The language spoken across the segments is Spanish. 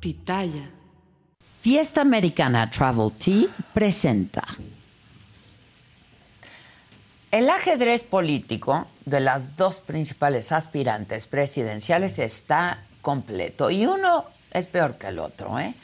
Pitaya. Fiesta Americana Travel Tea presenta. El ajedrez político de las dos principales aspirantes presidenciales está completo y uno es peor que el otro. ¿eh?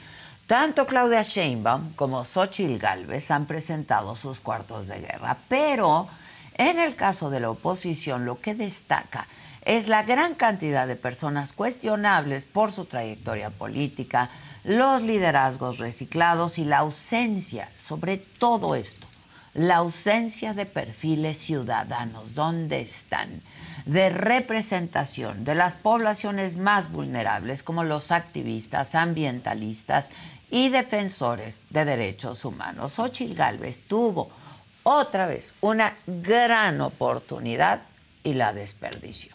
Tanto Claudia Sheinbaum como Xochitl Gálvez han presentado sus cuartos de guerra, pero en el caso de la oposición lo que destaca es la gran cantidad de personas cuestionables por su trayectoria política, los liderazgos reciclados y la ausencia, sobre todo esto, la ausencia de perfiles ciudadanos, ¿dónde están? De representación de las poblaciones más vulnerables como los activistas, ambientalistas y defensores de derechos humanos. Ochil Gálvez tuvo otra vez una gran oportunidad y la desperdició.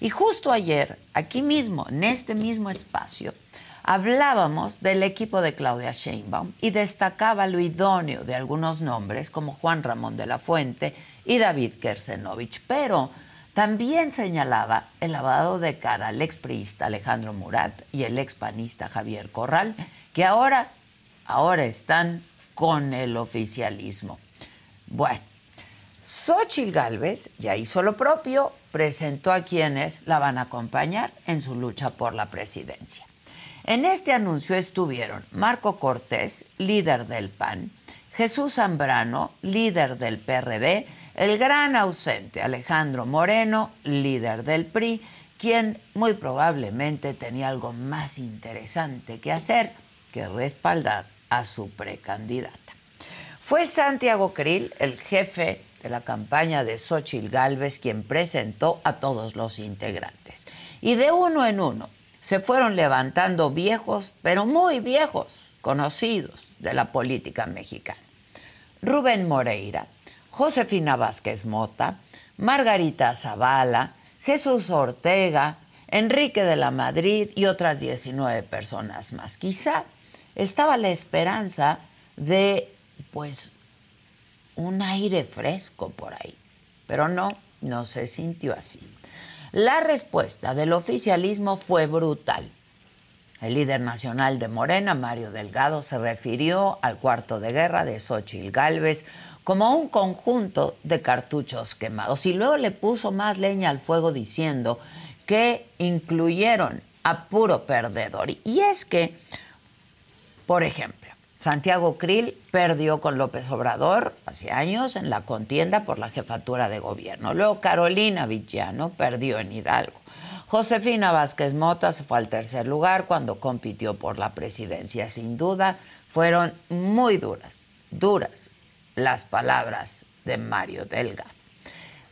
Y justo ayer, aquí mismo, en este mismo espacio, hablábamos del equipo de Claudia Sheinbaum y destacaba lo idóneo de algunos nombres como Juan Ramón de la Fuente y David Kersenovich, pero también señalaba el lavado de cara al expriista Alejandro Murat y el expanista Javier Corral, que ahora, ahora están con el oficialismo. Bueno, Xochitl Gálvez ya hizo lo propio, presentó a quienes la van a acompañar en su lucha por la presidencia. En este anuncio estuvieron Marco Cortés, líder del PAN, Jesús Zambrano, líder del PRD, el gran ausente Alejandro Moreno, líder del PRI, quien muy probablemente tenía algo más interesante que hacer que respaldar a su precandidata. Fue Santiago Krill, el jefe la campaña de Xochitl Gálvez, quien presentó a todos los integrantes. Y de uno en uno se fueron levantando viejos, pero muy viejos, conocidos de la política mexicana. Rubén Moreira, Josefina Vázquez Mota, Margarita Zavala, Jesús Ortega, Enrique de la Madrid y otras 19 personas más. Quizá estaba la esperanza de, pues, un aire fresco por ahí. Pero no, no se sintió así. La respuesta del oficialismo fue brutal. El líder nacional de Morena, Mario Delgado, se refirió al cuarto de guerra de Xochitl Gálvez como un conjunto de cartuchos quemados y luego le puso más leña al fuego diciendo que incluyeron a puro perdedor. Y es que, por ejemplo, Santiago Krill perdió con López Obrador hace años en la contienda por la jefatura de gobierno. Luego Carolina Villano perdió en Hidalgo. Josefina Vázquez Mota se fue al tercer lugar cuando compitió por la presidencia. Sin duda, fueron muy duras, duras las palabras de Mario Delgado.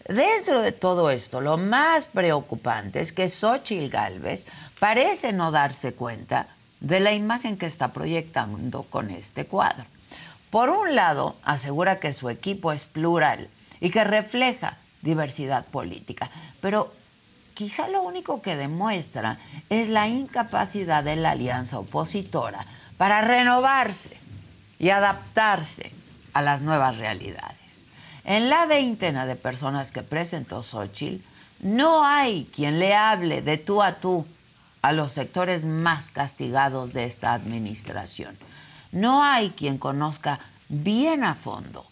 Dentro de todo esto, lo más preocupante es que Xochitl Gálvez parece no darse cuenta de la imagen que está proyectando con este cuadro. Por un lado, asegura que su equipo es plural y que refleja diversidad política, pero quizá lo único que demuestra es la incapacidad de la alianza opositora para renovarse y adaptarse a las nuevas realidades. En la veintena de personas que presentó Xochitl, no hay quien le hable de tú a tú a los sectores más castigados de esta administración. No hay quien conozca bien a fondo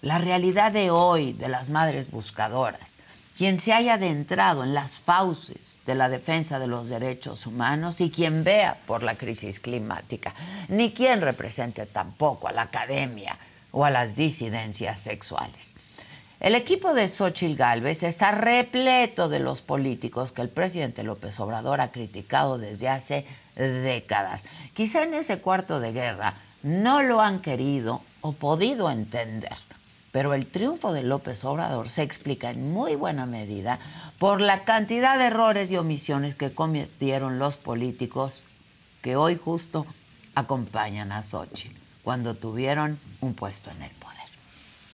la realidad de hoy de las madres buscadoras, quien se haya adentrado en las fauces de la defensa de los derechos humanos y quien vea por la crisis climática, ni quien represente tampoco a la academia o a las disidencias sexuales. El equipo de Xochitl Gálvez está repleto de los políticos que el presidente López Obrador ha criticado desde hace décadas. Quizá en ese cuarto de guerra no lo han querido o podido entender. Pero el triunfo de López Obrador se explica en muy buena medida por la cantidad de errores y omisiones que cometieron los políticos que hoy justo acompañan a Xochitl cuando tuvieron un puesto en el poder.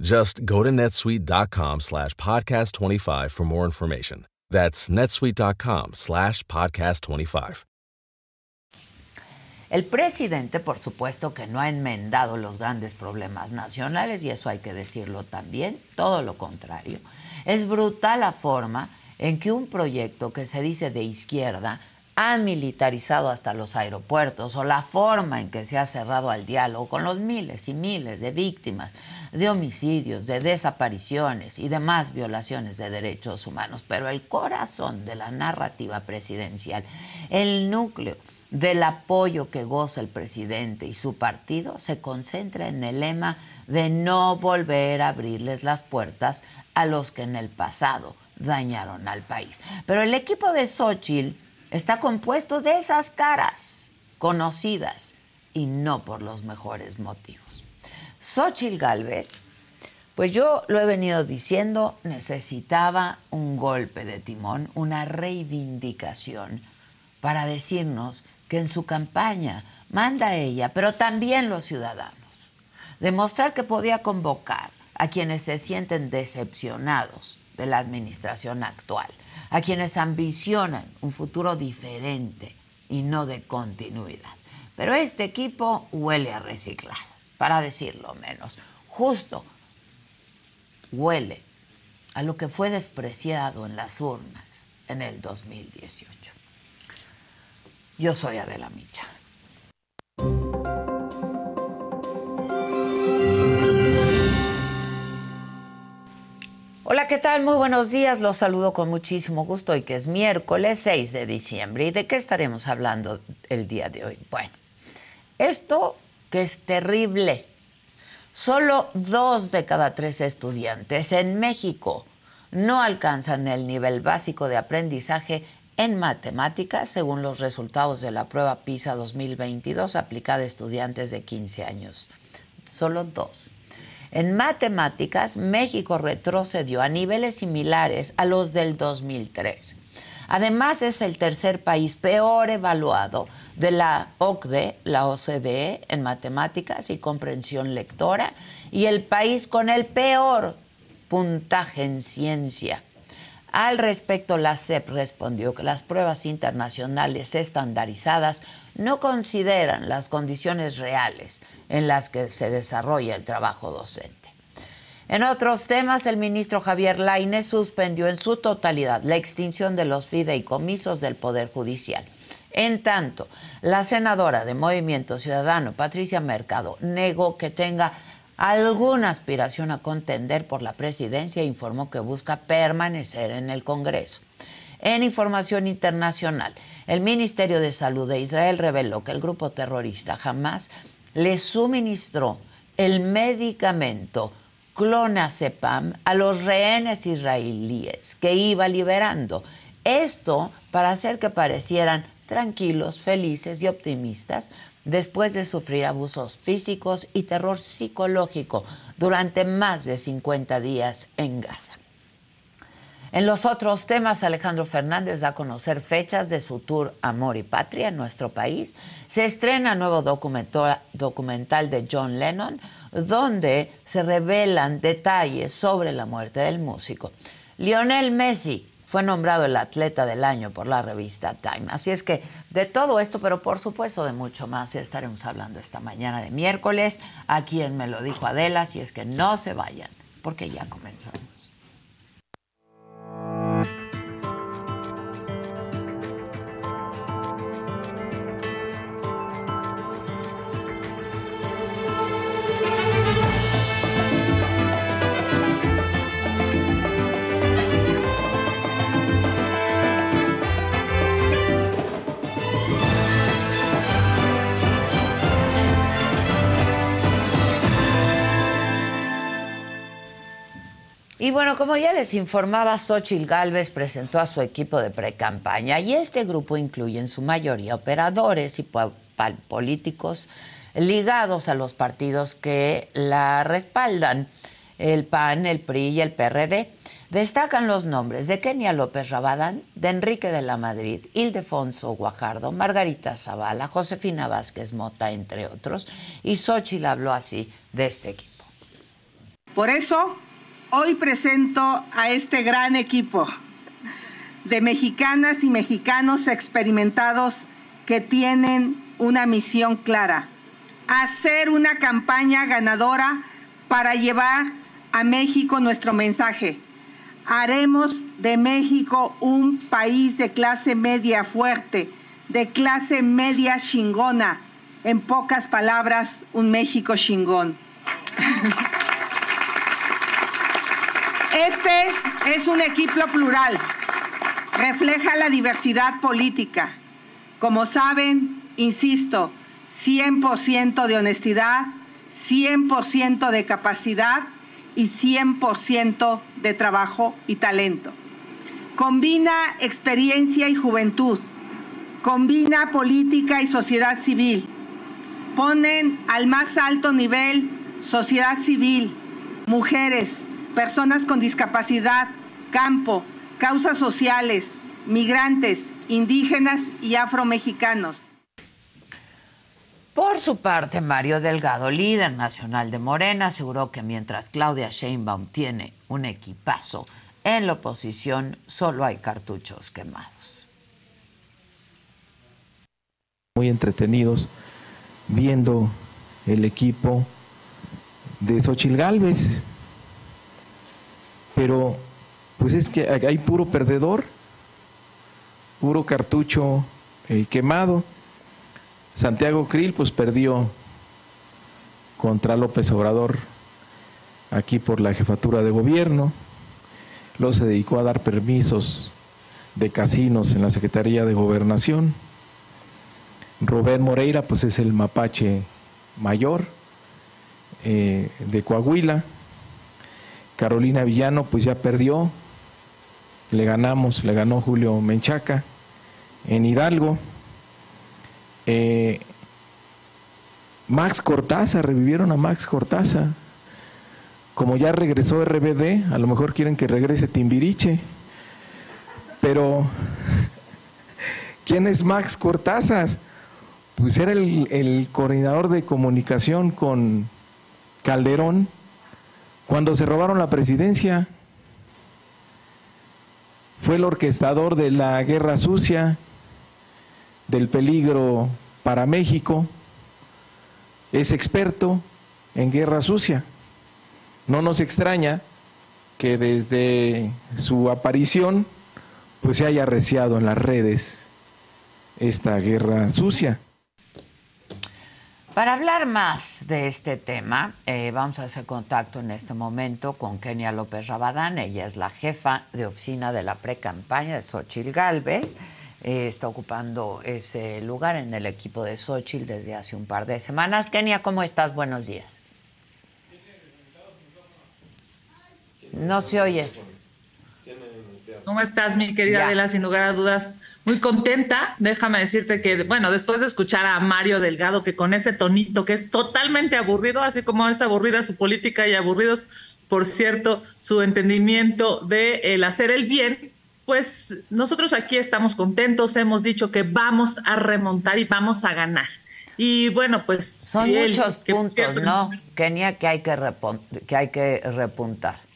Just go to netsuite.com slash podcast 25 for more information. That's netsuite.com slash podcast 25. El presidente, por supuesto, que no ha enmendado los grandes problemas nacionales, y eso hay que decirlo también, todo lo contrario. Es brutal la forma en que un proyecto que se dice de izquierda ha militarizado hasta los aeropuertos o la forma en que se ha cerrado al diálogo con los miles y miles de víctimas de homicidios, de desapariciones y demás violaciones de derechos humanos. Pero el corazón de la narrativa presidencial, el núcleo del apoyo que goza el presidente y su partido se concentra en el lema de no volver a abrirles las puertas a los que en el pasado dañaron al país. Pero el equipo de Xochitl está compuesto de esas caras conocidas y no por los mejores motivos. Xochitl Galvez, pues yo lo he venido diciendo, necesitaba un golpe de timón, una reivindicación para decirnos que en su campaña manda ella, pero también los ciudadanos, demostrar que podía convocar a quienes se sienten decepcionados de la administración actual a quienes ambicionan un futuro diferente y no de continuidad. Pero este equipo huele a reciclado, para decirlo menos. Justo huele a lo que fue despreciado en las urnas en el 2018. Yo soy Adela Micha. ¿Qué tal? Muy buenos días. Los saludo con muchísimo gusto y que es miércoles 6 de diciembre. ¿Y de qué estaremos hablando el día de hoy? Bueno, esto que es terrible. Solo dos de cada tres estudiantes en México no alcanzan el nivel básico de aprendizaje en matemáticas según los resultados de la prueba PISA 2022 aplicada a estudiantes de 15 años. Solo dos. En matemáticas, México retrocedió a niveles similares a los del 2003. Además, es el tercer país peor evaluado de la OCDE, la OCDE, en matemáticas y comprensión lectora, y el país con el peor puntaje en ciencia. Al respecto, la CEP respondió que las pruebas internacionales estandarizadas no consideran las condiciones reales en las que se desarrolla el trabajo docente. En otros temas, el ministro Javier Lainez suspendió en su totalidad la extinción de los fideicomisos del Poder Judicial. En tanto, la senadora de Movimiento Ciudadano, Patricia Mercado, negó que tenga alguna aspiración a contender por la presidencia informó que busca permanecer en el Congreso. En información internacional, el Ministerio de Salud de Israel reveló que el grupo terrorista Hamas le suministró el medicamento clonazepam a los rehenes israelíes que iba liberando. Esto para hacer que parecieran tranquilos, felices y optimistas después de sufrir abusos físicos y terror psicológico durante más de 50 días en Gaza. En los otros temas, Alejandro Fernández da a conocer fechas de su tour Amor y Patria en nuestro país. Se estrena nuevo documental de John Lennon, donde se revelan detalles sobre la muerte del músico. Lionel Messi fue nombrado el atleta del año por la revista Time. Así es que de todo esto, pero por supuesto de mucho más, estaremos hablando esta mañana de miércoles. A quien me lo dijo Adela, si es que no se vayan, porque ya comenzamos. Y bueno, como ya les informaba, Xochitl Galvez presentó a su equipo de pre-campaña y este grupo incluye en su mayoría operadores y políticos ligados a los partidos que la respaldan, el PAN, el PRI y el PRD. Destacan los nombres de Kenia López Rabadán, de Enrique de la Madrid, Ildefonso Guajardo, Margarita Zavala, Josefina Vázquez Mota, entre otros, y Xochitl habló así de este equipo. Por eso Hoy presento a este gran equipo de mexicanas y mexicanos experimentados que tienen una misión clara, hacer una campaña ganadora para llevar a México nuestro mensaje. Haremos de México un país de clase media fuerte, de clase media chingona. En pocas palabras, un México chingón. Este es un equipo plural, refleja la diversidad política. Como saben, insisto, 100% de honestidad, 100% de capacidad y 100% de trabajo y talento. Combina experiencia y juventud, combina política y sociedad civil. Ponen al más alto nivel sociedad civil, mujeres, personas con discapacidad, campo, causas sociales, migrantes, indígenas y afromexicanos. Por su parte, Mario Delgado, líder nacional de Morena, aseguró que mientras Claudia Sheinbaum tiene un equipazo, en la oposición solo hay cartuchos quemados. Muy entretenidos viendo el equipo de Xochil Gálvez, pero pues es que hay puro perdedor, puro cartucho eh, quemado. Santiago Krill pues perdió contra López Obrador aquí por la jefatura de gobierno, luego se dedicó a dar permisos de casinos en la Secretaría de Gobernación. Rubén Moreira pues es el mapache mayor eh, de Coahuila Carolina Villano pues ya perdió, le ganamos, le ganó Julio Menchaca en Hidalgo. Eh, Max Cortaza, revivieron a Max Cortaza. Como ya regresó RBD, a lo mejor quieren que regrese Timbiriche. Pero, ¿quién es Max Cortázar? Pues era el coordinador de comunicación con Calderón cuando se robaron la presidencia, fue el orquestador de la guerra sucia, del peligro para México, es experto en guerra sucia. no nos extraña que desde su aparición pues se haya arreciado en las redes esta guerra sucia. Para hablar más de este tema, eh, vamos a hacer contacto en este momento con Kenia López Rabadán. Ella es la jefa de oficina de la pre-campaña de Xochil Gálvez. Eh, está ocupando ese lugar en el equipo de Xochitl desde hace un par de semanas. Kenia, ¿cómo estás? Buenos días. No se oye. ¿Cómo estás, mi querida Adela? Sin lugar a dudas, muy contenta. Déjame decirte que, bueno, después de escuchar a Mario Delgado, que con ese tonito que es totalmente aburrido, así como es aburrida su política y aburridos, por cierto, su entendimiento de el hacer el bien, pues nosotros aquí estamos contentos, hemos dicho que vamos a remontar y vamos a ganar. Y bueno, pues... Son muchos puntos, ¿no, Kenia, que hay que, que hay que repuntar?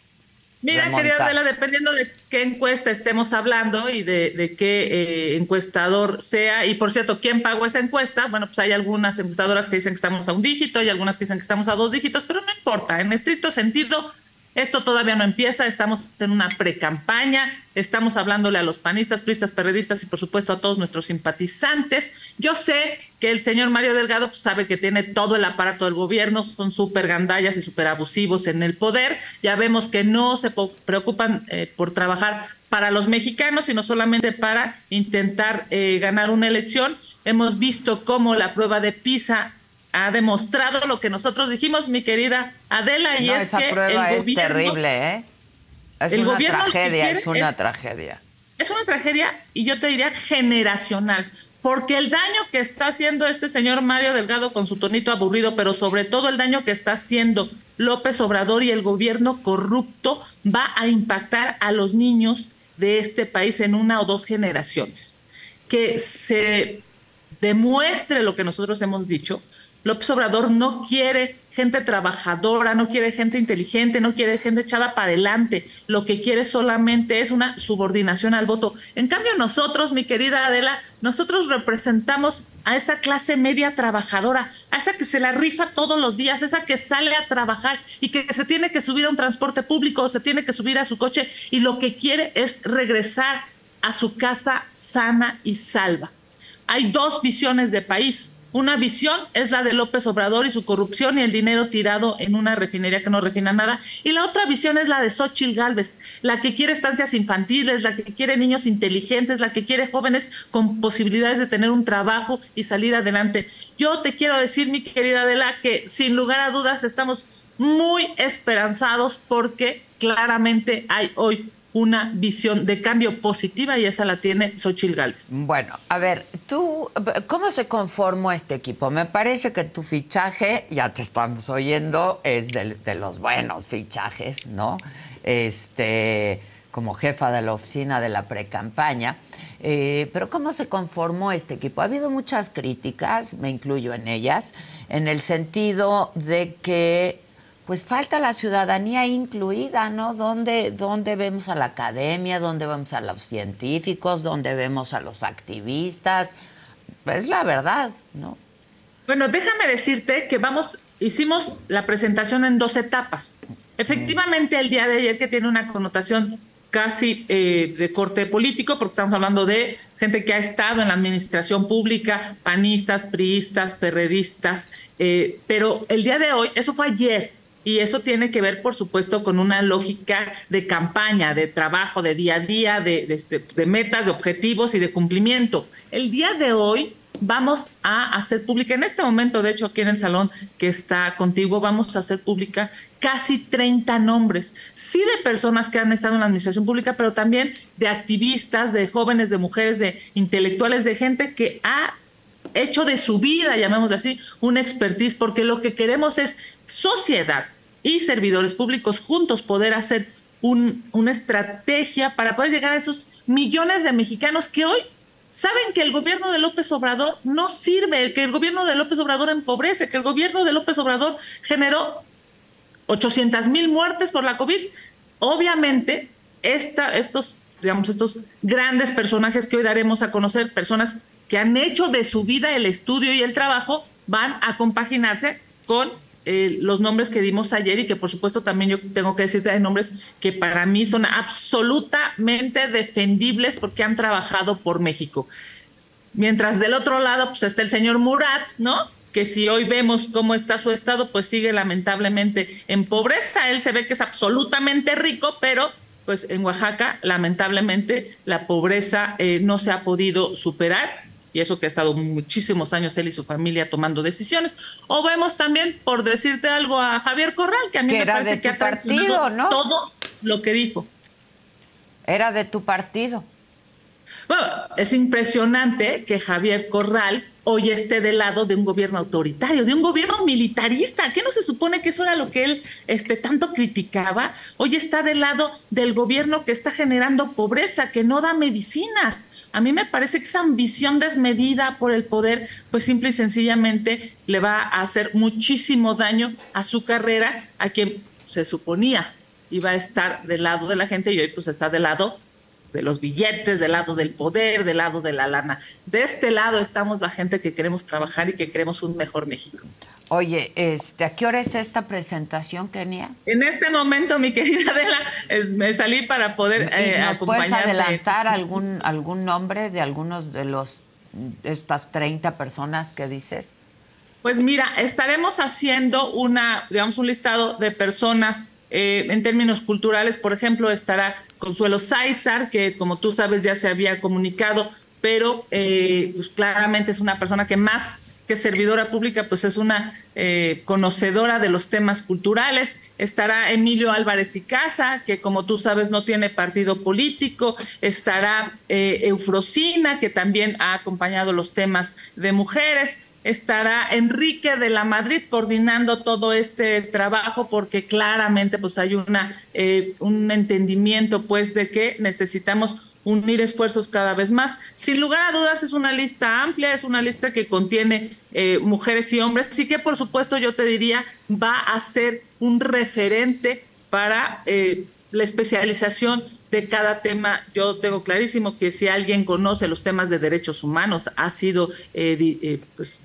Mira, querida Adela, dependiendo de qué encuesta estemos hablando y de, qué eh, encuestador sea, y por cierto, ¿quién pagó esa encuesta? Bueno, pues hay algunas encuestadoras que dicen que estamos a un dígito y algunas que dicen que estamos a dos dígitos, pero no importa, en estricto sentido, esto todavía no empieza, estamos en una pre-campaña, estamos hablándole a los panistas, pristas, periodistas y por supuesto a todos nuestros simpatizantes. Yo sé que el señor Mario Delgado pues, sabe que tiene todo el aparato del gobierno, son súper gandallas y súper abusivos en el poder. Ya vemos que no se preocupan eh, por trabajar para los mexicanos, sino solamente para intentar eh, ganar una elección. Hemos visto cómo la prueba de PISA ha demostrado lo que nosotros dijimos, mi querida Adela, y es esa que prueba es terrible, ¿eh? Es una tragedia, es una tragedia. Es una tragedia y yo te diría generacional, porque el daño que está haciendo este señor Mario Delgado con su tonito aburrido, pero sobre todo el daño que está haciendo López Obrador y el gobierno corrupto va a impactar a los niños de este país en una o dos generaciones. Que se demuestre lo que nosotros hemos dicho, López Obrador no quiere gente trabajadora, no quiere gente inteligente, no quiere gente echada para adelante. Lo que quiere solamente es una subordinación al voto. En cambio, nosotros, mi querida Adela, nosotros representamos a esa clase media trabajadora, a esa que se la rifa todos los días, esa que sale a trabajar y que se tiene que subir a un transporte público o se tiene que subir a su coche y lo que quiere es regresar a su casa sana y salva. Hay dos visiones de país una visión es la de López Obrador y su corrupción y el dinero tirado en una refinería que no refina nada. Y la otra visión es la de Xochitl Galvez, la que quiere estancias infantiles, la que quiere niños inteligentes, la que quiere jóvenes con posibilidades de tener un trabajo y salir adelante. Yo te quiero decir, mi querida Adela, que sin lugar a dudas estamos muy esperanzados porque claramente hay hoy una visión de cambio positiva y esa la tiene Xochil Gálvez. Bueno, a ver, tú, ¿cómo se conformó este equipo? Me parece que tu fichaje, ya te estamos oyendo, es de, los buenos fichajes, ¿no? Este, como jefa de la oficina de la pre-campaña. Eh, pero ¿cómo se conformó este equipo? Ha habido muchas críticas, me incluyo en ellas, en el sentido de que pues falta la ciudadanía incluida, ¿no? ¿Dónde, ¿Dónde, vemos a la academia? ¿Dónde vemos a los científicos? ¿Dónde vemos a los activistas? Es la verdad, ¿no? Bueno, déjame decirte que vamos, hicimos la presentación en dos etapas. Efectivamente, el día de ayer que tiene una connotación casi eh, de corte político, porque estamos hablando de gente que ha estado en la administración pública, panistas, priistas, perredistas, eh, pero el día de hoy, eso fue ayer, y eso tiene que ver, por supuesto, con una lógica de campaña, de trabajo, de día a día, de, este, de, metas, de objetivos y de cumplimiento. El día de hoy vamos a hacer pública, en este momento, de hecho, aquí en el salón que está contigo, vamos a hacer pública casi 30 nombres, sí de personas que han estado en la administración pública, pero también de activistas, de jóvenes, de mujeres, de intelectuales, de gente que ha hecho de su vida, llamémoslo así, un expertise, porque lo que queremos es sociedad y servidores públicos juntos poder hacer una estrategia para poder llegar a esos millones de mexicanos que hoy saben que el gobierno de López Obrador no sirve, que el gobierno de López Obrador empobrece, que el gobierno de López Obrador generó 800 mil muertes por la COVID. Obviamente, esta, estos, digamos, estos grandes personajes que hoy daremos a conocer, personas que han hecho de su vida el estudio y el trabajo, van a compaginarse con eh, los nombres que dimos ayer y que por supuesto también yo tengo que decirte hay nombres que para mí son absolutamente defendibles porque han trabajado por México. Mientras del otro lado pues está el señor Murat, ¿no? Que si hoy vemos cómo está su estado, pues sigue lamentablemente en pobreza. Él se ve que es absolutamente rico, pero pues en Oaxaca lamentablemente la pobreza eh, no se ha podido superar y eso que ha estado muchísimos años él y su familia tomando decisiones. O vemos también, por decirte algo, a Javier Corral, que a mí me parece que ha partido, ¿no? todo lo que dijo. Era de tu partido. Bueno, es impresionante que Javier Corral hoy esté del lado de un gobierno autoritario, de un gobierno militarista. ¿Qué no se supone que eso era lo que él este, tanto criticaba? Hoy está del lado del gobierno que está generando pobreza, que no da medicinas. A mí me parece que esa ambición desmedida por el poder, pues simple y sencillamente le va a hacer muchísimo daño a su carrera, a quien se suponía iba a estar del lado de la gente y hoy pues está del lado de los billetes, del lado del poder, del lado de la lana. De este lado estamos la gente que queremos trabajar y que queremos un mejor México. Oye, este, ¿a qué hora es esta presentación, Kenia? En este momento, mi querida Adela, me salí para poder eh, ¿Nos puedes adelantar algún, algún nombre de algunos de los estas 30 personas que dices? Pues mira, estaremos haciendo una, digamos, un listado de personas eh, en términos culturales, por ejemplo, estará Consuelo Sáizar, que como tú sabes ya se había comunicado, pero eh, pues, claramente es una persona que más que servidora pública, pues es una eh, conocedora de los temas culturales. Estará Emilio Álvarez y Casa, que como tú sabes no tiene partido político. Estará Eufrosina, que también ha acompañado los temas de mujeres estará Enrique de la Madrid coordinando todo este trabajo porque claramente pues hay una eh, un entendimiento pues de que necesitamos unir esfuerzos cada vez más. Sin lugar a dudas es una lista amplia, es una lista que contiene eh, mujeres y hombres, así que por supuesto yo te diría va a ser un referente para eh, la especialización de cada tema. Yo tengo clarísimo que si alguien conoce los temas de derechos humanos, ha sido pues,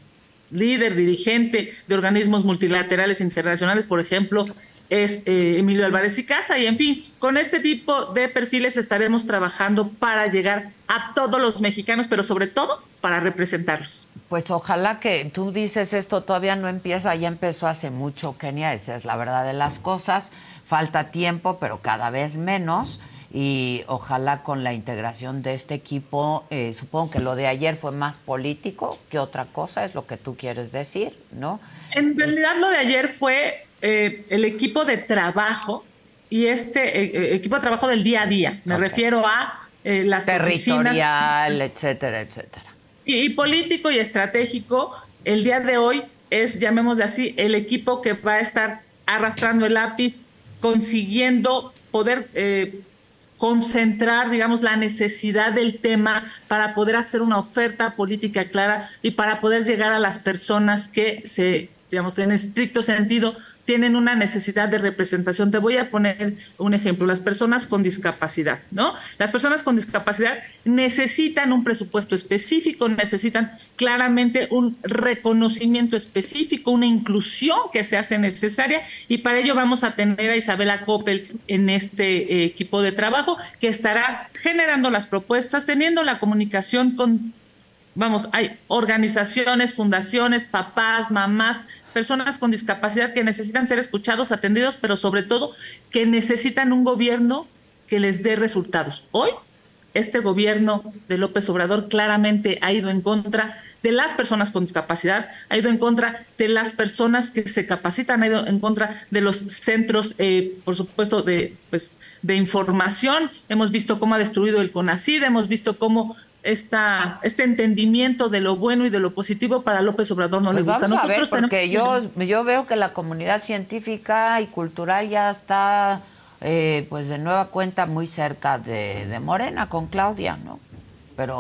líder, dirigente de organismos multilaterales internacionales, por ejemplo, es eh, Emilio Álvarez y Casa. Y en fin, con este tipo de perfiles estaremos trabajando para llegar a todos los mexicanos, pero sobre todo para representarlos. Pues ojalá que tú dices esto todavía no empieza, ya empezó hace mucho, Kenia, esa es la verdad de las cosas. Falta tiempo, pero cada vez menos y ojalá con la integración de este equipo, eh, supongo que lo de ayer fue más político que otra cosa, es lo que tú quieres decir, ¿no? En realidad lo de ayer fue eh, el equipo de trabajo y este eh, equipo de trabajo del día a día. Me refiero a las territorial, etcétera, etcétera. Y, político y estratégico, el día de hoy es, llamémosle así, el equipo que va a estar arrastrando el lápiz, consiguiendo poder concentrar, digamos, la necesidad del tema para poder hacer una oferta política clara y para poder llegar a las personas que se, digamos, en estricto sentido tienen una necesidad de representación. Te voy a poner un ejemplo, las personas con discapacidad, ¿no? Las personas con discapacidad necesitan un presupuesto específico, necesitan claramente un reconocimiento específico, una inclusión que se hace necesaria y para ello vamos a tener a Isabela Coppel en este eh, equipo de trabajo que estará generando las propuestas, teniendo la comunicación con vamos, hay organizaciones, fundaciones, papás, mamás, personas con discapacidad que necesitan ser escuchados, atendidos, pero sobre todo que necesitan un gobierno que les dé resultados. Hoy, este gobierno de López Obrador claramente ha ido en contra de las personas con discapacidad, ha ido en contra de las personas que se capacitan, ha ido en contra de los centros, eh, por supuesto, de, pues, de información. Hemos visto cómo ha destruido el CONACID, hemos visto cómo esta, este entendimiento de lo bueno y de lo positivo para López Obrador no le pues gusta. Vamos a ver, porque yo, yo veo que la comunidad científica y cultural ya está, eh, pues de nueva cuenta, muy cerca de, de Morena con Claudia, ¿no?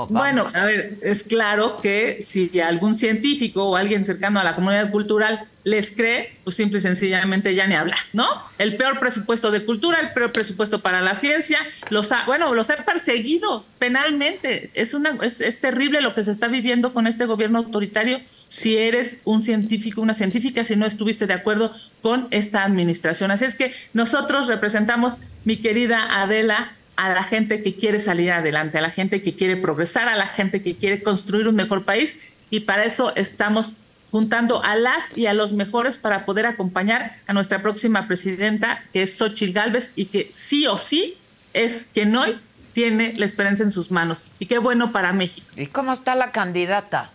Bueno, a ver, es claro que si algún científico o alguien cercano a la comunidad cultural les cree, pues simple y sencillamente ya ni hablar, ¿no? El peor presupuesto de cultura, el peor presupuesto para la ciencia, los ha, bueno, los ha perseguido penalmente. Es, una, es, es terrible lo que se está viviendo con este gobierno autoritario si eres un científico, una científica, si no estuviste de acuerdo con esta administración. Así es que nosotros representamos, mi querida Adela, a la gente que quiere salir adelante, a la gente que quiere progresar, a la gente que quiere construir un mejor país y para eso estamos juntando a las y a los mejores para poder acompañar a nuestra próxima presidenta, que es Xochitl Gálvez, y que sí o sí es quien hoy tiene la esperanza en sus manos. Y qué bueno para México. ¿Y cómo está la candidata?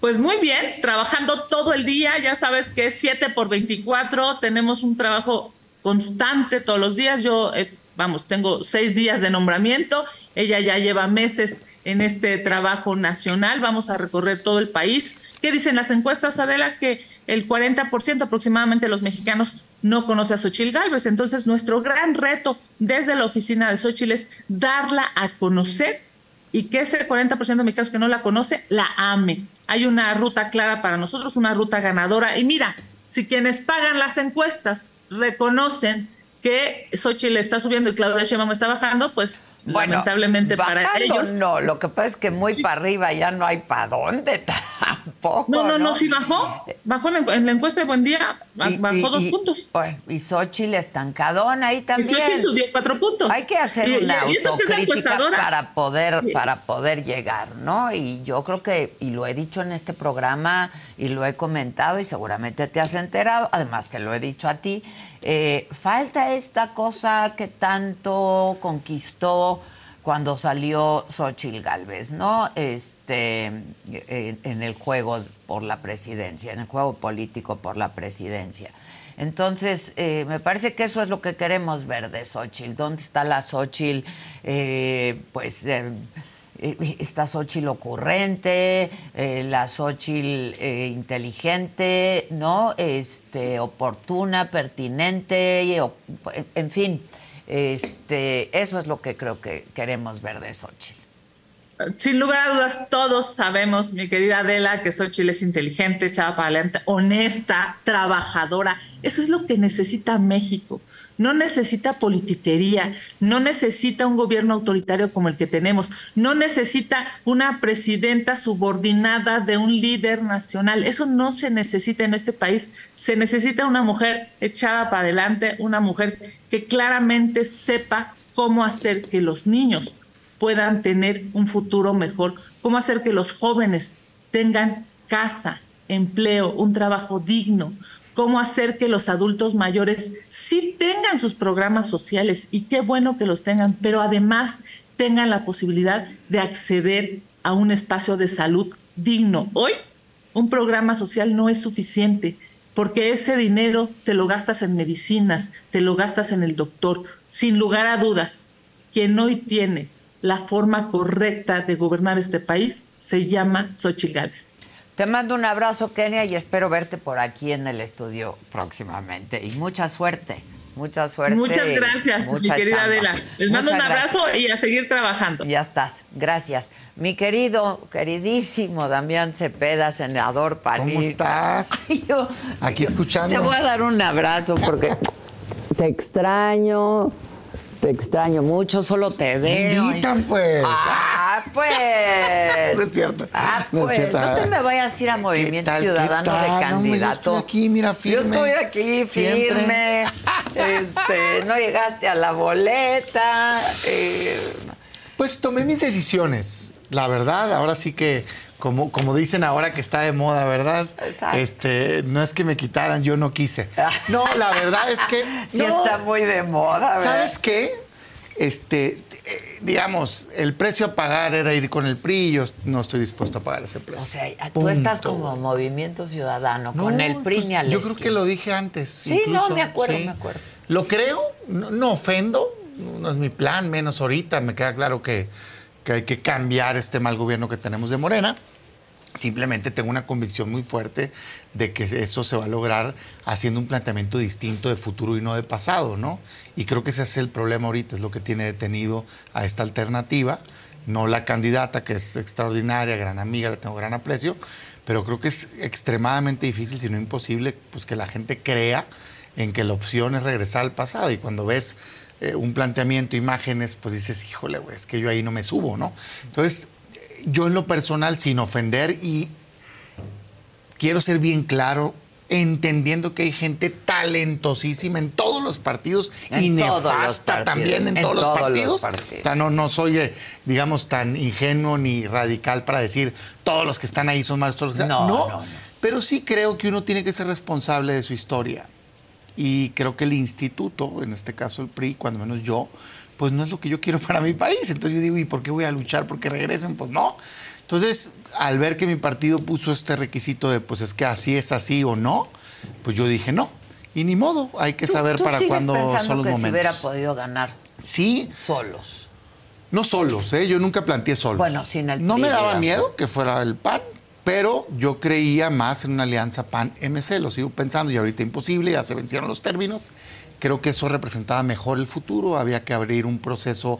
Pues muy bien, trabajando todo el día, ya sabes que es 7 por 24, tenemos un trabajo constante todos los días. Yo, eh, vamos, tengo seis días de nombramiento, ella ya lleva meses en este trabajo nacional, vamos a recorrer todo el país. ¿Qué dicen las encuestas, Adela? Que el 40% aproximadamente de los mexicanos no conoce a Xochil Gálvez. Entonces, nuestro gran reto desde la oficina de Xochil es darla a conocer y que ese 40% de mexicanos que no la conoce la ame. Hay una ruta clara para nosotros, una ruta ganadora. Y mira, si quienes pagan las encuestas reconocen que Xochitl está subiendo y Claudia Sheinbaum está bajando, pues lamentablemente para ellos. No, lo que pasa es que muy para arriba ya no hay para dónde tampoco. No, no, no, sí bajó. Bajó en la encuesta de Buen Día, bajó dos puntos. y Xochitl estancadona ahí también. Y Xochitl subió cuatro puntos. Hay que hacer una autocrítica para poder, para poder llegar, ¿no? Y yo creo que, y lo he dicho en este programa, y lo he comentado, y seguramente te has enterado, además te lo he dicho a ti, eh, falta esta cosa que tanto conquistó cuando salió Xochitl Galvez, ¿no? Este, en, el juego por la presidencia, en el juego político por la presidencia. Entonces, eh, me parece que eso es lo que queremos ver de Xochitl. ¿Dónde está la Xochitl? Eh, pues eh, esta Xochitl ocurrente, eh, la Xochitl eh, inteligente, ¿no? Este, oportuna, pertinente, en fin, este, eso es lo que creo que queremos ver de Xochitl. Sin lugar a dudas, todos sabemos, mi querida Adela, que Xochitl es inteligente, echada para adelante, honesta, trabajadora. Eso es lo que necesita México no necesita politiquería, no necesita un gobierno autoritario como el que tenemos, no necesita una presidenta subordinada de un líder nacional. Eso no se necesita en este país. Se necesita una mujer echada para adelante, una mujer que claramente sepa cómo hacer que los niños puedan tener un futuro mejor, cómo hacer que los jóvenes tengan casa, empleo, un trabajo digno, cómo hacer que los adultos mayores sí tengan sus programas sociales y qué bueno que los tengan, pero además tengan la posibilidad de acceder a un espacio de salud digno. Hoy un programa social no es suficiente porque ese dinero te lo gastas en medicinas, te lo gastas en el doctor. Sin lugar a dudas, quien hoy tiene la forma correcta de gobernar este país se llama Xochitl Gálvez. Te mando un abrazo, Kenia, y espero verte por aquí en el estudio próximamente. Y mucha suerte. Mucha suerte. Muchas gracias, mi querida Adela. Les mando un abrazo y a seguir trabajando. Ya estás. Gracias. Mi querido, queridísimo Damián Cepeda, senador Panista. ¿Cómo estás? Aquí escuchando. Te voy a dar un abrazo porque te extraño. Te extraño mucho, solo te veo. invitan, pues. Ah, pues. no es cierto. Ah, pues. No, te me vayas a ir a Movimiento Ciudadano de candidato. yo estoy aquí, mira, firme. Yo estoy aquí, firme. este, no llegaste a la boleta. Eh. Pues tomé mis decisiones. La verdad, ahora sí que como, como dicen ahora que está de moda, ¿verdad? Exacto. Este, no es que me quitaran, yo no quise. No, la verdad es que. Sí está muy de moda, ¿verdad? ¿Sabes qué? Este, eh, digamos, el precio a pagar era ir con el PRI, yo no estoy dispuesto a pagar ese precio. O sea, tú estás como Movimiento Ciudadano, con el PRI pues, ni al Yo creo que lo dije antes. Sí, no, me acuerdo, me acuerdo. Lo creo, no ofendo, no es mi plan, menos ahorita, me queda claro que que hay que cambiar este mal gobierno que tenemos de Morena. Simplemente tengo una convicción muy fuerte de que eso se va a lograr haciendo un planteamiento distinto de futuro y no de pasado, ¿no? Y creo que ese es el problema ahorita, es lo que tiene detenido a esta alternativa, no la candidata que es extraordinaria, gran amiga, le tengo gran aprecio, pero creo que es extremadamente difícil, si no imposible, pues que la gente crea en que la opción es regresar al pasado y cuando ves eh, un planteamiento, imágenes, pues dices, híjole, es que yo ahí no me subo, ¿no? Entonces, yo en lo personal, sin ofender y quiero ser bien claro, entendiendo que hay gente talentosísima en todos los partidos En y los nefasta partidos, también en, en todos, los todos los partidos. partidos. O sea, no, no soy, eh, digamos, tan ingenuo ni radical para decir todos los que están ahí son malos. todos los que- No, no, no. Pero sí creo que uno tiene que ser responsable de su historia. Y creo que el instituto, en este caso el PRI, cuando menos yo, pues no es lo que yo quiero para mi país. Entonces yo digo, ¿y por qué voy a luchar porque regresen? Pues no. Entonces, al ver que mi partido puso este requisito de, pues es que así es así o no, pues yo dije no. Y ni modo, hay que ¿Tú- saber tú para cuándo son los que momentos. se hubiera podido ganar Sí, solos. no solos, ¿eh? Yo nunca planteé solos. Bueno, sin el No me daba miedo que fuera el PAN, pero yo creía más en una alianza PAN-MC, lo sigo pensando y ahorita imposible, ya se vencieron los términos. Creo que eso representaba mejor el futuro, había que abrir un proceso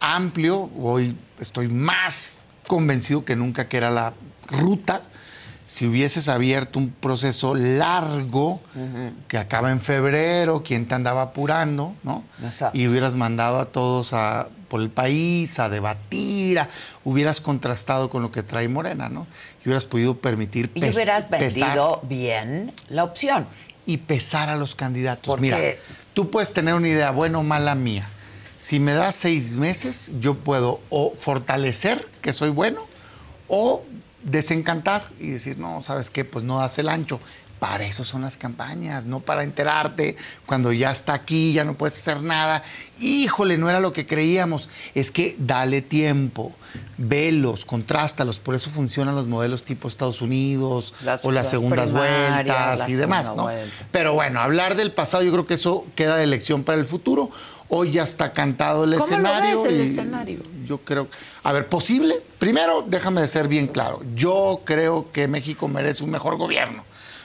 amplio. Hoy estoy más convencido que nunca que era la ruta. Si hubieses abierto un proceso largo que acaba en febrero, ¿quién te andaba apurando? ¿no? Exacto. Y hubieras mandado a todos a, por el país a debatir, a- hubieras contrastado con lo que trae Morena, ¿no? Y hubieras podido permitir Y pes- hubieras pesar- vendido bien la opción. y pesar a los candidatos. Porque- Mira, tú puedes tener una idea buena o mala mía. Si me das seis meses, yo puedo o fortalecer que soy bueno o desencantar y decir, no, ¿sabes qué? Pues no das el ancho. Para eso son las campañas, no para enterarte cuando ya está aquí, ya no puedes hacer nada. Híjole, no era lo que creíamos. Es que dale tiempo, velos, contrástalos. Por eso funcionan los modelos tipo Estados Unidos Las- o las las segundas vueltas la y demás, ¿no? vuelta. Pero bueno, hablar del pasado, yo creo que eso queda de elección para el futuro. Hoy ya está cantado el ¿Cómo lo escenario. ves, el y escenario? Yo creo. A ver, posible. Primero, déjame de ser bien claro. Yo creo que México merece un mejor gobierno.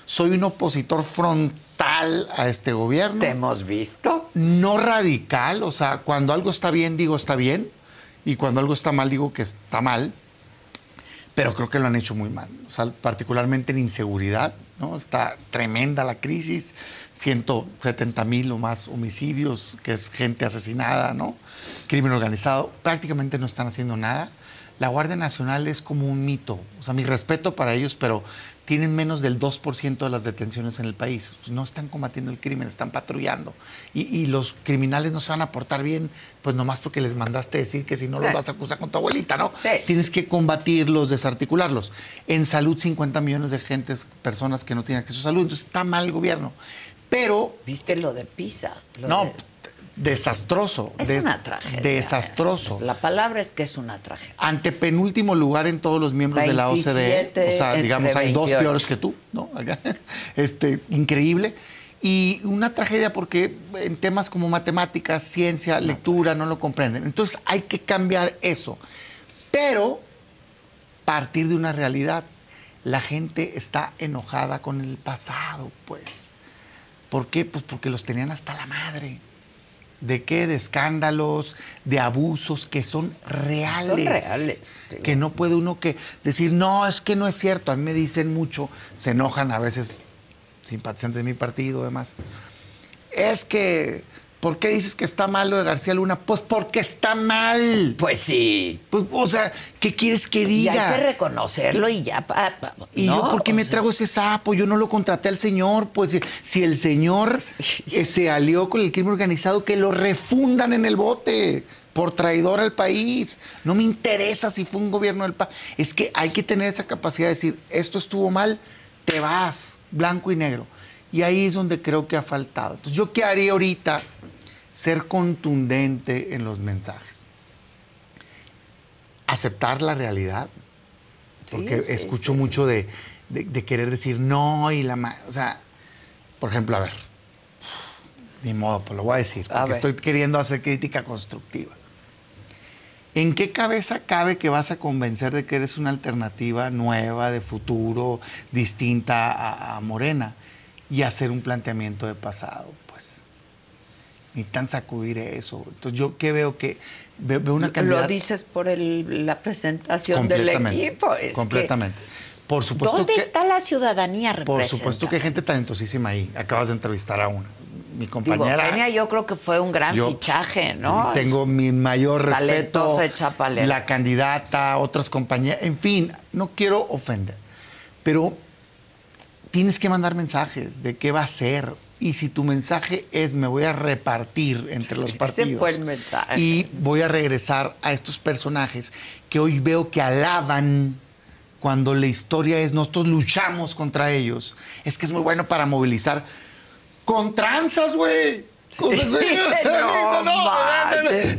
Soy un opositor frontal a este gobierno. ¿Te hemos visto? No radical. O sea, cuando algo está bien, digo está bien. Y cuando algo está mal, digo que está mal pero creo que lo han hecho muy mal, o sea, particularmente en inseguridad, ¿no? Está tremenda la crisis, 170 mil o más homicidios, que es gente asesinada, ¿no? Crimen organizado, prácticamente no están haciendo nada. La Guardia Nacional es como un mito, o sea, mi respeto para ellos, pero tienen menos del 2% de las detenciones en el país. No están combatiendo el crimen, están patrullando. Y, y los criminales no se van a portar bien, pues nomás porque les mandaste decir que si no los vas a acusar con tu abuelita, ¿no? Sí. Tienes que combatirlos, desarticularlos. En salud, 50 millones de gentes, personas que no tienen acceso a salud. Entonces está mal el gobierno. Pero, ¿Viste lo de Pisa? Lo no, de- desastroso. Es des- una tragedia. Desastroso. La palabra es que es una tragedia. Ante penúltimo lugar en todos los miembros de la OCDE. 27 O sea, digamos, hay dos 28. peores que tú, ¿no? Este, increíble. Y una tragedia porque en temas como matemáticas, ciencia, lectura, no lo comprenden. Entonces hay que cambiar eso. Pero partir de una realidad. La gente está enojada con el pasado, pues. ¿Por qué? Pues porque los tenían hasta la madre. ¿De qué? De escándalos, de abusos que son reales. Son reales. Que no puede uno que decir, no, es que no es cierto. A mí me dicen mucho, se enojan a veces simpatizantes de mi partido, además. Es que, ¿por qué dices que está mal lo de García Luna? Pues porque está mal. Pues sí. Pues, o sea, ¿qué quieres que Y diga? hay que reconocerlo y ya. pa- pa- ¿Y no, yo por qué me sea, trago ese sapo? Yo no lo contraté al señor. Pues si- el señor eh, se alió con el crimen organizado, que lo refundan en el bote por traidor al país. No me interesa si fue un gobierno del PAN. Es que hay que tener esa capacidad de decir, esto estuvo mal, te vas, blanco y negro. Y ahí es donde creo que ha faltado. Entonces, ¿yo qué haría ahorita? Ser contundente en los mensajes. Aceptar la realidad, porque sí, escucho sí, mucho De, de- de querer decir no y la... O sea, por ejemplo, a ver, ni modo, pues lo voy a decir, A porque ver. estoy queriendo hacer crítica constructiva. ¿En qué cabeza cabe que vas a convencer de que eres una alternativa nueva, de futuro, distinta a, a Morena y hacer un planteamiento de pasado? Pues necesitan sacudir eso. Entonces, yo qué veo que veo, veo una candidata... Lo dices por el- la presentación del equipo. es que- completamente. Por supuesto ¿Dónde que, está la ciudadanía Por representada? supuesto que hay gente talentosísima ahí. Acabas de entrevistar a una. Mi Digo, compañera. Kenia yo creo que fue un gran yo fichaje, ¿no? Tengo mi mayor respeto. Chapalera. La candidata, otras compañeras. En fin, no quiero ofender. Pero tienes que mandar mensajes de qué va a ser. Y si tu mensaje es me voy a repartir entre los Ese partidos. fue el mensaje. Y voy a regresar a estos personajes que hoy veo que alaban cuando la historia es nosotros luchamos contra ellos. Es que es muy bueno para movilizar con tranzas, güey.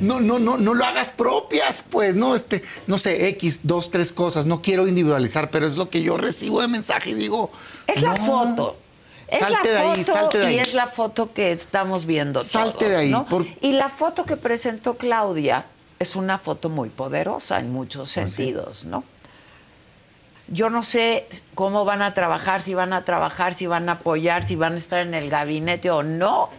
No no, no, no, lo hagas propias, pues, no, este, no sé, X, dos, tres cosas. No quiero individualizar, pero es lo que yo recibo de mensaje y digo. Es la foto. Es Salte la de ahí, foto salte de ahí. y es la foto que estamos viendo Salte todos, de ahí, ¿no? por- Y la foto que presentó Claudia es una foto muy poderosa en muchos ¿Ah, sentidos, ¿no? Yo no sé cómo van a trabajar, si van a trabajar, si van a apoyar, si van a estar en el gabinete o no,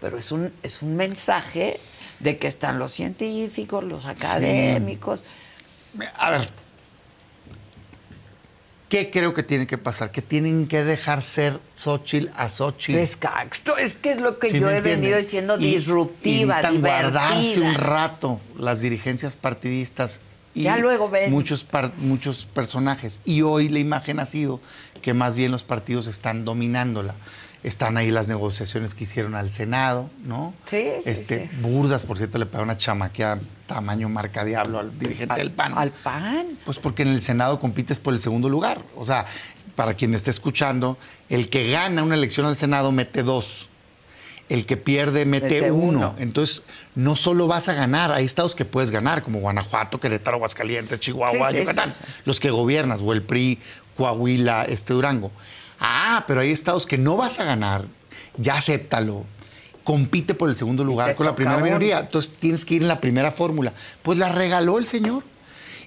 pero es un, es un mensaje de que están los científicos, los académicos. A ver. ¿Qué creo que tiene que pasar? Que tienen que dejar ser Xochitl a Xochitl. Exacto, es que es lo que ¿Sí yo he venido diciendo, Y- disruptiva, y guardarse un rato las dirigencias partidistas y Ya luego ven. muchos par- muchos personajes. Y hoy la imagen ha sido que más bien los partidos están dominándola. Están ahí las negociaciones que hicieron al Senado, ¿no? Sí, sí, este, sí. Burdas, por cierto, le pagó una chamaquea tamaño marca diablo al dirigente del PAN. Al PAN. Pues porque en el Senado compites por el segundo lugar. O sea, para quien me esté escuchando, el que gana una elección al Senado mete dos. El que pierde mete, Mete uno. uno. Entonces, no solo vas a ganar, hay estados que puedes ganar, como Guanajuato, Querétaro, Aguascalientes, Chihuahua, sí, Yucatán. sí, sí. Los que gobiernas, o el PRI, Coahuila, este Durango. Ah, pero hay estados que no vas a ganar, ya acéptalo. Compite por el segundo lugar con la primera minoría. Entonces tienes que ir en la primera fórmula. Pues la regaló el señor.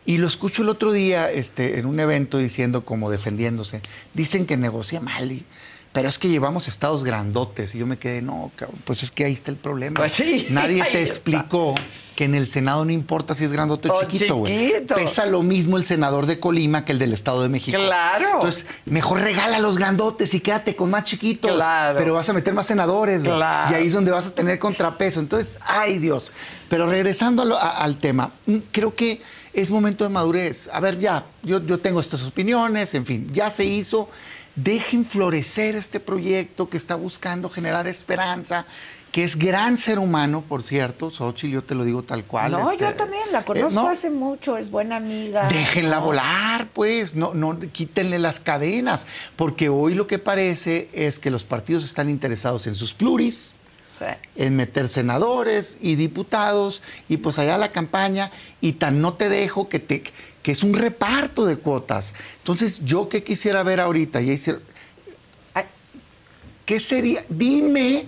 Y lo escucho el otro día este, en un evento diciendo, como defendiéndose, dicen que negocia mal, y- pero es que llevamos estados grandotes. Y yo me quedé, no, cabrón, pues es que ahí está el problema. Pues sí, Nadie te explicó que en el Senado no importa si es grandote o O chiquito, güey. Pesa lo mismo el senador de Colima que el del Estado de México. Claro. Entonces, mejor regala los grandotes y quédate con más chiquitos. Claro. Pero vas a meter más senadores, güey. Claro. Y ahí es donde vas a tener contrapeso. Entonces, ay Dios. Pero regresando a lo- a- al tema, mm, creo que es momento de madurez. A ver, ya, yo, yo tengo estas opiniones, en fin, ya se hizo. Dejen florecer este proyecto que está buscando generar esperanza, que es gran ser humano, por cierto. Xochitl, yo te lo digo tal cual. No, este, yo también la eh, conozco no, hace mucho, es buena amiga. Déjenla No. volar, pues, no, no, quítenle las cadenas, porque hoy lo que parece es que los partidos están interesados en sus pluris, Sí. en meter senadores y diputados, y pues allá la campaña, y tan no te dejo que, te, que es un reparto de cuotas. Entonces, yo qué quisiera ver ahorita, y ¿qué sería? Dime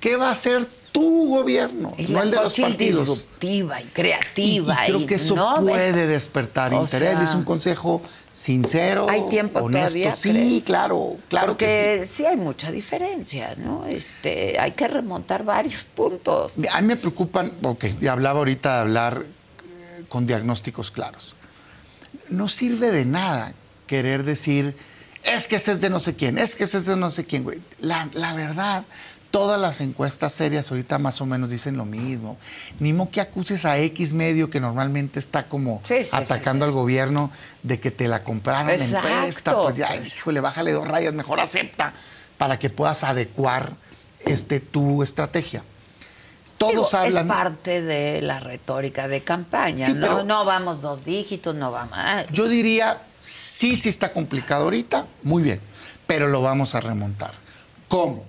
qué va a hacer tu gobierno, y no el de los partidos. disruptiva y creativa. y creo y que eso no, puede ves- despertar O interés. sea, es un consejo sincero, ¿Hay tiempo honesto. todavía, Sí, crees? claro, claro Porque que sí. hay mucha diferencia, ¿no? Este, hay que remontar varios puntos. sí. A mí me preocupan, ok, hablaba ahorita de hablar eh, con diagnósticos claros. No sirve de nada querer decir, es que ese es de no sé quién, es que ese es de no sé quién, güey. La, la verdad, todas las encuestas serias ahorita más o menos dicen lo mismo. Ni mo que acuses a X medio que normalmente está como Sí, sí, atacando sí, al gobierno de que te la compraron Exacto. en encuesta. Pues ya, híjole, bájale dos rayas, mejor acepta para que puedas adecuar este, tu estrategia. Todos Digo, hablan. Es parte de la retórica de campaña, Sí, ¿no? pero- no vamos dos dígitos, no vamos. ah, Yo diría, sí, sí está complicado ahorita, muy bien, pero lo vamos a remontar. ¿Cómo?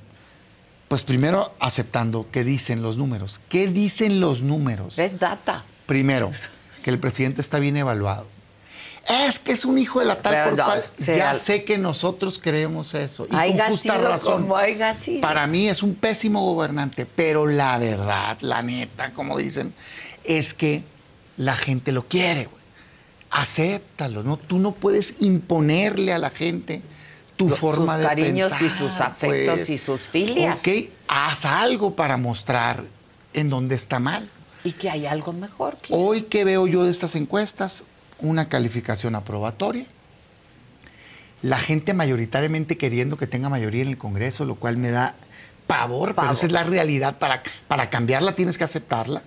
Pues primero aceptando qué dicen los números. ¿Qué dicen los números? Es data. Primero, que el presidente está bien evaluado. Es que es un hijo de la tal Pero por no, cual. sea- Ya sé que nosotros creemos eso. Y con justa sido razón. como. Para mí es un pésimo gobernante, pero la verdad, la neta, como dicen, es que la gente lo quiere, güey. Acéptalo, ¿no? Tú no puedes imponerle a la gente tu Lo- forma sus de cariños y sus afectos pues. y sus filias. Ok, haz algo para mostrar en dónde está mal. Y que hay algo mejor. quizá. Hoy que veo yo de estas encuestas, una calificación aprobatoria. La gente mayoritariamente queriendo que tenga mayoría en el Congreso, lo cual me da pavor, pero Pavor. esa es la realidad. Para, para cambiarla tienes que aceptarla.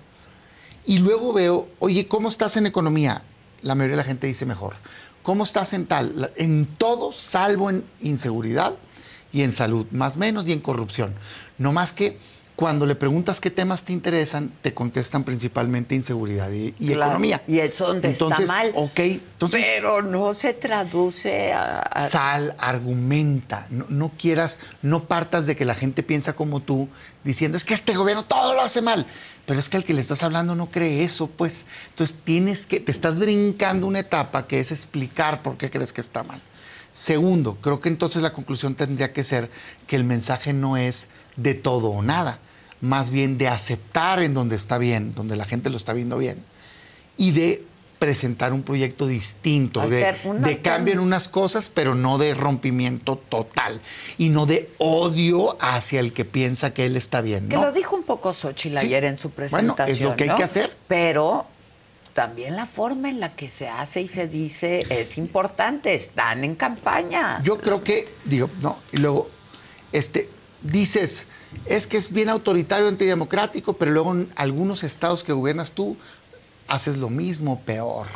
Y luego veo, oye, ¿cómo estás en economía? La mayoría de la gente dice mejor. ¿Cómo estás en tal? En todo, salvo en inseguridad y en salud, más menos y en corrupción. No más que cuando le preguntas qué temas te interesan, te contestan principalmente inseguridad y, economía. Y es donde entonces, está mal. Ok, entonces. Pero no se traduce a. Sal, argumenta. No, no, quieras, no partas de que la gente piensa como tú, diciendo es que este gobierno todo lo hace mal. Pero es que el que le estás hablando no cree eso, pues. Entonces tienes que, te estás brincando una etapa que es explicar por qué crees que está mal. Segundo, creo que entonces la conclusión tendría que ser que el mensaje no es de todo o nada más bien de aceptar en donde está bien, donde la gente lo está viendo bien, y de presentar un proyecto distinto, de, de, cambio en unas cosas, pero no de rompimiento total y no de odio hacia el que piensa que él está bien. Que lo dijo un poco Xochitl ayer en su presentación. Bueno, es lo que hay que hacer. Pero también la forma en la que se hace y se dice es importante. Están en campaña. Yo creo que, digo, no, y luego, este, dices, es que es bien autoritario, antidemocrático, pero luego en algunos estados que gobiernas tú haces lo mismo, peor.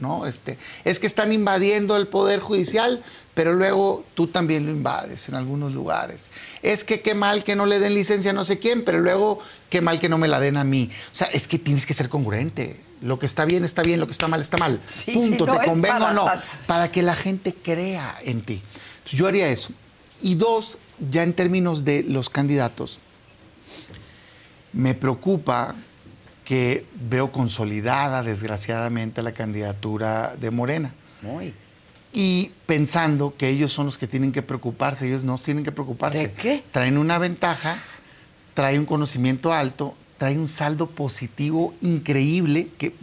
¿no? Este, es que están invadiendo el poder judicial, pero luego tú también lo invades en algunos lugares. Es que qué mal que no le den licencia a no sé quién, pero luego qué mal que no me la den a mí. O sea, es que tienes que ser congruente. Lo que está bien está bien, lo que está mal está mal. Punto, te convengo o no. Para que la gente crea en ti. yo haría eso. Y dos, ya en términos de los candidatos, me preocupa que veo consolidada, desgraciadamente, la candidatura de Morena. Y pensando que ellos son los que tienen que preocuparse, ellos no tienen que preocuparse. ¿De qué? Traen una ventaja, traen un conocimiento alto, traen un saldo positivo increíble que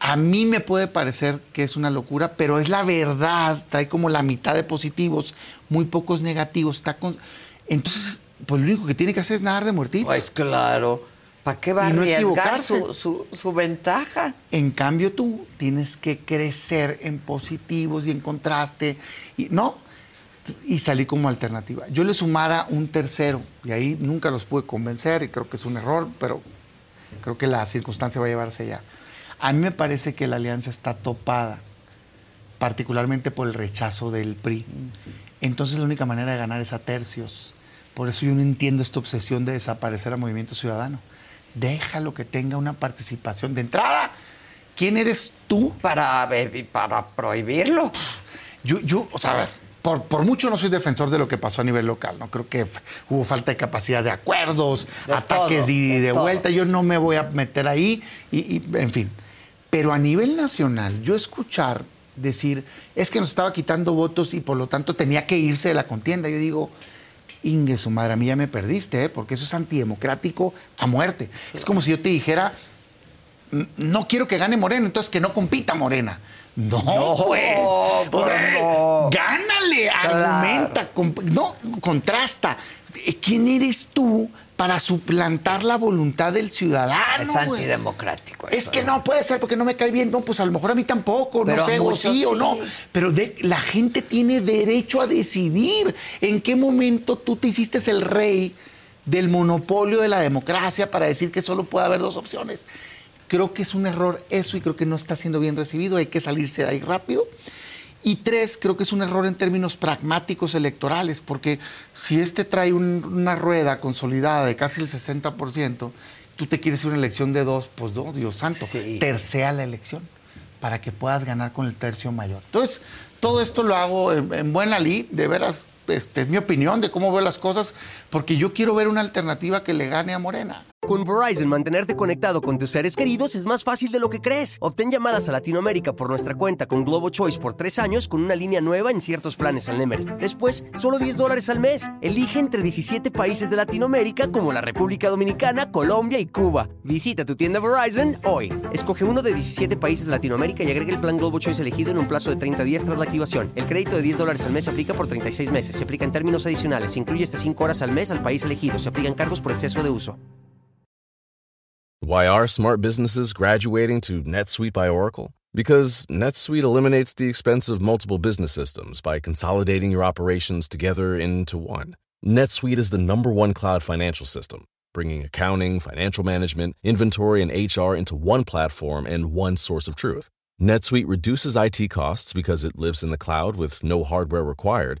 a mí me puede parecer que es una locura, pero es la verdad. Trae como la mitad de positivos, muy pocos negativos. Está con... Entonces, pues lo único que tiene que hacer es nadar de muertito. Pues claro. ¿Para qué va a arriesgar su, su, ventaja? En cambio, tú tienes que crecer en positivos y en contraste. Y, no, y salir como alternativa. Yo le sumara un tercero, y ahí nunca los pude convencer, y creo que es un error, pero creo que la circunstancia va a llevarse allá. A mí me parece que la alianza está topada, particularmente por el rechazo del PRI. Entonces la única manera de ganar es a tercios. Por eso yo no entiendo esta obsesión de desaparecer a Movimiento Ciudadano. Déjalo que tenga una participación de entrada. ¿Quién eres tú? Para, para prohibirlo. Yo, yo, o sea, a ver, por, mucho no soy defensor de lo que pasó a nivel local, ¿no? Creo que hubo falta de capacidad de acuerdos, ataques y de, vuelta. Yo no me voy a meter ahí, y, en fin. Pero a nivel nacional, yo escuchar decir, es que nos estaba quitando votos y por lo tanto tenía que irse de la contienda. Yo digo, Inge, su madre, a mí ya me perdiste, ¿eh? porque eso es antidemocrático a muerte. Es como si yo te dijera, no quiero que gane Morena, entonces que no compita Morena. No, pues. Gánale, argumenta, no, contrasta. ¿Quién eres tú para suplantar la voluntad del ciudadano. Es antidemocrático. Es que no puede ser porque no me cae bien. No, pues a lo mejor a mí tampoco, no sé, o sí, o no. Pero la gente tiene derecho a decidir en qué momento tú te hiciste el rey del monopolio de la democracia para decir que solo puede haber dos opciones. Creo que es un error eso y creo que no está siendo bien recibido. Hay que salirse de ahí rápido. Y tres, creo que es un error en términos pragmáticos electorales, porque si este trae una rueda consolidada de casi el 60%, tú te quieres una elección de dos, pues no, Dios santo, tercea la elección para que puedas ganar con el tercio mayor. Entonces, todo esto lo hago en, buena lid, de veras, este, es mi opinión de cómo veo las cosas, porque yo quiero ver una alternativa que le gane a Morena. Con Verizon, mantenerte conectado con tus seres queridos es más fácil de lo que crees. Obtén llamadas a Latinoamérica por nuestra cuenta con Globo Choice por tres años con una línea nueva en ciertos planes al Nemery. Después, solo 10 dólares al mes. Elige entre 17 países de Latinoamérica como la República Dominicana, Colombia y Cuba. Visita tu tienda Verizon hoy. Escoge uno de 17 países de Latinoamérica y agrega el plan Globo Choice elegido en un plazo de 30 días tras la activación. El crédito de 10 dólares al mes aplica por 36 meses. Se aplica en términos adicionales. Se incluye hasta 5 horas al mes al país elegido. Se aplican cargos por exceso de uso. Why are smart businesses graduating to NetSuite by Oracle? Because NetSuite eliminates the expense of multiple business systems by consolidating your operations together into one. NetSuite is the number one cloud financial system, bringing accounting, financial management, inventory, and HR into one platform and one source of truth. NetSuite reduces IT costs because it lives in the cloud with no hardware required,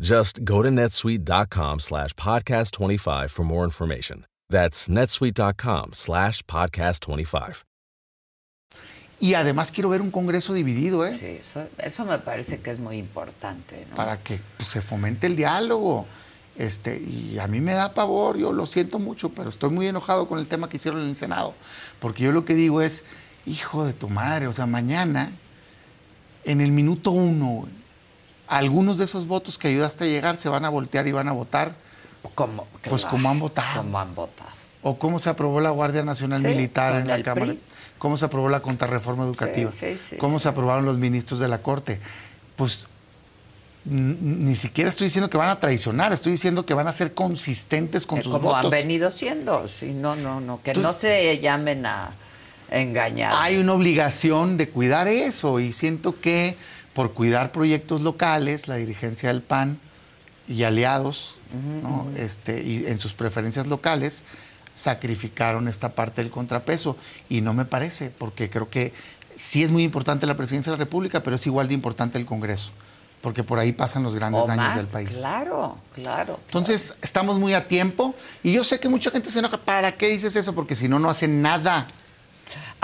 Just go to netsuite.com slash podcast 25 for more information. That's netsuite.com slash podcast 25. Y además quiero ver un Congreso dividido, ¿eh? Sí, eso, eso me parece que es muy importante, ¿no? Para que pues, se fomente el diálogo. Este, y a mí me da pavor, yo lo siento mucho, pero estoy muy enojado con el tema que hicieron en el Senado. Porque yo lo que digo es, hijo de tu madre, o sea, mañana, en el minuto uno, güey, algunos de esos votos que ayudaste a llegar se van a voltear y van a votar. Como, Pues claro, como han votado. Como han votado. O cómo se aprobó la Guardia Nacional Sí, Militar en la Cámara. PRI. Cómo se aprobó la contrarreforma educativa. sí, sí, cómo se aprobaron los ministros de la Corte. Pues ni siquiera estoy diciendo que van a traicionar, estoy diciendo que van a ser consistentes con Eh, sus como votos. han venido siendo. Sí, no, no, no. Que no se llamen a engañar. Hay una obligación de cuidar eso y siento que por cuidar proyectos locales, la dirigencia del PAN y aliados, ¿no? este, y en sus preferencias locales, sacrificaron esta parte del contrapeso. Y no me parece, porque creo que sí es muy importante la presidencia de la República, pero es igual de importante el Congreso, porque por ahí pasan los grandes o daños más, del país. Claro, claro. Entonces, estamos muy a tiempo y yo sé que mucha gente se enoja. ¿Para qué dices eso? Porque si no, no hacen nada.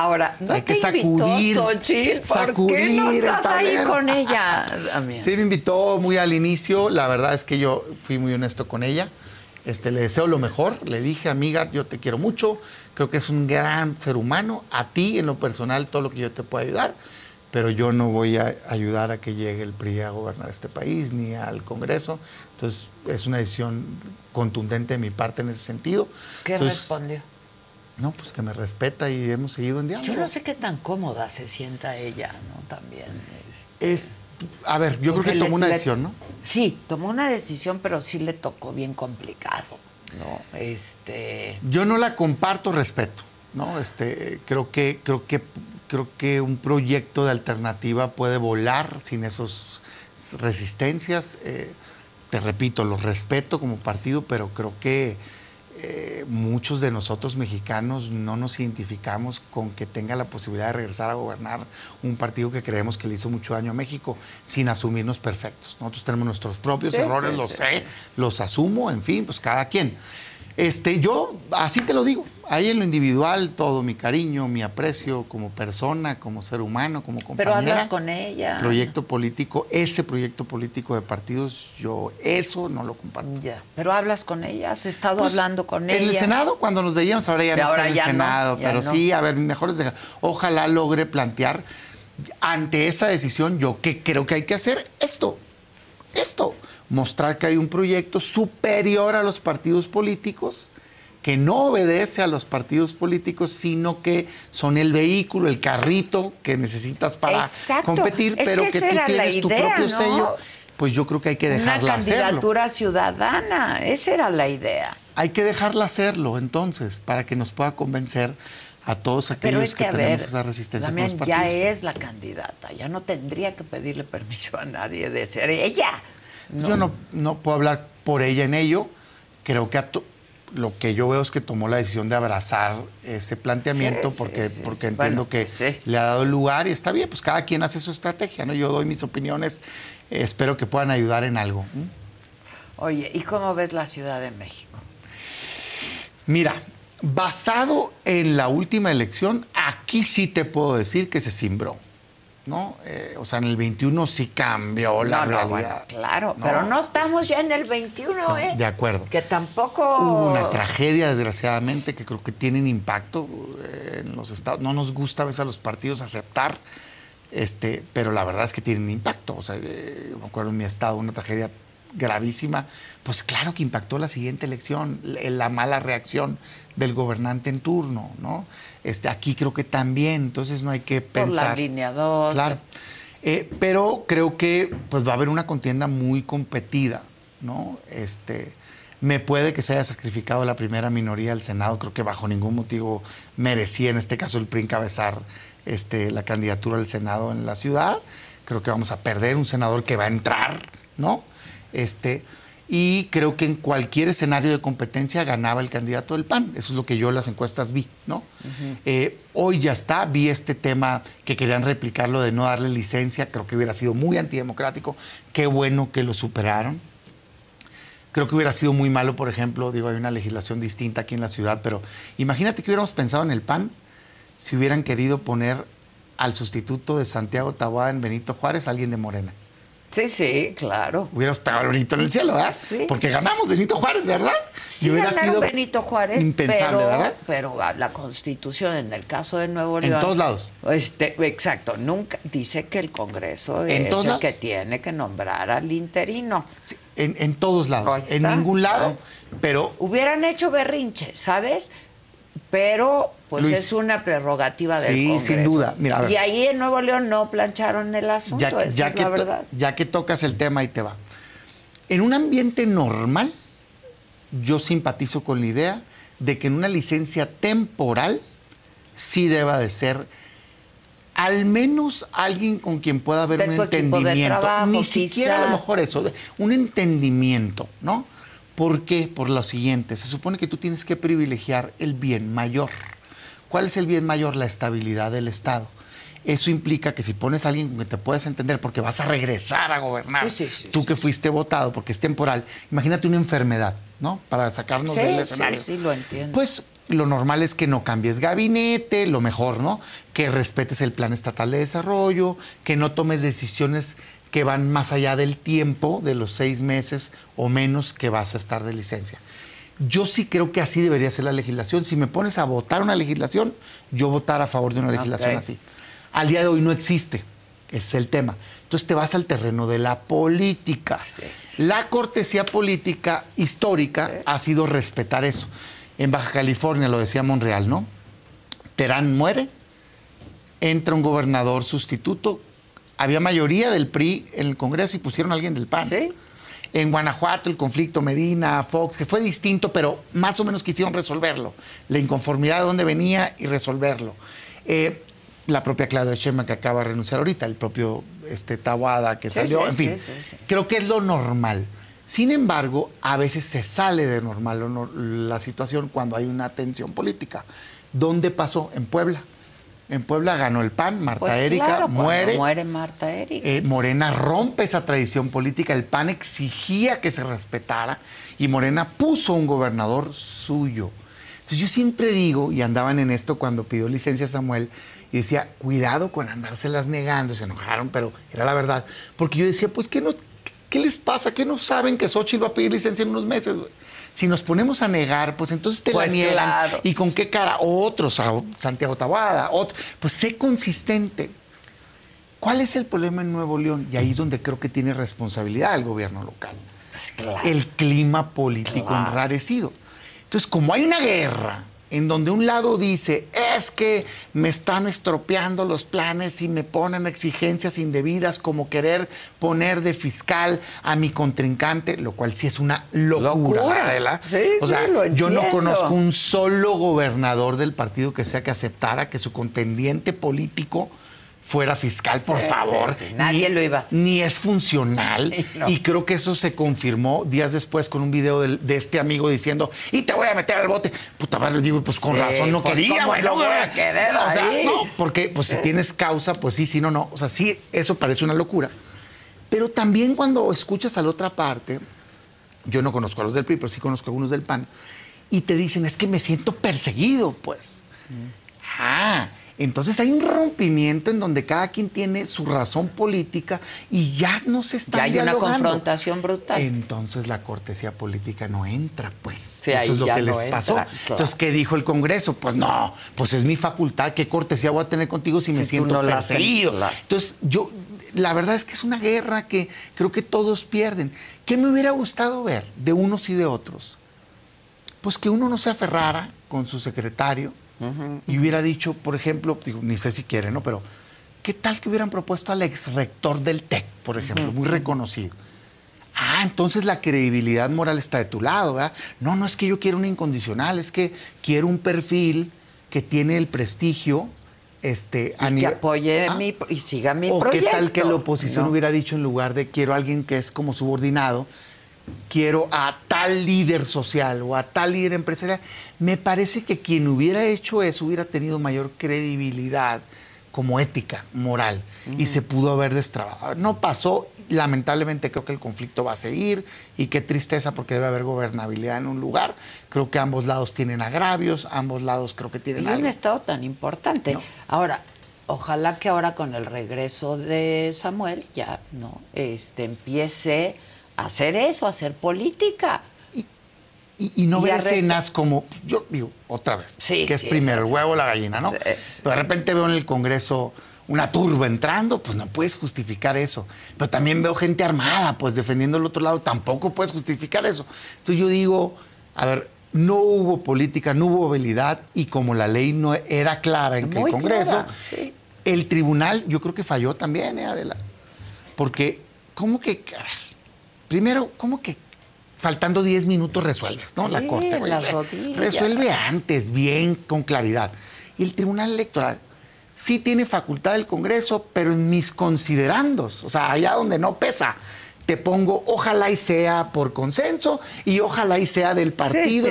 Ahora, no Hay te que sacudir, invitó Xochitl, ¿por qué sacudir no el estás ahí con ella? Damián? Sí, me invitó muy al inicio. La verdad es que yo fui muy honesto con ella. Este, le deseo lo mejor. Le dije, amiga, yo te quiero mucho. Creo que es un gran ser humano. A ti, en lo personal, todo lo que yo te pueda ayudar. Pero yo no voy a ayudar a que llegue el PRI a gobernar este país ni al Congreso. Entonces, es una decisión contundente de mi parte en ese sentido. ¿Qué Entonces, respondió? No, pues que me respeta y hemos seguido en diálogo. Yo no sé qué tan cómoda se sienta ella, ¿no? También. este, Es, a ver, yo creo que tomó una decisión, ¿no? Sí, tomó una decisión, pero sí le tocó bien complicado, ¿no? Este. Yo no la comparto, respeto, ¿no? Este, creo que, creo que, creo que un proyecto de alternativa puede volar sin esas resistencias. Eh, te repito, lo respeto como partido, pero creo que eh, muchos de nosotros mexicanos no nos identificamos con que tenga la posibilidad de regresar a gobernar un partido que creemos que le hizo mucho daño a México sin asumirnos perfectos. Nosotros tenemos nuestros propios Sí, errores, sí, lo sí, sé, los asumo, en fin, pues cada quien. Este, yo, así te lo digo, ahí en lo individual, todo mi cariño, mi aprecio como persona, como ser humano, como Pero compañera. hablas con ella. Proyecto político, ese proyecto político de partidos, yo eso no lo comparto. Ya. Pero hablas con ella, has estado Pues, hablando con ella. En el Senado, cuando nos veíamos, ahora ya no ahora está en el no, Senado, pero no. sí, a ver, mejores de... Ojalá logre plantear ante esa decisión, yo que creo que hay que hacer esto, esto, mostrar que hay un proyecto superior a los partidos políticos, que no obedece a los partidos políticos, sino que son el vehículo, el carrito que necesitas para Exacto. competir, Es pero que tú tienes tu propio ¿no? sello, pues yo creo que hay que Una dejarla hacerlo. candidatura ciudadana, esa era la idea. Hay que dejarla hacerlo, entonces, para que nos pueda convencer a todos aquellos Pero es que, que, a tenemos ver, esa resistencia con los ya partidos. es la candidata, ya no tendría que pedirle permiso a nadie de ser ella. Yo no, no puedo hablar por ella en ello. Creo que a to- lo que yo veo es que tomó la decisión de abrazar ese planteamiento Sí, porque, sí, porque sí. entiendo Bueno, que le ha dado lugar y está bien, pues cada quien hace su estrategia, ¿no? Yo doy mis opiniones, eh, espero que puedan ayudar en algo. Oye, ¿y cómo ves la Ciudad de México? Mira, basado en la última elección, aquí sí te puedo decir que se cimbró. ¿No? Eh, o sea, en el 21 sí cambió la no, no, realidad. bueno, claro, No. pero no estamos ya en el 21, No, ¿eh? de acuerdo. Que tampoco... Hubo una tragedia, desgraciadamente, que creo que tienen impacto eh, en los estados. No nos gusta a veces a los partidos aceptar, este, pero la verdad es que tienen impacto. O sea, eh, me acuerdo en mi estado una tragedia gravísima. Pues claro que impactó la siguiente elección, la, la mala reacción del gobernante en turno, ¿no? Este, aquí creo que también, entonces no hay que Por la pensar. línea 2. Claro. Eh, pero creo que pues va a haber una contienda muy competida, ¿no? Este, me puede que se haya sacrificado la primera minoría del Senado, creo que bajo ningún motivo merecía en este caso el PRI encabezar este, la candidatura al Senado en la ciudad. Creo que vamos a perder un senador que va a entrar, ¿no? Este, y creo que en cualquier escenario de competencia ganaba el candidato del PAN. Eso es lo que yo en las encuestas vi, ¿no? Eh, hoy ya está, vi este tema que querían replicarlo de no darle licencia, creo que hubiera sido muy antidemocrático, qué bueno que lo superaron. Creo que hubiera sido muy malo, por ejemplo, digo, hay una legislación distinta aquí en la ciudad, pero imagínate que hubiéramos pensado en el PAN si hubieran querido poner al sustituto de Santiago Taboada en Benito Juárez, alguien de Morena. Sí, sí, claro. Hubiéramos pegado el Benito en el cielo, ¿verdad? Sí. Porque ganamos Benito Juárez, ¿verdad? Sí, Y hubiera ganaron sido Benito Juárez, impensable, pero, ¿verdad? pero la Constitución, en el caso de Nuevo En León... todos lados. Este, exacto, nunca dice que el Congreso En es todos el lados. que tiene que nombrar al interino. Sí, en, en todos lados, en ningún lado, pero Hubieran hecho berrinche, ¿sabes? Pero pues Luis, es una prerrogativa del sí, Congreso. sin duda. Mira, ver. y ahí en Nuevo León no plancharon el asunto, ya, esa ya es que la verdad. ya que tocas el tema y te va. En un ambiente normal, yo simpatizo con la idea de que en una licencia temporal sí deba de ser al menos alguien con quien pueda haber De un entendimiento. trabajo, Ni siquiera a lo mejor eso, un entendimiento, ¿no? ¿Por qué? Por lo siguiente, se supone que tú tienes que privilegiar el bien mayor. ¿Cuál es el bien mayor? La estabilidad del Estado. Eso implica que si pones a alguien con que te puedes entender, porque vas a regresar a gobernar, Sí, sí, sí, tú que fuiste votado, porque es temporal, imagínate una enfermedad, ¿no? Para sacarnos del sí, escenario. sí, lo entiendo. Pues lo normal es que no cambies gabinete, lo mejor, ¿no? Que respetes el plan estatal de desarrollo, que no tomes decisiones que van más allá del tiempo de los seis meses o menos que vas a estar de licencia. Yo sí creo que así debería ser la legislación. Si me pones a votar una legislación, yo votar a favor de una legislación así. Al día de hoy no existe. Ese es el tema. Entonces te vas al terreno de la política. La cortesía política histórica ha sido respetar eso. En Baja California, lo decía Monreal, ¿no? Terán muere, entra un gobernador sustituto. Había mayoría del PRI en el Congreso y pusieron a alguien del PAN. Sí. En Guanajuato, el conflicto Medina, Fox, que fue distinto, pero más o menos quisieron resolverlo. La inconformidad de dónde venía y resolverlo. Eh, la propia Claudia Sheinbaum que acaba de renunciar ahorita, el propio este, Tawada que Sí, salió, sí, en fin. sí. Creo que es lo normal. Sin embargo, a veces se sale de normal la situación cuando hay una tensión política. ¿Dónde pasó? En Puebla. En Puebla ganó el PAN, Marta Pues Erika claro, muere. muere Marta Erika. Eh, Morena rompe esa tradición política. El PAN exigía que se respetara y Morena puso un gobernador suyo. Entonces yo siempre digo, y andaban en esto cuando pidió licencia Samuel, y decía, cuidado con andárselas negando, se enojaron, pero era la verdad. Porque yo decía, pues, ¿qué, no, ¿qué les pasa? ¿Qué no saben que Xochitl va a pedir licencia en unos meses? Si nos ponemos a negar, pues entonces te Pues la niegan. claro. ¿Y con qué cara? Otros, a Santiago Taboada, otro. Pues sé consistente. ¿Cuál es el problema en Nuevo León? Y ahí es donde creo que tiene responsabilidad el gobierno local. Pues claro. El clima político Claro. enrarecido. Entonces, como hay una guerra en donde un lado dice, es que me están estropeando los planes y me ponen exigencias indebidas como querer poner de fiscal a mi contrincante, lo cual sí es una locura, Locura. Adela. Sí, o sí, sea, lo yo no conozco un solo gobernador del partido que sea que aceptara que su contendiente político fuera fiscal, por Sí, favor. sí, sí. Nadie lo iba a hacer. Ni es funcional. No. Y creo que eso se confirmó días después con un video de, este amigo diciendo, y te voy a meter al bote. Puta madre, digo, pues con razón no pues, quería, ¿cómo güey. no voy a querer O sea, ahí? no, porque pues si tienes causa, pues sí, sí, no, no. O sea, sí, eso parece una locura. Pero también cuando escuchas a la otra parte, yo no conozco a los del PRI, pero sí conozco a algunos del PAN, y te dicen, es que me siento perseguido, pues. Ah, entonces hay un rompimiento en donde cada quien tiene su razón política y ya no se está Ya hay una confrontación brutal. Entonces la cortesía política no entra, pues. Sí, Eso es lo que no les entra, pasó. claro. Entonces, ¿qué dijo el Congreso? Pues no, pues es mi facultad, ¿qué cortesía voy a tener contigo si me Si siento no perseguido? claro. Entonces, yo, la verdad es que es una guerra que creo que todos pierden. ¿Qué me hubiera gustado ver de unos y de otros? Pues que uno no se aferrara con su secretario y hubiera dicho, por ejemplo, digo, ni sé si quiere, ¿no? Pero ¿qué tal que hubieran propuesto al ex rector del TEC, por ejemplo, muy reconocido? Ah, entonces la credibilidad moral está de tu lado, ¿verdad? No, no es que yo quiero un incondicional, es que quiero un perfil que tiene el prestigio este, y que apoye ah, mi, y siga mi o proyecto. qué tal que la oposición hubiera dicho en lugar de quiero a alguien que es como subordinado, quiero a tal líder social o a tal líder empresarial. Me parece que quien hubiera hecho eso hubiera tenido mayor credibilidad como ética, moral, y se pudo haber destrabado. No pasó, lamentablemente creo que el conflicto va a seguir y qué tristeza porque debe haber gobernabilidad en un lugar. Creo que ambos lados tienen agravios, ambos lados creo que tienen... Y un estado tan importante. Ahora, ojalá que ahora con el regreso de Samuel ya no este, empiece hacer eso, hacer política. Y, no ver escenas como, yo digo, otra vez, que es primero el huevo o la gallina, ¿no? Pero de repente veo en el Congreso una turba entrando, pues no puedes justificar eso. Pero también veo gente armada, pues defendiendo el otro lado, tampoco puedes justificar eso. Entonces yo digo, a ver, no hubo política, no hubo habilidad y como la ley no era clara en el Congreso, el tribunal yo creo que falló también, ¿eh, Adela? Porque, ¿cómo que, primero, ¿cómo que faltando 10 minutos resuelves, ¿no? la Corte. resuelve antes, bien, con claridad. Y el Tribunal Electoral sí tiene facultad del Congreso, pero en mis considerandos, o sea, allá donde no pesa, te pongo ojalá y sea por consenso y ojalá y sea del partido.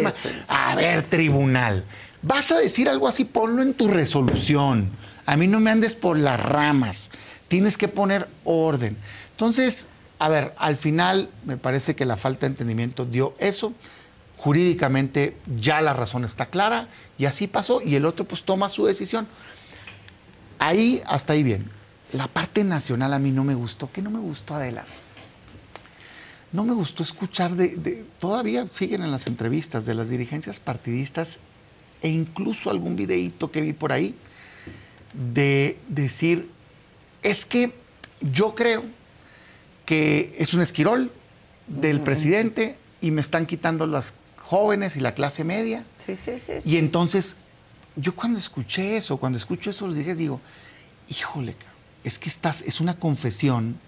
a ver, tribunal, vas a decir algo así, ponlo en tu resolución. A mí no me andes por las ramas. Tienes que poner orden. Entonces, a ver, al final me parece que la falta de entendimiento dio eso. Jurídicamente ya la razón está clara y así pasó y el otro pues toma su decisión. Ahí, hasta ahí bien. La parte nacional a mí no me gustó. ¿Qué no me gustó, Adela? No me gustó escuchar de, todavía siguen en las entrevistas de las dirigencias partidistas e incluso algún videíto que vi por ahí de decir, es que yo creo que es un esquirol del presidente y me están quitando las jóvenes y la clase media. Sí, sí, sí. Y entonces, yo cuando escuché eso, cuando escucho eso, los dije, digo, híjole, es que estás, es una confesión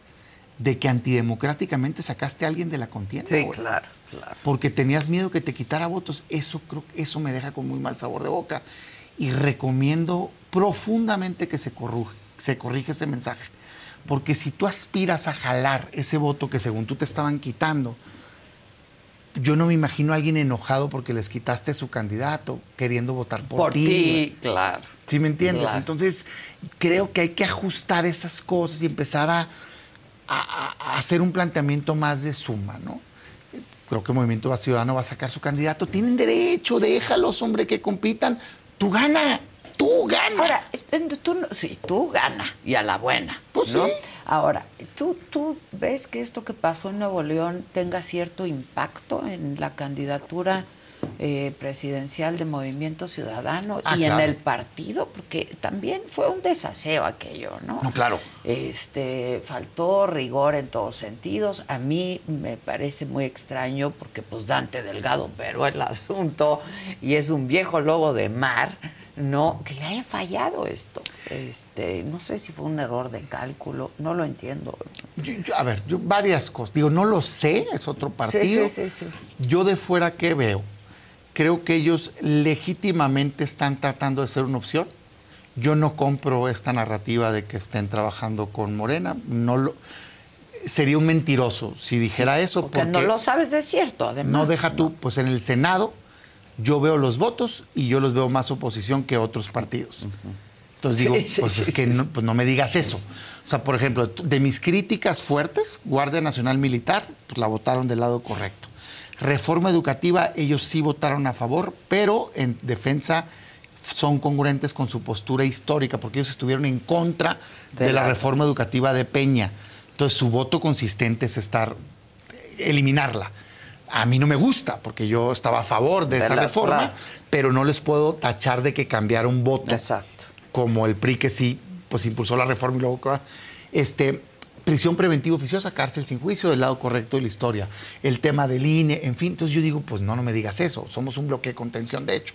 de que antidemocráticamente sacaste a alguien de la contienda. Sí, claro, claro. Porque tenías miedo que te quitara votos. Eso creo eso me deja con muy mal sabor de boca. Y recomiendo profundamente que se, se corrige ese mensaje. Porque si tú aspiras a jalar ese voto que según tú te estaban quitando, yo no me imagino a alguien enojado porque les quitaste su candidato, queriendo votar por, por ti. claro. ¿Sí me entiendes? Entonces, creo que hay que ajustar esas cosas y empezar a, hacer un planteamiento más de suma, ¿no? Creo que el Movimiento Ciudadano va a sacar su candidato. Tienen derecho, déjalos, hombre, que compitan. Tú gana tú gana. Ahora, tú, sí, tú gana y a la buena. Pues ¿no? sí. Ahora, ¿tú, ¿tú ves que esto que pasó en Nuevo León tenga cierto impacto en la candidatura eh, presidencial de Movimiento Ciudadano ah, y en el partido? Porque también fue un desaseo aquello, ¿no? No, claro. Este, faltó rigor en todos sentidos. A mí me parece muy extraño porque pues Dante Delgado pero el asunto y es un viejo lobo de mar no, que le haya fallado esto. Este, no sé si fue un error de cálculo, no lo entiendo. a ver, yo varias cosas. Digo, no lo sé, es otro partido. Sí, sí, sí, yo de fuera, ¿qué veo? Creo que ellos legítimamente están tratando de ser una opción. Yo no compro esta narrativa de que estén trabajando con Morena. No lo, sería un mentiroso si dijera eso. Porque, no lo sabes de cierto, además. No deja tú, pues en el Senado yo veo los votos y yo los veo más oposición que otros partidos. Entonces digo, pues es que no, pues no me digas eso. O sea, por ejemplo, de mis críticas fuertes, Guardia Nacional Militar, pues la votaron del lado correcto. Reforma educativa, ellos sí votaron a favor, pero en defensa son congruentes con su postura histórica, porque ellos estuvieron en contra de, la, reforma educativa de Peña. Entonces, su voto consistente es estar, eliminarla a mí no me gusta, porque yo estaba a favor de, esa reforma, pero no les puedo tachar de que cambiara un voto. Exacto. Como el PRI que sí, pues impulsó la reforma y luego... Este, prisión preventiva oficiosa, cárcel sin juicio, del lado correcto de la historia. El tema del INE, en fin. Entonces yo digo, pues no, no me digas eso. Somos un bloque de contención, de hecho.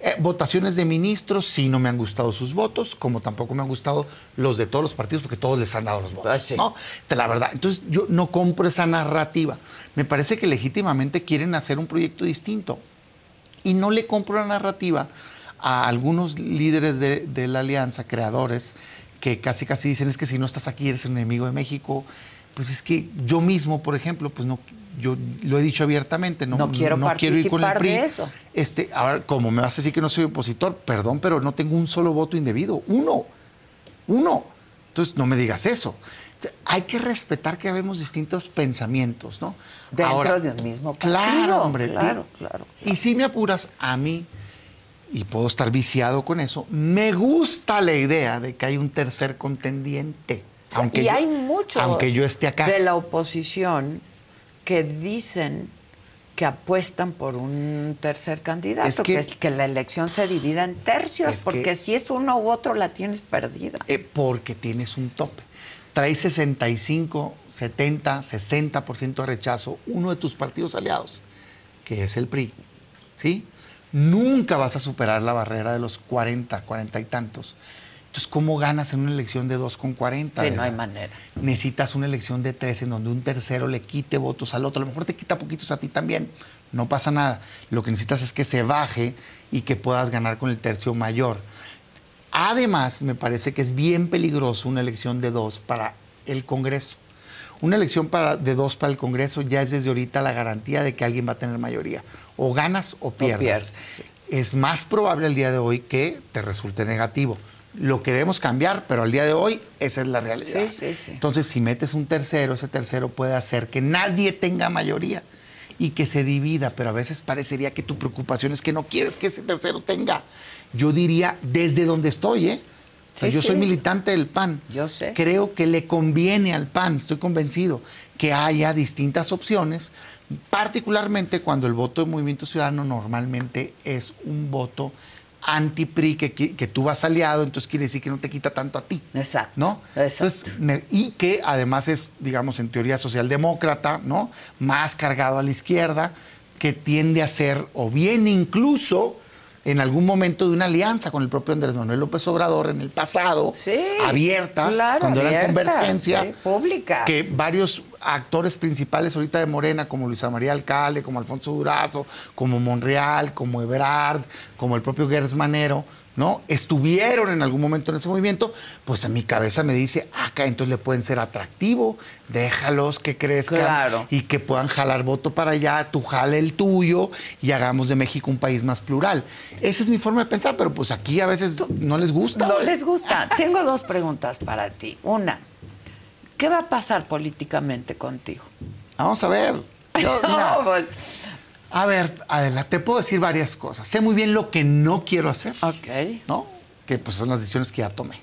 Eh, votaciones de ministros, sí no me han gustado sus votos, como tampoco me han gustado los de todos los partidos, porque todos les han dado los votos. Ah, sí. ¿no? La verdad. Entonces, yo no compro esa narrativa. Me parece que legítimamente quieren hacer un proyecto distinto. Y no le compro la narrativa a algunos líderes de, de la alianza, creadores, que casi casi dicen es que si no estás aquí eres el enemigo de México. Pues es que yo mismo, por ejemplo, pues no, yo lo he dicho abiertamente, no, No quiero quiero ir con el PRI. de eso. Este, ahora, como me vas a decir que no soy opositor, perdón, pero no tengo un solo voto indebido. Uno. Uno. Entonces, no me digas eso. Hay que respetar que habemos distintos pensamientos, ¿no? Dentro de un mismo partido, Claro, hombre. claro, claro, Y si me apuras a mí, y puedo estar viciado con eso, me gusta la idea de que hay un tercer contendiente. Aunque y yo- hay muchos Aunque yo esté acá. de la oposición que dicen que apuestan por un tercer candidato, Es que, que- es que la elección se divida en tercios, Es porque que- si es uno u otro la tienes perdida. Eh, porque tienes un tope. Traes 65, 70, 60% de rechazo, uno de tus partidos aliados, que es el PRI. ¿Sí? Nunca vas a superar la barrera de los 40, 40 y tantos. Entonces, ¿cómo ganas en una elección de 2 con 40? Sí, de no hay manera. Necesitas una elección de 3 en donde un tercero le quite votos al otro. A lo mejor te quita poquitos a ti también. No pasa nada. Lo que necesitas es que se baje y que puedas ganar con el tercio mayor. Además, me parece que es bien peligroso una elección de dos para el Congreso. Una elección para, de dos para el Congreso ya es desde ahorita la garantía de que alguien va a tener mayoría. O ganas o pierdes. pierdes, sí. Es más probable el día de hoy que te resulte negativo. Lo queremos cambiar, pero al día de hoy esa es la realidad. Sí, sí, sí. Entonces, si metes un tercero, ese tercero puede hacer que nadie tenga mayoría y que se divida, pero a veces parecería que tu preocupación es que no quieres que ese tercero tenga. Yo diría, desde donde estoy, ¿eh? O sea, Sí, yo soy militante del PAN. Yo sé. Creo que le conviene al PAN, estoy convencido, que haya distintas opciones, particularmente cuando el voto de Movimiento Ciudadano normalmente es un voto anti-PRI, que, que, que tú vas aliado, entonces quiere decir que no te quita tanto a ti. Exacto, ¿No? exacto. Entonces, y que además es, digamos, en teoría socialdemócrata, ¿no? Más cargado a la izquierda, que tiende a ser, o bien incluso en algún momento de una alianza con el propio Andrés Manuel López Obrador en el pasado, Sí, abierta, claro, cuando era en abierta, convergencia, sí, pública. que varios actores principales ahorita de Morena, como Luisa María Alcalde, como Alfonso Durazo, como Monreal, como Ebrard, como el propio Gers Manero, ¿no? Estuvieron en algún momento en ese movimiento, pues a mi cabeza me dice, acá entonces le pueden ser atractivo, déjalos que crezcan Claro. y que puedan jalar voto para allá, tú jale el tuyo y hagamos de México un país más plural. Esa es mi forma de pensar, pero pues aquí a veces no les gusta. No les gusta. Tengo dos preguntas para ti. Una, ¿qué va a pasar políticamente contigo? Vamos a ver. Yo, mira, No, pues, A ver, Adela, te puedo decir varias cosas. Sé muy bien lo que no quiero hacer, ok. ¿no? Que pues son las decisiones que ya tomé.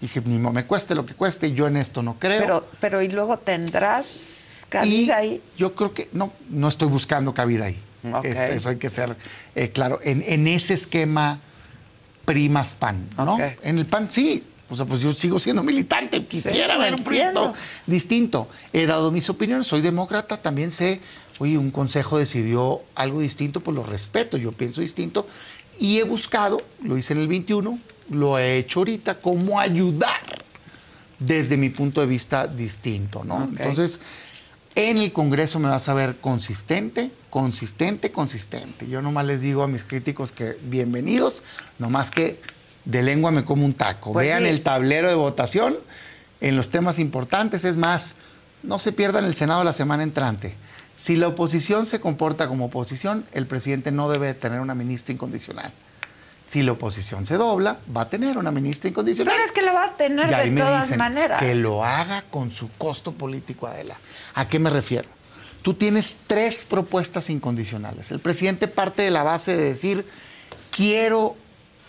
Dije, ni me cueste lo que cueste, yo en esto no creo. Pero, pero y luego tendrás y cabida ahí. yo creo que no, no estoy buscando cabida ahí. Ok. Es- eso hay que ser eh, claro. En, en ese esquema primas pan, ¿no? Ok. En el pan sí. O sea, pues yo sigo siendo militante, quisiera lo ver un proyecto distinto. He dado mis opiniones, soy demócrata, también sé, oye, un consejo decidió algo distinto, pues lo respeto, yo pienso distinto. Y he buscado, lo hice en el 21, lo he hecho ahorita, cómo ayudar desde mi punto de vista distinto, ¿no? Entonces, en el Congreso me vas a ver consistente, consistente, consistente. Yo nomás les digo a mis críticos que bienvenidos, nomás que de lengua me como un taco. Pues Vean sí. el tablero de votación en los temas importantes. Es más, no se pierdan el Senado la semana entrante. Si la oposición se comporta como oposición, el presidente no debe tener una ministra incondicional. Si la oposición se dobla, va a tener una ministra incondicional. Pero es que la va a tener Y ahí de me todas dicen maneras. Que lo haga con su costo político, Adela. ¿A qué me refiero? Tú tienes tres propuestas incondicionales. El presidente parte de la base de decir, quiero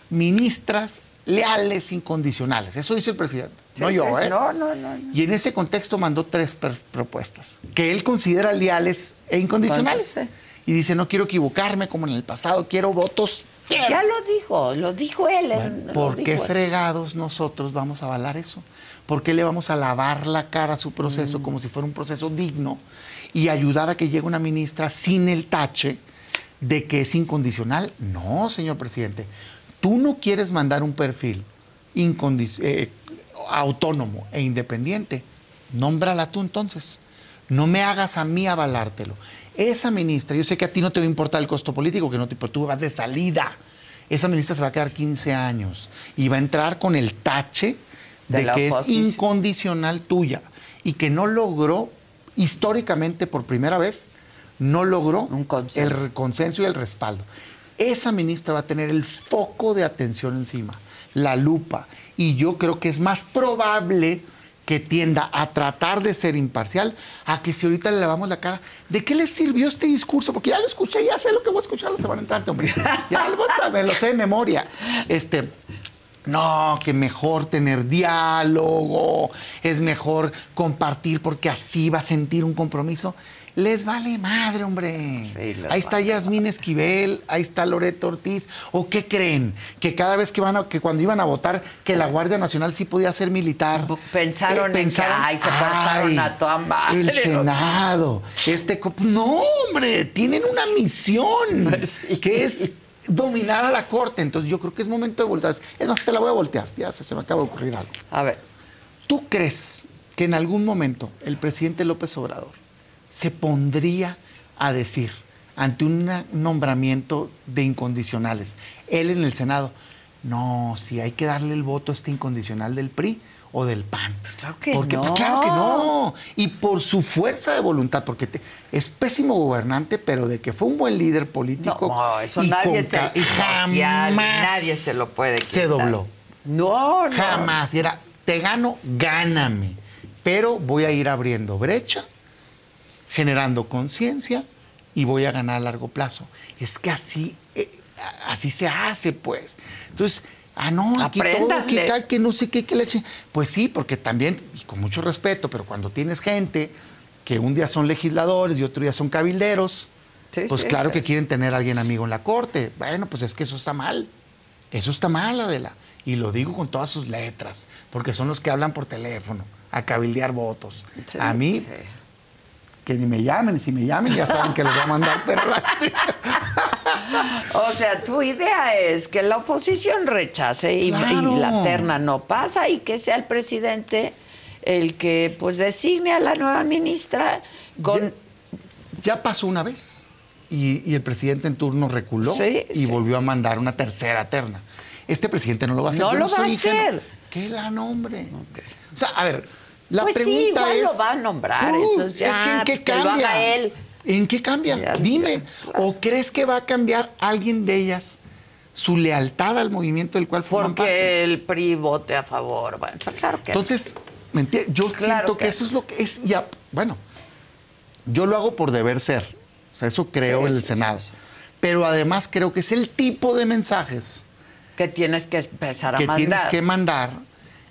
ministras leales incondicionales. Eso dice el presidente, Sí, no sí, yo, ¿eh? No, no, no. no. Y en ese contexto mandó tres propuestas que él considera leales e incondicionales. Bueno, Y dice, no quiero equivocarme como en el pasado, quiero votos. Ya lo dijo, lo dijo él. Bueno, ¿Por qué dijo él. fregados nosotros vamos a avalar eso? ¿Por qué le vamos a lavar la cara a su Mm. proceso como si fuera un proceso digno y ayudar a que llegue una ministra sin el tache de que es incondicional. No, señor presidente. Tú no quieres mandar un perfil eh, autónomo e independiente. Nómbrala tú entonces. No me hagas a mí avalártelo. Esa ministra, yo sé que a ti no te va a importar el costo político, que no te, pero tú vas de salida. Esa ministra se va a quedar 15 años y va a entrar con el tache de, que es incondicional tuya y que no logró históricamente por primera vez no logró el consenso y el respaldo. Esa ministra va a tener el foco de atención encima, la lupa, y yo creo que es más probable que tienda a tratar de ser imparcial, a que si ahorita le lavamos la cara, ¿de qué le sirvió este discurso? Porque ya lo escuché, ya sé lo que voy a escuchar la semana entrante, hombre. Ya lo, me lo sé de memoria. Este, no, que mejor tener diálogo, es mejor compartir porque así va a sentir un compromiso. Les vale madre, hombre. ahí está Yasmín Esquivel, ahí está Loreto Ortiz. ¿O qué creen? Que cada vez que van a, que cuando iban a votar, que la Guardia Nacional sí podía ser militar. Pensaron, eh, en que, ay, se portaron a toda madre. El Senado. Este, no, hombre, tienen una misión que es dominar a la corte. Entonces yo creo que es momento de voltear. Es más, te la voy a voltear. Ya se, se me acaba de ocurrir algo. A ver. ¿Tú crees que en algún momento el presidente López Obrador se pondría a decir ante un nombramiento de incondicionales, él en el Senado, no, si hay que darle el voto a este incondicional del PRI o del PAN. Pues claro que porque, no. Pues claro que no. Y por su fuerza de voluntad, porque es pésimo gobernante, pero de que fue un buen líder político. No, eso nadie, se, jamás nadie se lo puede quitar. Se dobló. No, no. Jamás. Y era, te gano, gáname. Pero voy a ir abriendo brecha generando conciencia y voy a ganar a largo plazo. Es que así, eh, así se hace, pues. Entonces, ah, no, aquí todo, que, que no sé qué, que le eche. Pues sí, porque también, y con mucho respeto, pero cuando tienes gente que un día son legisladores y otro día son cabilderos, pues claro que quieren tener a alguien amigo en la corte. Bueno, pues es que eso está mal. Eso está mal, Adela. Y lo digo con todas sus letras, porque son los que hablan por teléfono, a cabildear votos. a mí, que ni me llamen, si me llamen ya saben que les voy a mandar pero O sea, tu idea es que la oposición rechace y, la terna no pasa y que sea el presidente el que pues designe a la nueva ministra con... Ya, pasó una vez y, el presidente en turno reculó y volvió a mandar una tercera terna. Este presidente no lo va a hacer. No lo va a hacer. Que la nombre. O sea, a ver, la pues pregunta sí, igual es, lo va a nombrar. entonces ya, es que ¿en qué pues cambia? él. ¿En qué cambia? Dime. ¿O crees que va a cambiar alguien de ellas su lealtad al movimiento del cual forman Porque el PRI vote a favor. Bueno, claro que Entonces, ¿me yo siento que, eso es lo que es ya. Bueno, yo lo hago por deber ser. O sea, eso creo en el Senado. Pero además creo que es el tipo de mensajes que tienes que empezar a que mandar. tienes que mandar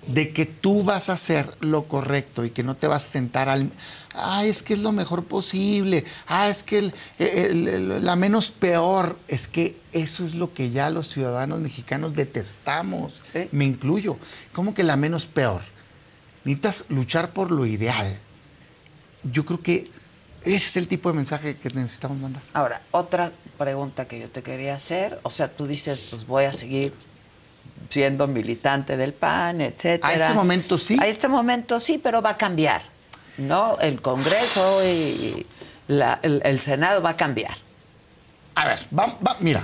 de que tú vas a hacer lo correcto y que no te vas a sentar al, ah, es que es lo mejor posible, ah, es que la menos peor, es que eso es lo que ya los ciudadanos mexicanos detestamos, me incluyo, como que la menos peor. Necesitas luchar por lo ideal. Yo creo que ese es el tipo de mensaje que necesitamos mandar. Ahora, otra pregunta que yo te quería hacer, o sea, tú dices, pues voy a seguir siendo militante del PAN, etcétera. A este momento sí. A este momento sí, pero va a cambiar. ¿No? El Congreso y el, Senado va a cambiar. A ver, mira,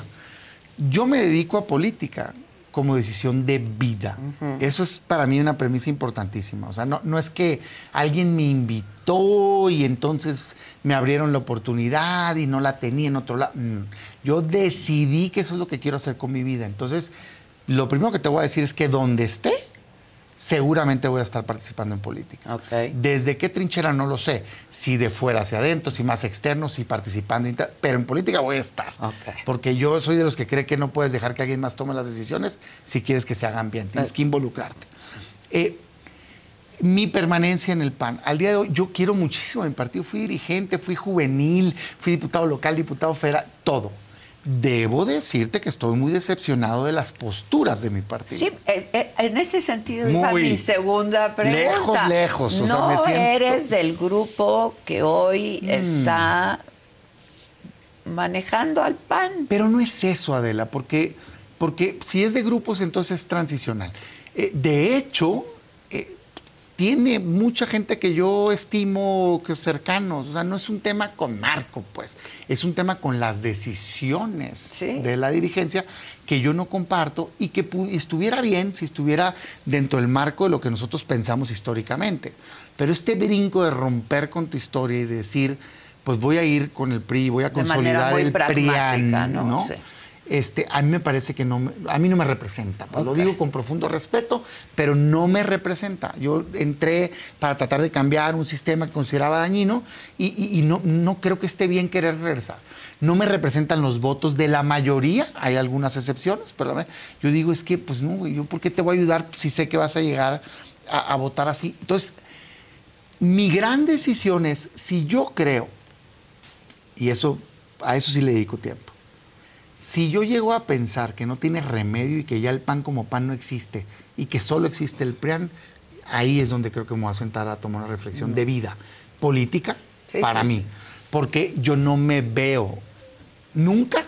yo me dedico a política como decisión de vida. Eso es para mí una premisa importantísima. O sea, no, no es que alguien me invitó y entonces me abrieron la oportunidad y no la tenía en otro lado. Mm. Yo decidí que eso es lo que quiero hacer con mi vida. Entonces, lo primero que te voy a decir es que donde esté, seguramente voy a estar participando en política. ¿Desde qué trinchera? No lo sé. Si de fuera hacia adentro, si más externo, si participando. Pero en política voy a estar. Porque yo soy de los que cree que no puedes dejar que alguien más tome las decisiones si quieres que se hagan bien. Tienes que involucrarte. Eh, mi permanencia en el PAN. Al día de hoy, yo quiero muchísimo a mi partido. Fui dirigente, fui juvenil, fui diputado local, diputado federal, todo. Debo decirte que estoy muy decepcionado de las posturas de mi partido. Sí, eh, eh, en ese sentido es mi segunda pregunta. Lejos, lejos. O no sea, me eres del grupo que hoy mm. está manejando al PAN. Pero no es eso, Adela, porque, porque si es de grupos, entonces es transicional. Eh, de hecho, tiene mucha gente que yo estimo que cercanos. O sea, no es un tema con Marco, pues. Es un tema con las decisiones Sí. de la dirigencia que yo no comparto y que estuviera bien si estuviera dentro del marco de lo que nosotros pensamos históricamente. Pero este brinco de romper con tu historia y decir, pues voy a ir con el PRI, voy a De consolidar el PRIAN, ¿no? ¿no? Sí. Este, a mí me parece que no, me- a mí no me representa. Pues. Lo digo con profundo respeto, pero no me representa. Yo entré para tratar de cambiar un sistema que consideraba dañino y, y- y no, no creo que esté bien querer regresar. No me representan los votos de la mayoría, hay algunas excepciones, pero yo digo es que, pues no, yo por qué te voy a ayudar si sé que vas a llegar a, a votar así. Entonces, mi gran decisión es, si yo creo, y eso, a eso sí le dedico tiempo, si yo llego a pensar que no tiene remedio y que ya el pan como pan no existe y que solo existe el PRIAN, ahí es donde creo que me voy a sentar a tomar una reflexión de vida política Sí, para sí, mí. sí. Porque yo no me veo nunca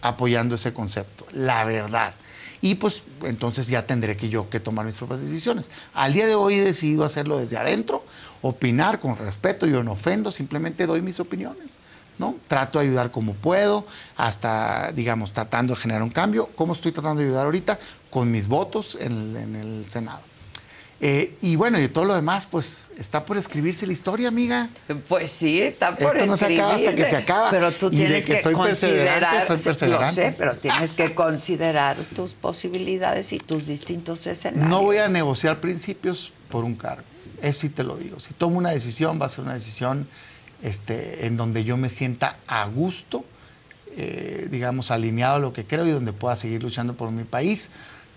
apoyando ese concepto, la verdad. Y pues entonces ya tendré que yo que tomar mis propias decisiones. Al día de hoy he decidido hacerlo desde adentro, opinar con respeto, yo no ofendo, simplemente doy mis opiniones. ¿No? Trato de ayudar como puedo, hasta, digamos, tratando de generar un cambio. ¿Cómo estoy tratando de ayudar ahorita? Con mis votos en el, en el Senado. Eh, y bueno, y todo lo demás, pues está por escribirse la historia, amiga. Pues sí, está por Esto no se acaba hasta que escribirse, se acaba. Pero tú Y de tienes que que, soy considerar, soy perseverante. Lo sé, pero tienes que considerar tus posibilidades y tus distintos escenarios. No voy a negociar principios por un cargo. Eso sí te lo digo. Si tomo una decisión, va a ser una decisión este, en donde yo me sienta a gusto, eh, digamos, alineado a lo que creo y donde pueda seguir luchando por mi país.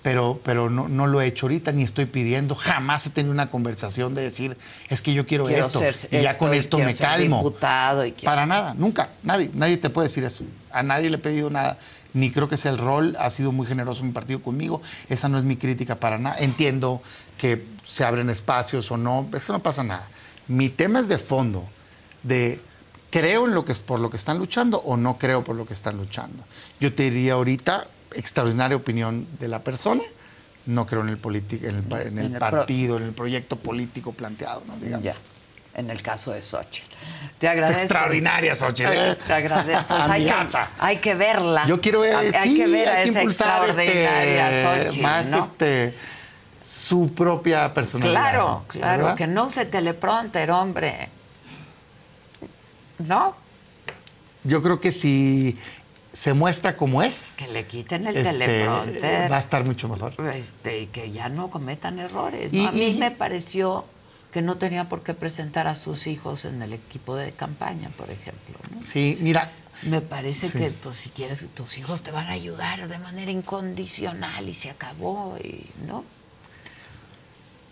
Pero, pero no, no lo he hecho ahorita ni estoy pidiendo. Jamás he tenido una conversación de decir, es que yo quiero, Quiero esto. ser y ya con esto me calmo. diputado y quiero- Para nada, nunca. Nadie, nadie te puede decir eso. A nadie le he pedido nada. Ni creo que sea el rol. Ha sido muy generoso mi partido conmigo. Esa no es mi crítica para nada. Entiendo que se abren espacios o no. Eso no pasa nada. Mi tema es de fondo, de creo en lo que es por lo que están luchando o no creo por lo que están luchando. Yo te diría ahorita extraordinaria opinión de la persona. No creo en el, en el, en el En el pro- partido, en el proyecto político planteado, ¿no? Digamos. Ya, en el caso de Xochitl. Te agradezco. Extraordinaria, Xochitl, ¿eh? Te agradezco. Pues hay, que, Amigaza. hay que verla. Yo quiero ver, hay, hay sí, que ver a hay que esa impulsar extraordinaria este, Xochitl, más ¿no? este su propia personalidad. Claro, claro, ¿verdad? que no se teleprompter, hombre. ¿No? Yo creo que si se muestra como es, Que le quiten el este, teleprompter. va a estar mucho mejor. Este, y que ya no cometan errores. ¿no? Y- a mí y- me pareció que no tenía por qué presentar a sus hijos en el equipo de campaña, por ejemplo. ¿no? Sí, mira, Me parece Sí. que pues, si quieres, tus hijos te van a ayudar de manera incondicional y se acabó, y, ¿no?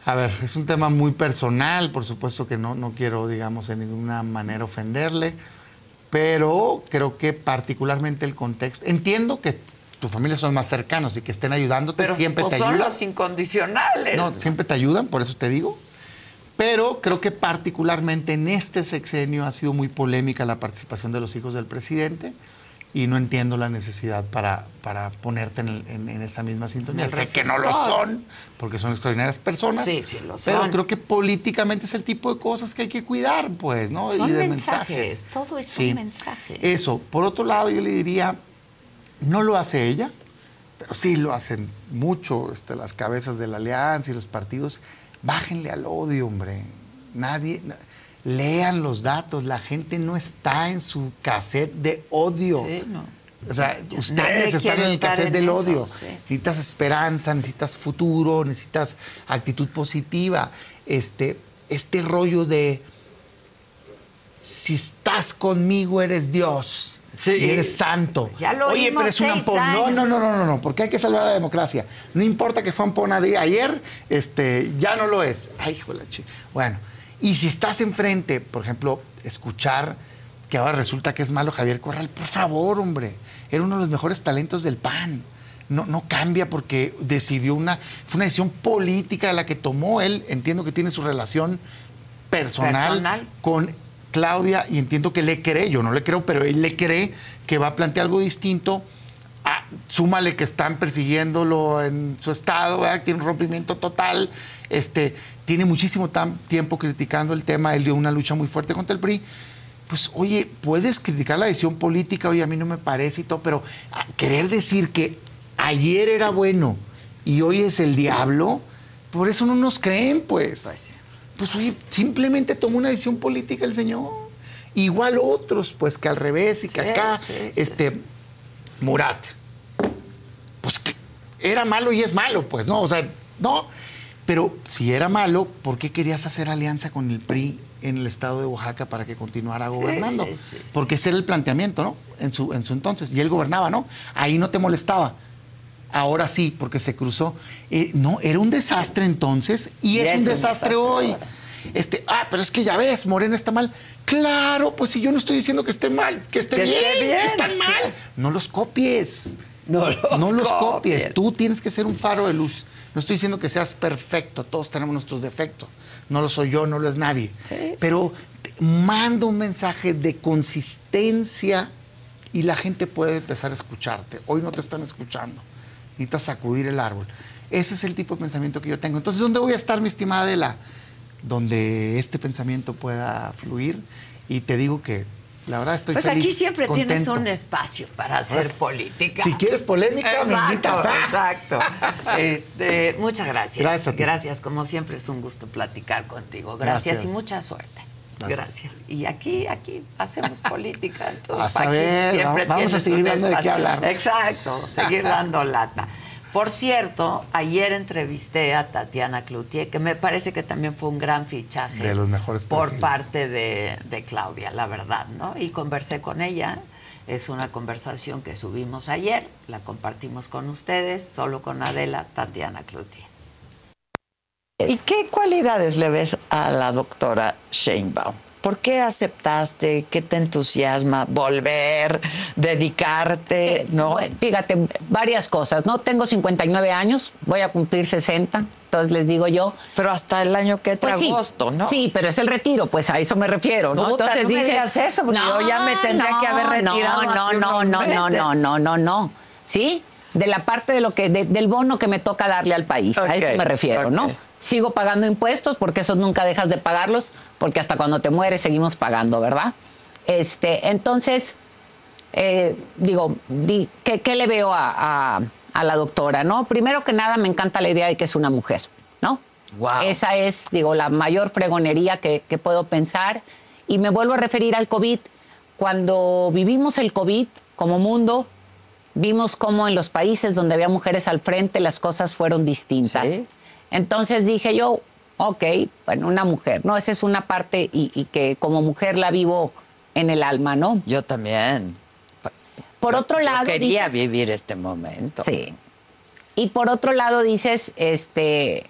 A ver, es un tema muy personal, por supuesto que no, no quiero, digamos, en ninguna manera ofenderle, pero creo que particularmente el contexto, entiendo que tus familias son más cercanos y que estén ayudándote, Pero siempre pues, te son ayudan. los incondicionales. No, siempre te ayudan, por eso te digo. Pero creo que particularmente en este sexenio ha sido muy polémica la participación de los hijos del presidente y no entiendo la necesidad para, para ponerte en, el- en- en esa misma sintonía. Sé que no lo son, porque son extraordinarias personas. Sí, sí lo Pero son. creo que políticamente es el tipo de cosas que hay que cuidar, pues, ¿no? Son y de mensajes, mensajes. todo es Sí. un mensaje. Eso. Por otro lado, yo le diría, no lo hace ella, pero sí lo hacen mucho este, las cabezas de la alianza y los partidos. Bájenle al odio, hombre. Nadie. na- lean los datos. La gente no está en su cassette de odio. Sí, no. O sea, ustedes están en el cassette en del eso, odio. sí. Necesitas esperanza, necesitas futuro, necesitas actitud positiva. Este, este rollo de si estás conmigo eres Dios. Sí. Y eres santo. Ya lo Oye, pero es un ampón. No, no, no, no, no, no, porque hay que salvar a la democracia. No importa que fue ampona de ayer, este, ya no lo es. Ay, hijo de la chi- Bueno, y si estás enfrente, por ejemplo, escuchar que ahora resulta que es malo Javier Corral, por favor, hombre, era uno de los mejores talentos del PAN. No, no cambia porque decidió una, fue una decisión política la que tomó él. Entiendo que tiene su relación personal, Personal. con Claudia, y entiendo que le cree, yo no le creo, pero él le cree que va a plantear algo distinto. Ah, súmale que están persiguiéndolo en su estado, ¿verdad? tiene un rompimiento total, este, tiene muchísimo tiempo criticando el tema, él dio una lucha muy fuerte contra el PRI. Pues, oye, puedes criticar la decisión política, oye, a mí no me parece y todo, pero ah, querer decir que ayer era bueno y hoy es el diablo, por eso no nos creen, pues. Pues, pues oye, simplemente tomó una decisión política el señor. Igual otros, pues que al revés y que acá, este, Murat, pues era malo y es malo, pues, ¿no? O sea, no. Pero si era malo, ¿por qué querías hacer alianza con el PRI en el estado de Oaxaca para que continuara gobernando? Porque ese era el planteamiento, ¿no? En su, en su entonces. Y él gobernaba, ¿no? Ahí no te molestaba. Ahora sí, porque se cruzó. Eh, no, era un desastre entonces y, es, un desastre, hoy. Este, ah, pero es que ya ves, Morena está mal. Claro, pues si yo no estoy diciendo que esté mal, que esté, bien, bien, están mal. No los copies. No los, copies. Tú tienes que ser un faro de luz. No estoy diciendo que seas perfecto, todos tenemos nuestros defectos. No lo soy yo, no lo es nadie. Pero manda un mensaje de consistencia y la gente puede empezar a escucharte. Hoy no te están escuchando. Necesitas sacudir el árbol. Ese es el tipo de pensamiento que yo tengo. Entonces, ¿dónde voy a estar, mi estimada Adela? Donde este pensamiento pueda fluir. Y te digo que la verdad estoy pues feliz. Pues aquí siempre tienes un espacio para hacer pues, política. Si quieres polémica, exacto, Exacto. Este, muchas gracias. Gracias, gracias. Como siempre es un gusto platicar contigo. Gracias, y mucha suerte. Gracias. Y aquí, aquí hacemos política. Entonces, a ver, siempre vamos a seguir dando de qué hablar. Exacto, seguir dando lata. Por cierto, ayer entrevisté a Tatiana Cloutier, que me parece que también fue un gran fichaje. De los mejores Por parte de, de, Claudia, la verdad, ¿no? Y conversé con ella. Es una conversación que subimos ayer, la compartimos con ustedes, solo con Adela, Tatiana Cloutier. ¿Y qué cualidades le ves a la doctora Sheinbaum? ¿Por qué aceptaste? ¿Qué te entusiasma? Volver, dedicarte, eh, ¿no? Fíjate, varias cosas, ¿no? Tengo 59 años, voy a cumplir 60, entonces les digo yo. Pero hasta el año que entra, pues sí, agosto, ¿no? Sí, pero es el retiro, pues a eso me refiero, ¿no? Entonces no dices, me eso, porque yo ya me tendría que haber retirado. No, no, no, no, no, no, no, no, no, ¿sí? De la parte de lo que, del bono que me toca darle al país, a eso me refiero, ¿no? sigo pagando impuestos porque esos nunca dejas de pagarlos, porque hasta cuando te mueres seguimos pagando, ¿verdad? Este, entonces, eh, digo, ¿qué, le veo a, la doctora? ¿no? Primero que nada, me encanta la idea de que es una mujer, ¿no? Esa es, digo, la mayor fregonería que, que puedo pensar. Y me vuelvo a referir al COVID. Cuando vivimos el COVID como mundo, vimos cómo en los países donde había mujeres al frente las cosas fueron distintas. ¿Sí? Entonces dije yo, ok, bueno, una mujer, ¿no? Esa es una parte y, que como mujer la vivo en el alma, ¿no? Yo también. Por otro lado. quería vivir este momento. Sí. Y por otro lado dices, este,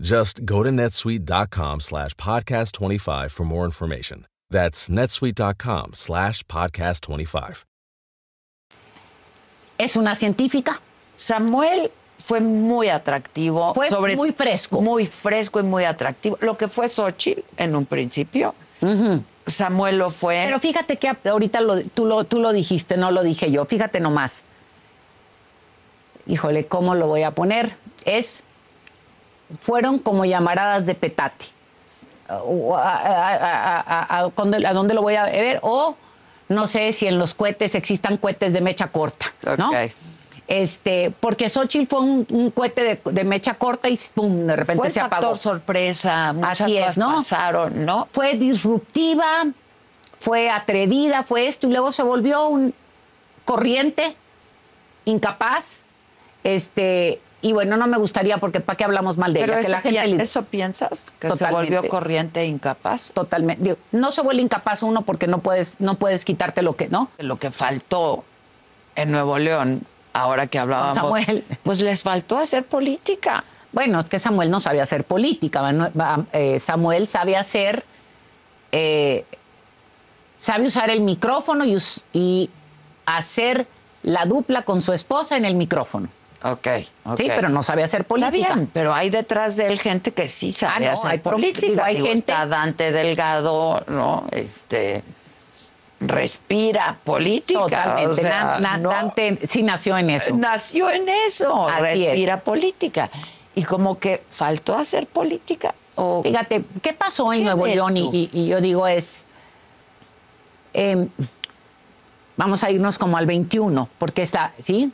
Just go to netsuite.com slash podcast 25 for more information. That's netsuite.com slash podcast 25. Es una científica. Samuel fue muy atractivo. Fue muy fresco. Muy fresco y muy atractivo. Lo que fue Xochitl en un principio. Samuel lo fue. Pero fíjate que ahorita lo, tú, lo, tú lo dijiste, no lo dije yo. Fíjate nomás. Híjole, ¿cómo lo voy a poner? Es. Fueron como llamaradas de petate. A, dónde lo voy a ver? O no sé si en los cohetes existan cohetes de mecha corta, ¿no? Este, porque Xochitl fue un, cohete de, mecha corta y pum, de repente se apagó. Factor sorpresa, muchas Así cosas es, ¿no? pasaron, ¿no? Fue disruptiva, fue atrevida, fue esto, y luego se volvió un corriente, incapaz, este, y bueno, no me gustaría porque para qué hablamos mal de ella. Que la gente ¿Eso piensas? ¿Que se volvió corriente e incapaz? Totalmente. no se vuelve incapaz uno porque no puedes, no puedes quitarte lo que, ¿no? Lo que faltó en Nuevo León ahora que hablábamos, Samuel. pues les faltó hacer política. Bueno, es que Samuel no sabía hacer política. Eh, Samuel sabe hacer, eh, sabe usar el micrófono y, y, hacer la dupla con su esposa en el micrófono. Ok, Sí, pero no sabe hacer política. Está bien, pero hay detrás de él gente que sí sabe ah, hacer política. hay gente... Está Dante Delgado, ¿no? Este respira política. Totalmente. Dante sí nació en eso. Nació en eso, respira política. Y como que faltó hacer política. Fíjate, ¿qué pasó en Nuevo León? Y, yo digo es, em, vamos a irnos como al 21, porque está, ¿sí?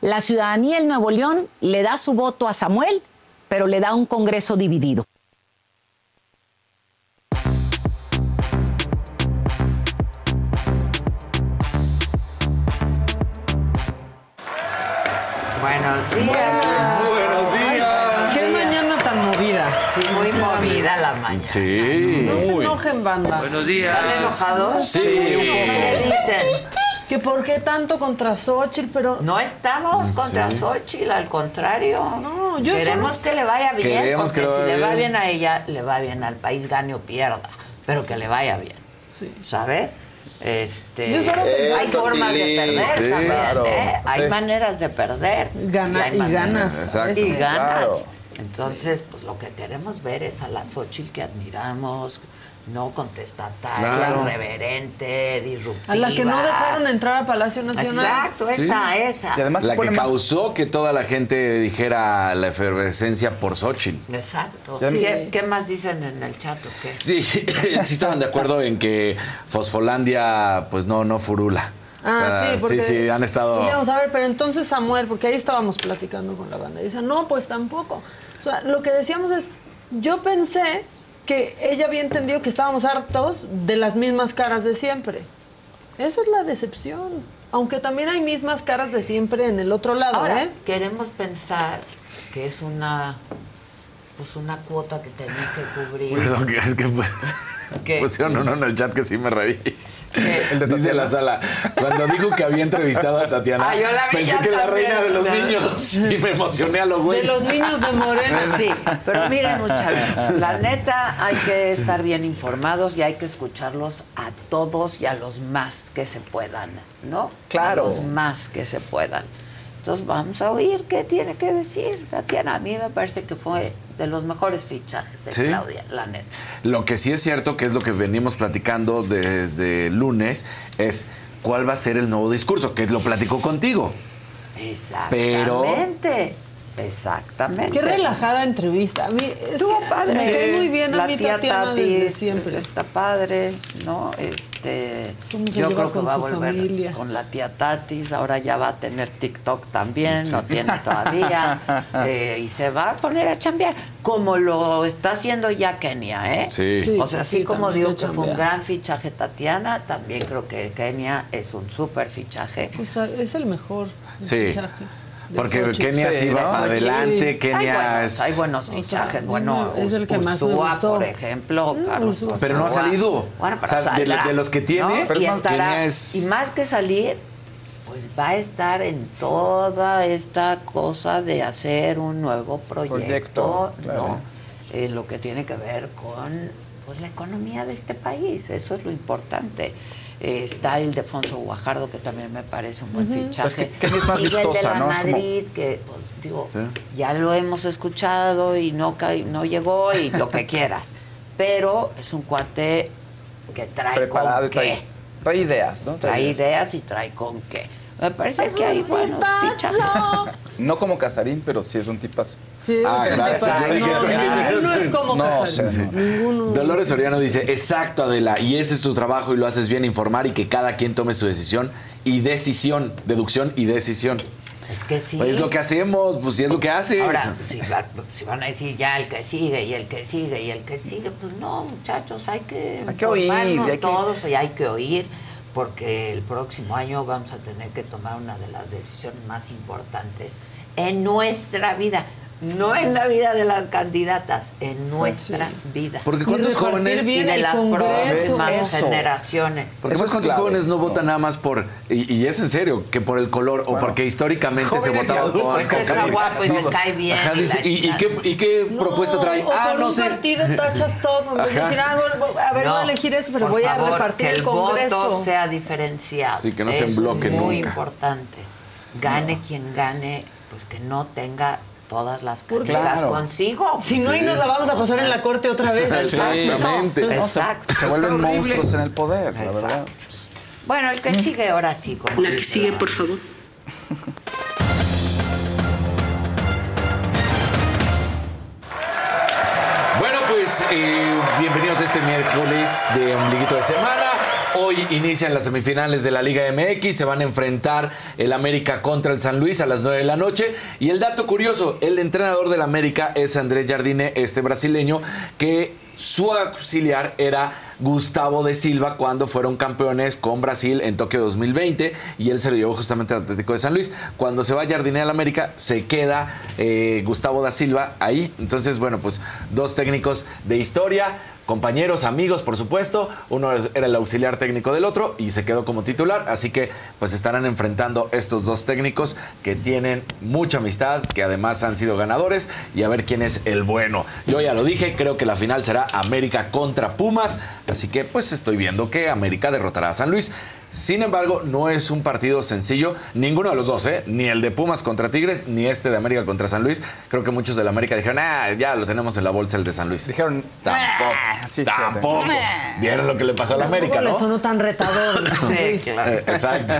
La ciudadanía en Nuevo León le da su voto a Samuel, pero le da un Congreso dividido. Buenos días. buenos días. Qué mañana tan movida. Sí, muy movida la mañana. Sí. No se enojen, banda. Buenos días. ¿Están enojados? Sí. ¿Qué dicen? Que por qué tanto contra Xochitl, pero... No estamos contra Xochitl, al contrario. No, yo Queremos que le vaya bien, porque si le va bien a ella, le va bien al país, gane o pierda, pero que le vaya bien. Sí. ¿Sabes? Este, hay formas de perder también, ¿eh? Hay maneras de perder. Gana, y, ganas. Y ganas. Entonces, pues lo que queremos ver es a la Xochitl que admiramos, no contestataria, reverente, disruptiva. A la que no dejaron entrar a Palacio Nacional. Exacto, esa, esa. Y además la que causó que toda la gente dijera la efervescencia por Xochitl. Exacto. ¿Qué, más dicen en el chat o qué? Sí, sí estaban de acuerdo en que Fosfolandia, pues no, no furula. Ah, sí, porque sí, sí, han estado. Decíamos, a ver, pero entonces Samuel, porque ahí estábamos platicando con la banda, y dice, no, pues tampoco. O sea, lo que decíamos es, yo pensé que ella había entendido que estábamos hartos de las mismas caras de siempre. Esa es la decepción. Aunque también hay mismas caras de siempre en el otro lado, ¿eh? Queremos pensar que es una pues una cuota que tenía que cubrir. Perdón, es que pusieron uno en el chat que sí me reí. El de Dice la sala, cuando dijo que había entrevistado a Tatiana, ah, pensé que la reina de los niños y me emocioné a los güeyes. De los niños de Morena. Sí, pero miren muchachos, la neta hay que estar bien informados y hay que escucharlos a todos y a los más que se puedan, ¿no? Claro. A los más que se puedan. Entonces vamos a oír qué tiene que decir Tatiana. A mí me parece que fue de los mejores fichajes de Claudia, la neta. Lo que sí es cierto, que es lo que venimos platicando desde lunes, es cuál va a ser el nuevo discurso, que lo platicó contigo. Exactamente. Exactamente. Qué relajada entrevista. A mí padre. Me cae muy bien a la mí tía Tatiana desde siempre. Está padre, ¿no? Este, yo creo que va a volver con la tía Tatis. Ahora ya va a tener TikTok también, no tiene todavía. Eh, y se va a poner a chambear, como lo está haciendo ya Kenia, ¿eh? Sí. o sea, así como digo que fue un gran fichaje Tatiana, también creo que Kenia es un súper fichaje. Pues es el mejor sí. fichaje. Porque Kenia sí va adelante, Kenia es... Hay buenos fichajes, bueno, es el que más por ejemplo, mm, Carlos Pero no ha salido. Bueno, o sea, de, los que tiene, y, estará, y más que salir, pues va a estar en toda esta cosa de hacer un nuevo proyecto, ¿no? En lo que tiene que ver con pues, la economía de este país, eso es lo importante. Está el Defonso Guajardo, que también me parece un buen fichaje. Pues que, es más Miguel vistosa, de la ¿no? Madrid, que pues, digo, ya lo hemos escuchado y no, no llegó y lo que quieras. Pero es un cuate que trae Preparado, con qué. trae ideas, ¿no? Trae ideas y trae con qué. Me parece que hay buenos fichajes. No como Casarín, pero sí es un tipazo. Sí, Ah, es un tipazo. No, ninguno es como No, Casarín. Ninguno. Dolores Soriano dice, exacto Adela, y ese es tu trabajo y lo haces bien informar y que cada quien tome su decisión y decisión, deducción y decisión. Es que sí. Pues es lo que hacemos, pues sí es lo que haces. Ahora, si, va- si van a decir ya el que sigue y el que sigue y el que sigue, pues no, muchachos, hay que, Hay que oír, que- todos y hay que oír, porque el próximo año vamos a tener que tomar una de las decisiones más importantes en nuestra vida. No en la vida de las candidatas, en nuestra vida. Porque cuántos jóvenes... y de las Congreso. próximas generaciones. Porque es cuántos clave. jóvenes no votan nada más por, y, y es en serio, que por el color o porque históricamente se jóvenes votaba por Pues que está guapo y me cae bien. Ajá, y dice, ¿y, y qué, y qué propuesta trae? O Ah, por no un sé. partido tachas todo. En vez de decir, ah, bueno, a ver, No, voy a elegir eso, pero voy favor, a repartir que el Congreso. voto sea diferenciado. Sí, que no se Eso embloque es muy nunca. importante. Gane quien gane, pues que no tenga todas las Claro. consigo. Si no, y nos la vamos a pasar en la corte otra vez. Exactamente. Exacto. Se vuelven Está horrible. monstruos en el poder, la Exacto. verdad. Bueno, el que sigue ahora sí. como La que sigue, la- por favor. Bueno, pues eh, bienvenidos a este miércoles de Ombliguito de Semana. Hoy inician las semifinales de la Liga MX, se van a enfrentar el América contra el San Luis a las 9 de la noche. Y el dato curioso, el entrenador del América es Andrés Jardine, este brasileño, que su auxiliar era Gustavo de Silva cuando fueron campeones con Brasil en Tokio 2020 y él se lo llevó justamente al Atlético de San Luis. Cuando se va Jardine al América, se queda eh, Gustavo da Silva ahí. Entonces, bueno, pues dos técnicos de historia, compañeros, amigos, por supuesto. Uno era el auxiliar técnico del otro y se quedó como titular. Así que, pues estarán enfrentando estos dos técnicos que tienen mucha amistad, que además han sido ganadores y a ver quién es el bueno. Yo ya lo dije, creo que la final será América contra Pumas. Así que, pues estoy viendo que América derrotará a San Luis. Sin embargo, no es un partido sencillo, ninguno de los dos, ¿eh? ni el de Pumas contra Tigres, ni este de América contra San Luis. Creo que muchos de la América dijeron, ah, ya lo tenemos en la bolsa el de San Luis. Dijeron, Tampoco, "Ah, sí, fíjate". tampoco. Vieron lo que le pasó a la América, ¿no? le sonó tan retador. Sí, claro. Eh, Exacto.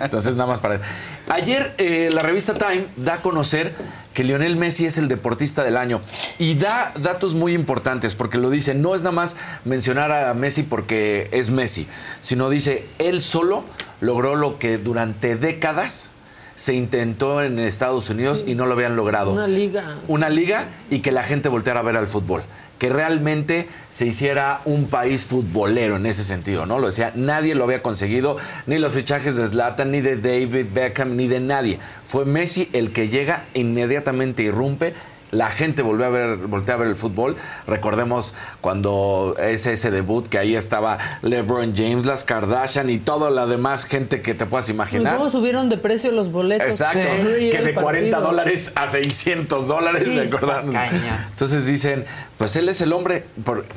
Entonces, nada más para. Ayer, eh, la revista Time da a conocer que Lionel Messi es el deportista del año y da datos muy importantes porque lo dice. No es nada más mencionar a Messi porque es Messi, sino dice él solo logró lo que durante décadas se intentó en Estados Unidos y no lo habían logrado. Una liga. Una liga y que la gente volteara a ver al fútbol. Que realmente se hiciera un país futbolero en ese sentido, ¿no? Lo decía, nadie lo había conseguido, ni los fichajes de Zlatan, ni de David Beckham, ni de nadie. Fue Messi el que llega, inmediatamente irrumpe. La gente volvió a ver, voltea a ver el fútbol. Recordemos cuando es ese debut que ahí estaba LeBron James, las Kardashian y toda la demás gente que te puedas ¿Y imaginar. ¿Cómo subieron de precio los boletos? Exacto, Sí. Que de 40 partido. dólares a 600 dólares, Sí, ¿se acuerdan? Entonces dicen, pues él es el hombre,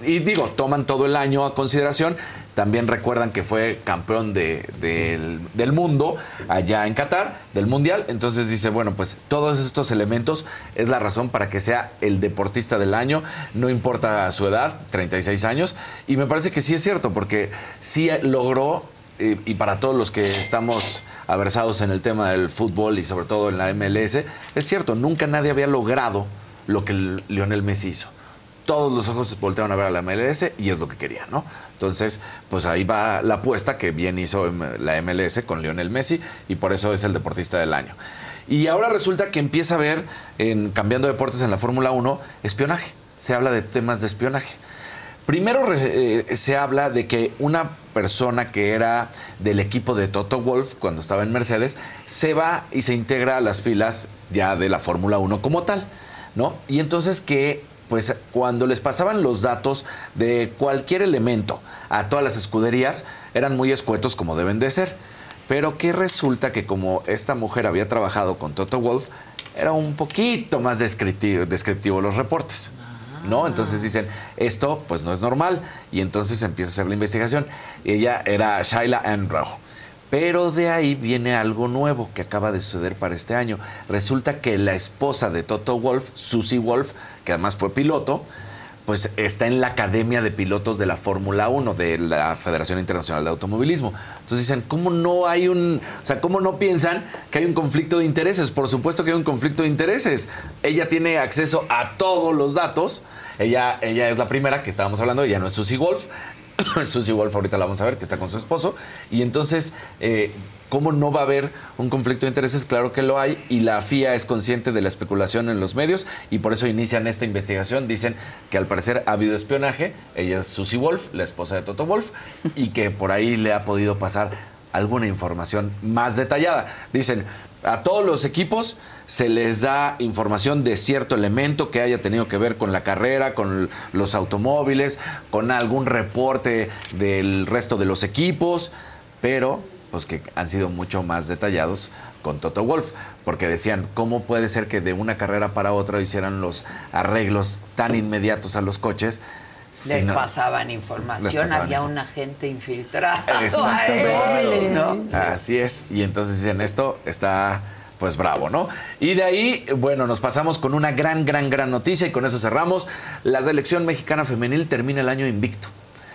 y digo, toman todo el año a consideración. También recuerdan que fue campeón de- del, mundo allá en Qatar, del mundial. Entonces dice, bueno, pues todos estos elementos es la razón para que sea el deportista del año, no importa su edad, 36 años. Y me parece que sí es cierto, porque sí logró y, y para todos los que estamos aversados en el tema del fútbol y sobre todo en la MLS, es cierto, nunca nadie había logrado lo que el- Lionel Messi hizo. Todos los ojos voltearon a ver a la MLS y es lo que querían, ¿no? Entonces, pues ahí va la apuesta que bien hizo la MLS con Lionel Messi y por eso es el deportista del año. Y ahora resulta que empieza a ver, en, cambiando deportes en la Fórmula 1, espionaje. Se habla de temas de espionaje. Primero eh, se habla de que una persona que era del equipo de Toto Wolf cuando estaba en Mercedes se va y se integra a las filas ya de la Fórmula 1 como tal, ¿no? Y entonces que pues cuando les pasaban los datos de cualquier elemento a todas las escuderías eran muy escuetos como deben de ser, pero que resulta que como esta mujer había trabajado con Toto Wolf era un poquito más descriptivo, descriptivo los reportes. ¿no? Entonces dicen, esto pues no es normal. Y entonces empieza a hacer la investigación. Ella era Shaila Ann Rojo. Pero de ahí viene algo nuevo que acaba de suceder para este año. Resulta que la esposa de Toto Wolf, Susie Wolf, que además fue piloto, pues está en la Academia de Pilotos de la Fórmula 1 de la Federación Internacional de Automovilismo. Entonces dicen, ¿cómo no hay un, o sea, cómo no piensan que hay un conflicto de intereses? Por supuesto que hay un conflicto de intereses. Ella tiene acceso a todos los datos. Ella, ella es la primera que estábamos hablando, ella no es Susie Wolf. Susie Wolf ahorita la vamos a ver, que está con su esposo. Y entonces, eh, ¿cómo no va a haber un conflicto de intereses? Claro que lo hay y la FIA es consciente de la especulación en los medios y por eso inician esta investigación. Dicen que al parecer ha habido espionaje. Ella es Susie Wolf, la esposa de Toto Wolf, y que por ahí le ha podido pasar alguna información más detallada. Dicen, a todos los equipos se les da información de cierto elemento que haya tenido que ver con la carrera, con los automóviles, con algún reporte del resto de los equipos, pero pues que han sido mucho más detallados con Toto Wolf, porque decían, ¿cómo puede ser que de una carrera para otra hicieran los arreglos tan inmediatos a los coches? Les no- pasaban información, Les pasaban había un agente infiltrado. Exactamente. ¿no? Así es. Y entonces dicen, esto está pues bravo, ¿no? Y de ahí, bueno, nos pasamos con una gran, gran, gran noticia y con eso cerramos. La selección mexicana femenil termina el año invicto.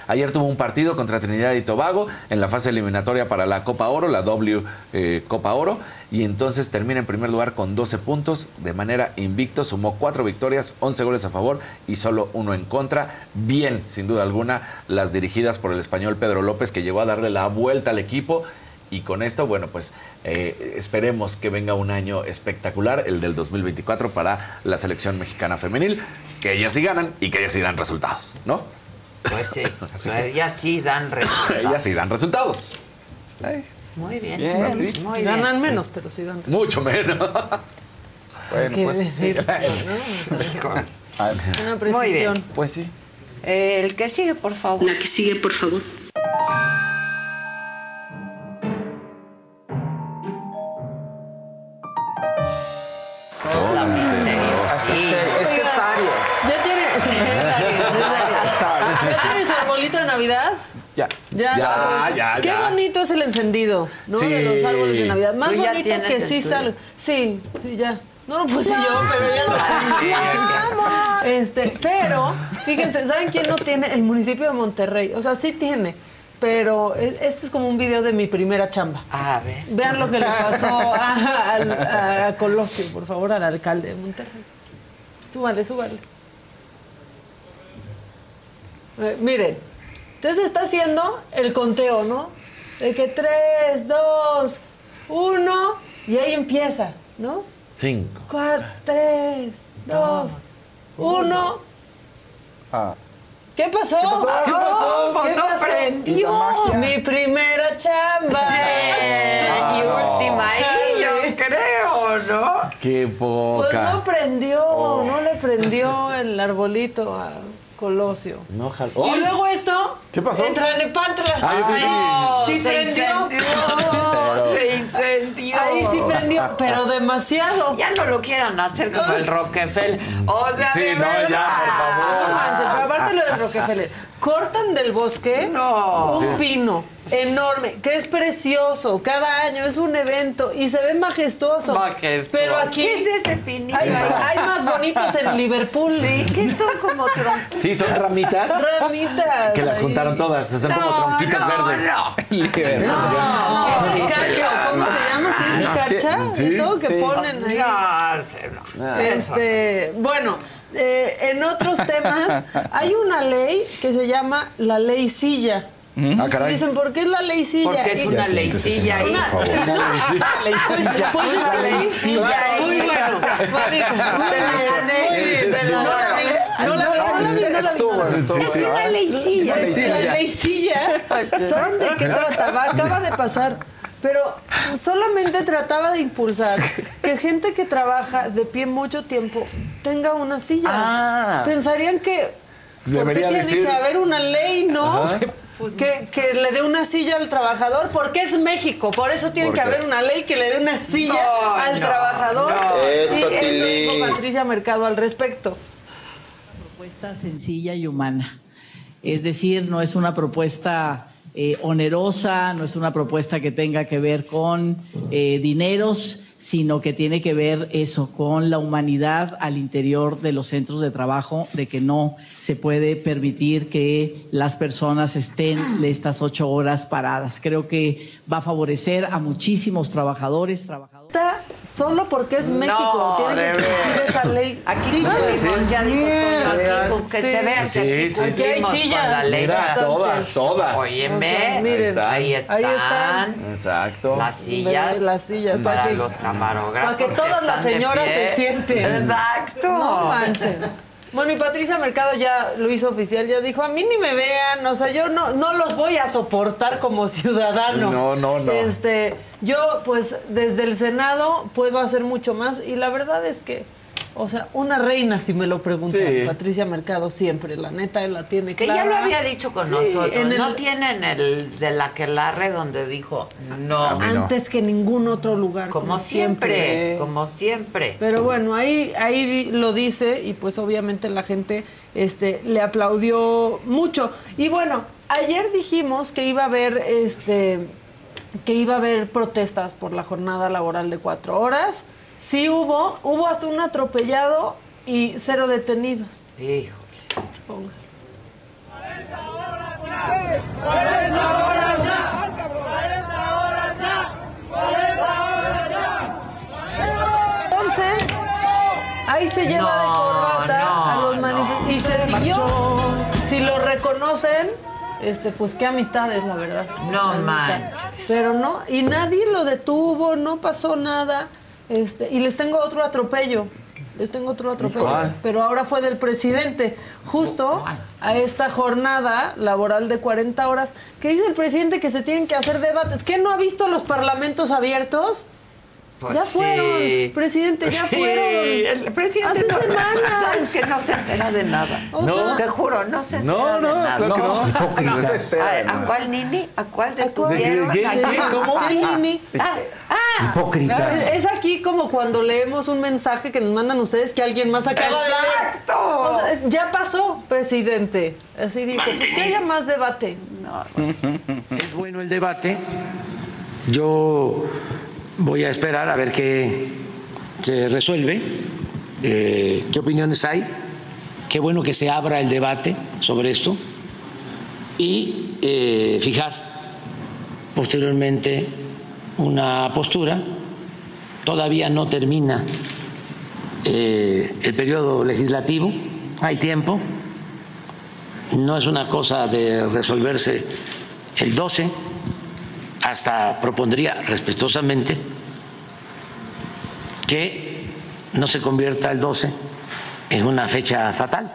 Ayer tuvo un partido contra Trinidad y Tobago en la fase eliminatoria para la Copa Oro, la W eh, Copa Oro, y entonces termina en primer lugar con 12 puntos de manera invicto, sumó cuatro victorias, 11 goles a favor y solo uno en contra. Bien, sin duda alguna, las dirigidas por el español Pedro López, que llegó a darle la vuelta al equipo. Y con esto, bueno, pues eh, esperemos que venga un año espectacular, el del 2024, para la selección mexicana femenil, que ellas sí ganan y que ellas sí dan resultados, ¿no? Pues sí, Así que- ellas sí dan resultados. ellas sí dan resultados. Muy bien, Bien. muy bien. Ganan menos, pero sí dan. Mucho menos. Bueno, ¿Qué pues decir? Una precisión. Muy bien. Pues sí. Eh, el que sigue, por favor. La que sigue, por favor. La misteriosa. Sí. se- es que es Aries. ¿Ya tiene, sí, es Aries, es Aries. ¿Ya tiene su arbolito de Navidad? Ya. Ya, Ya, ya, Qué ya. bonito es el encendido, ¿no? Sí. De los árboles de Navidad. Más ¿Tú ya bonito que sí sale. Sí, sí, ya. No lo puse yo, pero ya lo puse. Este, pero, fíjense, ¿saben quién no tiene? El municipio de Monterrey. O sea, sí tiene. Pero e- este es como un video de mi primera chamba. A ver. Vean lo que le pasó a Colosio, por favor, al alcalde de Monterrey. Súbale, súbale. Eh, miren, entonces está haciendo el conteo, ¿no? De que 3, 2, 1, y ahí empieza, ¿no? Cinco. 4, 3, 2, 1. Ah. ¿Qué pasó? ¿Qué pasó? Pues ¿Qué no pasó? prendió. Mi primera chamba. Sí, y última ahí, yo creo, ¿no? Qué Pues poca. no prendió, no le prendió el arbolito a Colosio. No, Y luego esto. ¿Qué pasó? Entra en Pantra. Ah, yo te dije- No, sí se prendió. incendió. Se incendió. Ahí sí prendió, pero demasiado. Ya no lo quieran hacer como el Rockefeller. O sea, Sí, de no, ya, por favor. No manches, pero aparte lo de Rockefeller. Cortan del bosque No. un Sí. pino enorme, que es precioso. Cada año es un evento y se ve majestuoso. Majestuoso. Pero aquí. ¿Qué es ese pinito? Hay, hay más bonitos en Liverpool. Sí, que son como trompos. Sí, son ramitas Ramitas. que las juntaron todas. Son como No, tronquitas no, verdes. no. Picacho, ¿cómo se llama? ¿Sí? ¿Picacha? Sí, Eso que sí. ponen ahí. No, se- no. Este, bueno, eh, en otros temas hay una ley que se llama la ley silla. Ah, caray. Dicen, ¿por qué es la ley silla? Porque es una leycilla ahí. Una-. Pues, es Una que sí. leycilla. Muy bueno. No la vi, no la vi. Es una leycilla. Leycilla. La leycilla. ¿Saben de qué trataba? Acaba de pasar. Pero solamente trataba de impulsar que gente que trabaja de pie mucho tiempo tenga una silla. Ah. Pensarían que ¿por qué tiene que haber una ley, no? Ajá. Que, que le dé una silla al trabajador, porque es México, por eso tiene que haber una ley que le dé una silla No, al no, trabajador. no. Y Tili. dijo Patricia Mercado al respecto. propuesta sencilla y humana. Es decir, no es una propuesta eh, onerosa, no es una propuesta que tenga que ver con eh, dineros, sino que tiene que ver eso con la humanidad al interior de los centros de trabajo, de que no se puede permitir que las personas estén estas ocho horas paradas. Creo que va a favorecer a muchísimos trabajadores, trabajadoras. Solo porque es México, tiene que existir esa ley. Aquí Sí, cumplimos, ya dijo Toño, aquí, que Sí. se vea que Sí, aquí sí, sí. cumplimos Aquí hay con sillas. la ley. Mira, todas, todas. Óyeme, O sea, miren, ahí ahí están. Exacto. las sillas, las sillas, para para que- los camarógrafos. Para que todas las de señoras se sienten. Exacto. No manchen. Bueno, y Patricia Mercado ya lo hizo oficial, ya dijo, a mí ni me vean, o sea, yo no, no los voy a soportar como ciudadanos. No, no, no. Este, yo, pues, desde el Senado puedo hacer mucho más, y la verdad es que, o sea, una reina, si me lo preguntan, Sí. Patricia Mercado siempre, la neta, él la tiene Que clara. ya lo había dicho con Sí, nosotros. en el- No tienen el de la quelarre donde dijo no. No. Antes que ningún otro lugar. Como siempre, como siempre. Pero bueno, ahí, ahí lo dice y pues obviamente la gente este, le aplaudió mucho. Y bueno, ayer dijimos que iba a haber este que iba a haber protestas por la jornada laboral de cuatro horas. Sí hubo, hubo hasta un atropellado y cero detenidos. Híjole. Ponga. Entonces, ahí se lleva de No, corbata no, a los no. manifestantes. Y se siguió. Si lo reconocen, este, pues qué amistades, la verdad. No manches. Pero no, y nadie lo detuvo, no pasó nada. Este, y les tengo otro atropello. Les tengo otro atropello. ¿Cuál? Pero ahora fue del presidente. Justo a esta jornada laboral de 40 horas, que dice el presidente que se tienen que hacer debates. ¿Qué no ha visto los parlamentos abiertos? Pues ya sí. fueron, presidente, ya Sí, fueron. El presidente Hace no, semanas. Sabes que no se entera de nada. O no, sea- te juro, no se entera No, de no, nada. claro que no. Hipócritas. ¿A, a cuál Nini? ¿A cuál ¿A cuál? detuvieron? ¿De qué? ¿A ¿Qué? quién? ¿Cómo? ¿Qué, Lini? Ah, ah, Hipócritas. Es aquí como cuando leemos un mensaje que nos mandan ustedes que alguien más acaba de ¡Exacto! O sea, es- ya pasó, presidente. Así dijo, pues que haya más debate. Es bueno el debate. Yo voy a esperar a ver qué se resuelve, eh, qué opiniones hay. Qué bueno que se abra el debate sobre esto y eh, fijar posteriormente una postura. Todavía no termina eh, el periodo legislativo, hay tiempo. No es una cosa de resolverse el 12, hasta propondría respetuosamente que no se convierta el 12 en una fecha fatal.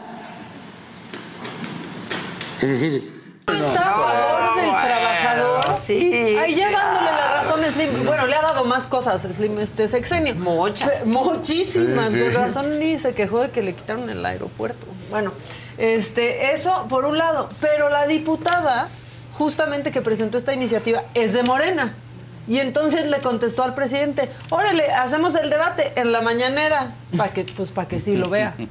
Es decir, Está a favor del trabajador. sí, Ahí ya dándole la razón a Slim. Bueno, le ha dado más cosas a Slim este sexenio. Muchas. Muchísimas. Sí, sí. De razón ni se quejó de que le quitaron el aeropuerto. Bueno, este, eso por un lado. Pero la diputada, justamente que presentó esta iniciativa, es de Morena. Y entonces le contestó al presidente, órale, hacemos el debate en la mañanera, para que, pues para que sí lo vea.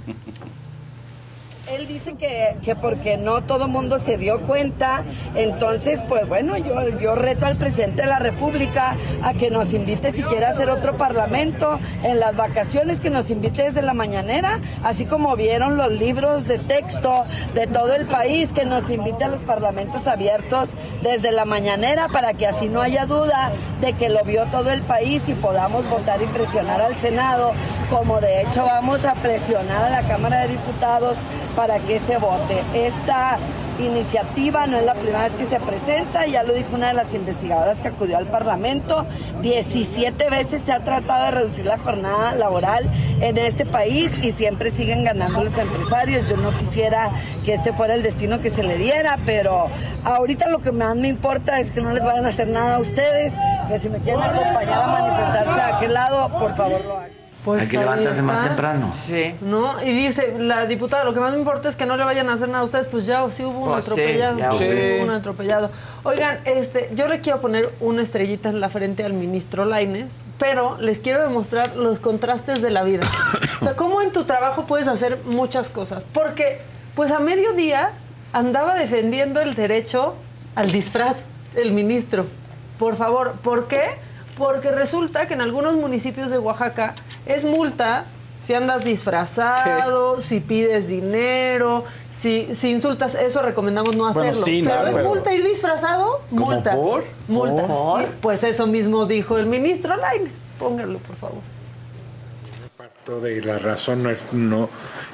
Él dice que, que porque no todo mundo se dio cuenta, entonces pues bueno, yo, yo reto al presidente de la República a que nos invite si quiere hacer otro parlamento en las vacaciones, que nos invite desde la mañanera, así como vieron los libros de texto de todo el país, que nos invite a los parlamentos abiertos desde la mañanera para que así no haya duda de que lo vio todo el país y podamos votar y presionar al Senado, como de hecho vamos a presionar a la Cámara de Diputados para que se vote. Esta iniciativa no es la primera vez que se presenta, ya lo dijo una de las investigadoras que acudió al Parlamento, 17 veces se ha tratado de reducir la jornada laboral en este país y siempre siguen ganando los empresarios. Yo no quisiera que este fuera el destino que se le diera, pero ahorita lo que más me importa es que no les vayan a hacer nada a ustedes, que si me quieren acompañar a manifestarse a aquel lado, por favor lo hagan. Pues hay que levantarse más temprano. Sí. ¿No? Y dice la diputada, lo que más me importa es que no le vayan a hacer nada a ustedes, pues ya sí hubo un Pues sí, atropellado. ya sí, hubo. hubo un atropellado. Oigan, este, yo le quiero poner una estrellita en la frente al ministro Laines, pero les quiero demostrar los contrastes de la vida. O sea, ¿cómo en tu trabajo puedes hacer muchas cosas? Porque, pues a mediodía andaba defendiendo el derecho al disfraz el ministro. Por favor, ¿por qué? Porque resulta que en algunos municipios de Oaxaca es multa si andas disfrazado, si pides dinero, si, si insultas, eso recomendamos no hacerlo. sí, pero claro, es pero- multa ir disfrazado, ¿Cómo multa. por? Multa. ¿Por? Y, Pues eso mismo dijo el ministro Laines. Póngalo, por favor. Parto de la razón no es no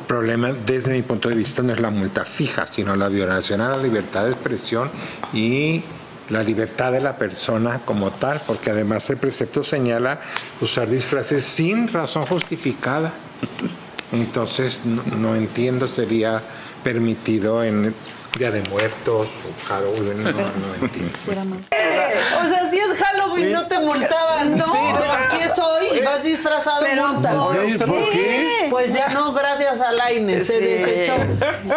problema desde mi punto de vista no es la multa fija, sino la violación a la libertad de expresión y la libertad de la persona como tal, porque además el precepto señala usar disfraces sin razón justificada. Entonces no, entiendo sería permitido en Día de Muertos o Halloween, no, no entiendo. O sea, es Halloween no te multaban. No. pero si es hoy y vas disfrazado, Pero multas. ¿por Sí, ¿por qué? Pues ya no, gracias a Laines, se desechó.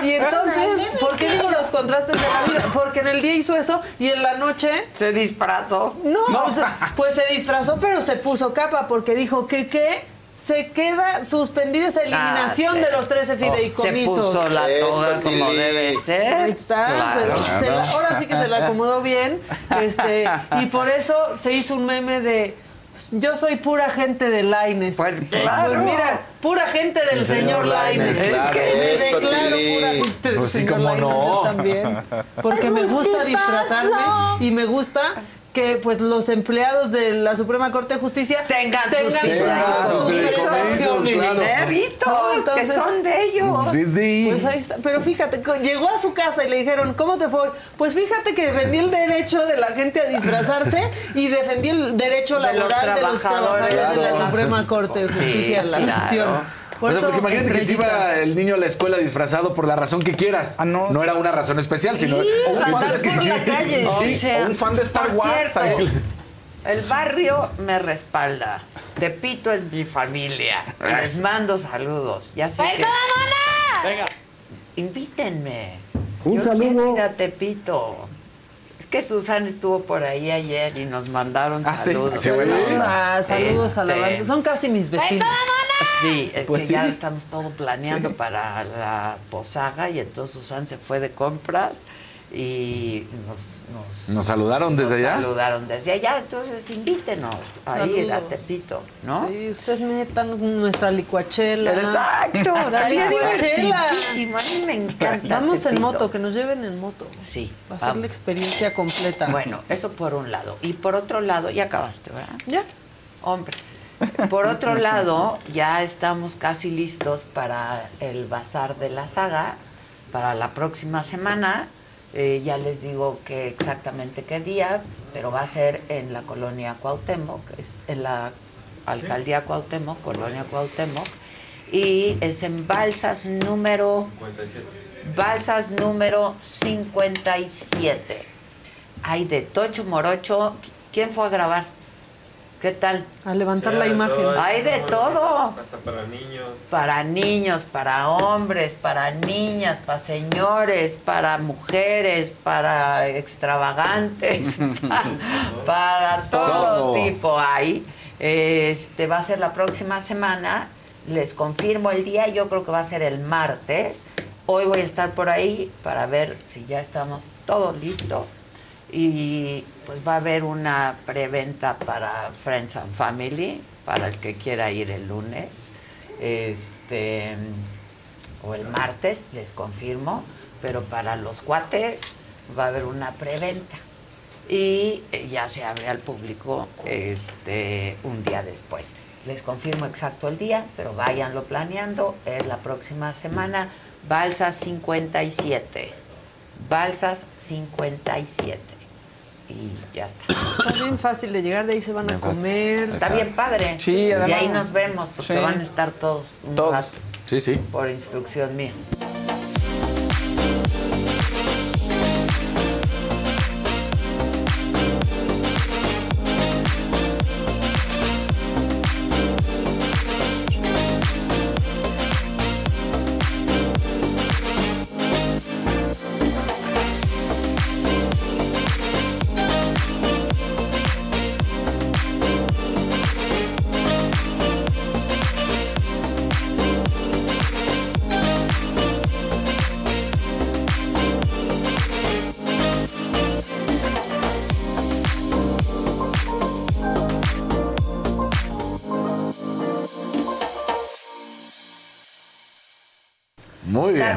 Y entonces, ¿por qué digo los contrastes de la vida? Porque en el día hizo eso y en la noche... Se disfrazó. No, sea, pues se disfrazó, pero se puso capa porque dijo que qué... Se queda suspendida esa eliminación Ah, sí. de los 13 fideicomisos. Se puso la toga como debe ser. Ahí está. Claro. se- se la- ahora sí que se la acomodó bien. Este, y por eso se hizo un meme de. pues, Yo soy pura gente de Laines. Pues claro. Pues mira, pura gente del El señor, señor Laines. Claro. Es que me declaro pura gente del Pues sí, señor cómo Lainez, no. también. Porque me gusta disfrazarme y me gusta que pues los empleados de la Suprema Corte de Justicia Tengan sus sus, sus claro. Dineritos, que son de ellos. Sí, sí. Pues ahí está. Pero fíjate, llegó a su casa y le dijeron, ¿cómo te fue? Pues fíjate que defendí el derecho de la gente a disfrazarse y defendí el derecho De los laboral de los trabajadores. trabajadores de la Claro. Suprema Corte de Justicia de la claro. Nación. Por o sea, eso, porque imagínate que estrellita. iba el niño a la escuela disfrazado por la razón que quieras. no. era una razón especial, sino. Sí, Entonces, andar por la calle. O Sí, sea, o un fan de Star Wars. cierto. El barrio me respalda. Tepito es mi familia. Les mando saludos. Ya sé que... Venga. Invítenme. Un Yo saludo. quiero ir a Tepito. Es que Susan estuvo por ahí ayer y nos mandaron Ah, saludos. Sí, buena onda. Ah, saludos a la Este, banda. Son casi mis vecinos. Sí, es Pues que sí. ya estamos todo planeando para la posaga y entonces Susan se fue de compras y nos, nos, Nos saludaron desde nos allá. saludaron desde allá, entonces invítenos a ir a. Tepito, ¿no? Sí, ustedes metan nuestra licuachela. Exacto, La licuachela. a mí me encanta. Vamos en moto, que nos lleven en moto. Sí, Va a ser la experiencia completa. Bueno, eso por un lado. Y por otro lado, ya acabaste, ¿verdad? Ya. Hombre. Por otro lado, ya estamos casi listos para el bazar de la saga, para la próxima semana. Eh, ya les digo que exactamente qué día, pero va a ser en la colonia Cuauhtémoc, es en la alcaldía Cuauhtémoc, colonia Cuauhtémoc, y es en Balsas número... Balsas número 57. Hay de Tocho Morocho. ¿Quién fue a grabar? ¿Qué tal? A levantar la imagen. Hay de todo. Hasta para niños. Para niños, para hombres, para niñas, para señores, para mujeres, para extravagantes, para, para todo, Todo. tipo hay. Este va a ser la próxima semana. Les confirmo el día, yo creo que va a ser el martes. Hoy voy a estar por ahí para ver si ya estamos todos listos. Y pues va a haber una preventa para Friends and Family, para el que quiera ir el lunes. Este o el martes, les confirmo, pero para los cuates va a haber una preventa. Y eh, ya se abre al público este un día después. Les confirmo exacto el día, pero váyanlo planeando. Es la próxima semana. Balsas 57. Balsas 57. Y ya está. Está bien fácil de llegar, de ahí se van a fácil. comer. Está bien padre. Sí, y además- ahí nos vemos, porque Sí. van a estar todos un Todos. rato, Sí, sí. por instrucción mía.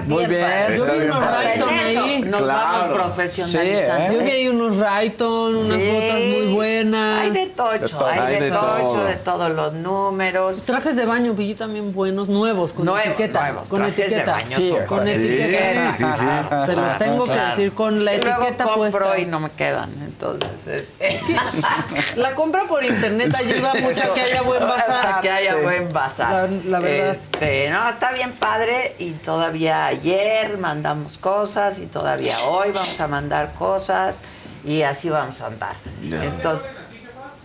Bien. Muy bien. Está vi bien unos. Rayton ahí. nos Claro. vamos profesionalizando. Yo vi ahí unos Rayton, unas Sí. botas muy buenas. Hay de tocho, hay, Hay de, de tocho, todo. de todos los números. Trajes de baño vi también buenos, nuevos, con Nuevos, etiqueta. nuevos, con trajes de etiqueta. baño Sí, Con etiqueta. Sí, sí, sí. Se los tengo que decir con la etiqueta puesta. y no me quedan, entonces... es- La compra por internet ayuda mucho a que haya buen bazar. A que haya Sí. buen bazar. La- la verdad. Este, no, está bien padre y todavía ayer mandamos cosas y todavía hoy vamos a mandar cosas y así vamos a andar. Ya. Entonces,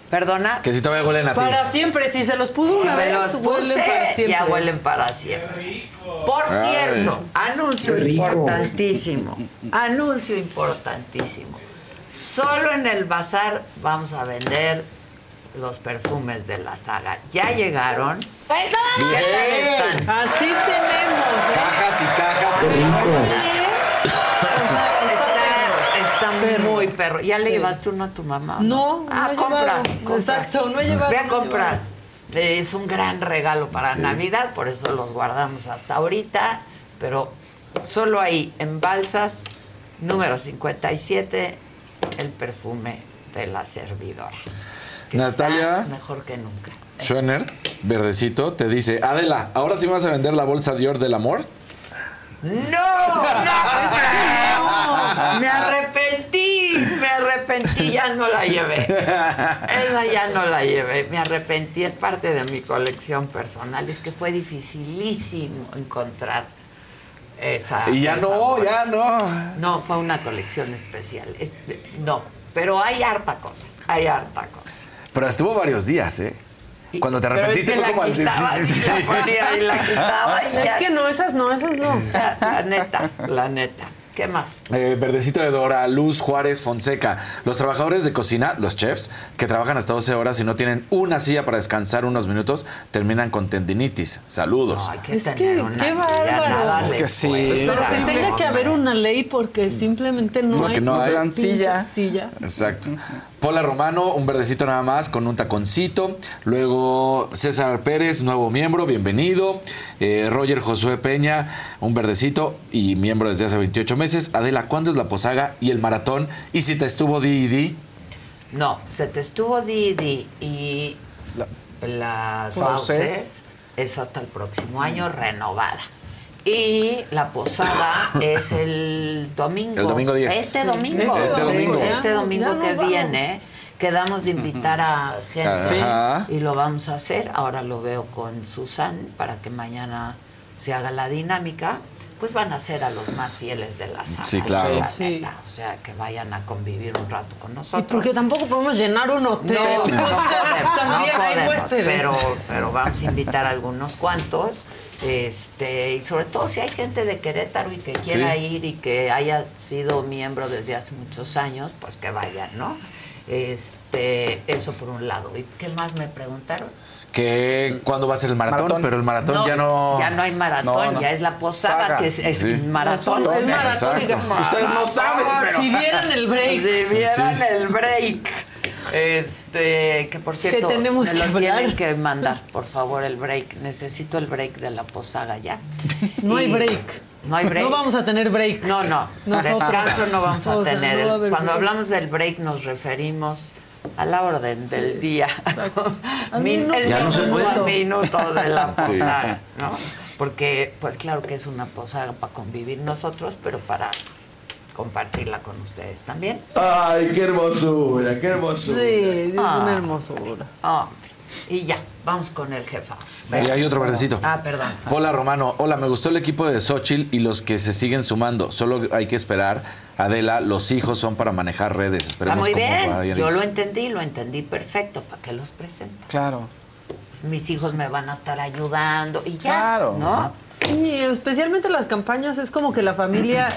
perdona. Que si todavía huelen a ti. Para siempre, si se los puso Si una vez, los huelen puse, para siempre. ya huelen para siempre. Por Ay. cierto, anuncio importantísimo. Anuncio importantísimo. Solo en el bazar vamos a vender los perfumes de la saga. Ya llegaron. ¿Qué tal están? Así tenemos. ¿eh? Cajas y cajas. O sea, Está, está perro. muy perro. ¿Ya le Sí. llevaste uno a tu mamá? No, ah, no compra, compra. Exacto, no he llevado, Ve a no comprar. Es un gran regalo para Navidad, por eso los guardamos hasta ahorita. Pero solo ahí, en Balsas, número 57, el perfume de la servidora. Natalia. mejor que nunca. Schoener, verdecito, te dice, Adela, ¿ahora sí vas a vender la bolsa Dior del amor? ¡No! ¡No! Me arrepentí, me arrepentí, ya no la llevé. Esa ya no la llevé, me arrepentí, es parte de mi colección personal. Es que fue dificilísimo encontrar esa. Y ya no, ya no. No, fue una colección especial. Es- No, pero hay harta cosa, hay harta cosa. Pero estuvo varios días, ¿eh? Cuando te arrepentiste que fue la como al quitaba, sí, sí, y la ponía y la quitaba y Es ya. que no, esas no, esas no. La, la neta, la neta. ¿Qué más? Eh, verdecito de Dora, Luz Juárez Fonseca. Los trabajadores de cocina, los chefs, que trabajan hasta 12 horas y no tienen una silla para descansar unos minutos, terminan con tendinitis. Saludos. Hay que Es tener que, una qué bárbaro. Es que sí. Pero que tenga que haber una ley porque simplemente no Porque hay. no hay. silla. silla. Exacto. Pola Romano, un verdecito nada más con un taconcito. Luego César Pérez, nuevo miembro, bienvenido. Eh, Roger Josué Peña, un verdecito y miembro desde hace 28 meses. Adela, ¿cuándo es la posaga y el maratón? Y si te estuvo di. No, se te estuvo Didi y las Fauces. fauces es hasta el próximo año renovada. Y la posada es el domingo. El domingo 10. Este domingo. Este Este domingo. domingo. Este domingo ya que viene. Quedamos de invitar a gente Ajá. y lo vamos a hacer. Ahora lo veo con Susan para que mañana se haga la dinámica. Pues van a ser a los más fieles de la sala. Sí, claro. la Sí. neta. O sea, que vayan a convivir un rato con Y nosotros. porque tampoco podemos llenar un hotel. No, podemos, no podemos, pero, pero vamos a invitar a algunos cuantos. Este, y sobre todo si hay gente de Querétaro y que quiera Sí. ir y que haya sido miembro desde hace muchos años, pues que vayan, ¿no? Este, eso por un lado. ¿Y qué más me preguntaron? Que cuándo va a ser el maratón, Maratón. pero el maratón ya no. Ya no hay maratón, No, no. ya es la posada, Saga. que es, es Sí. maratón. Es maratón, digamos. Ustedes no saben, pero- Si vieran el break. Si vieran Sí. el break. Este, que por cierto, Que tenemos me lo que tienen que mandar, por favor, el break. Necesito el break de la posada ya. No hay break. No hay break. No vamos a tener break. No, no. Nosotros. Descanso no vamos a tener. no va a Cuando break. hablamos del break nos referimos a la orden del día. Min- minuto. el Ya no se minuto puede. a minuto de la Sí. posada, ¿no? Porque, pues claro que es una posada para convivir nosotros, pero para compartirla con ustedes también. Ay, qué hermosura, qué hermosura. Sí, es Ah. una hermosura. Hombre. Y ya, vamos con el jefa. Y hay otro verdecito. Ah, perdón. Hola Romano, hola, me gustó el equipo de Xochitl y los que se siguen sumando. Solo hay que esperar. Adela, los hijos son para manejar redes. Está Esperemos muy cómo bien. va a. Yo lo entendí, lo entendí perfecto. ¿Para qué los presento? Claro. Pues mis hijos me van a estar ayudando y ya. Claro. ¿No? Sí, especialmente las campañas es como que la familia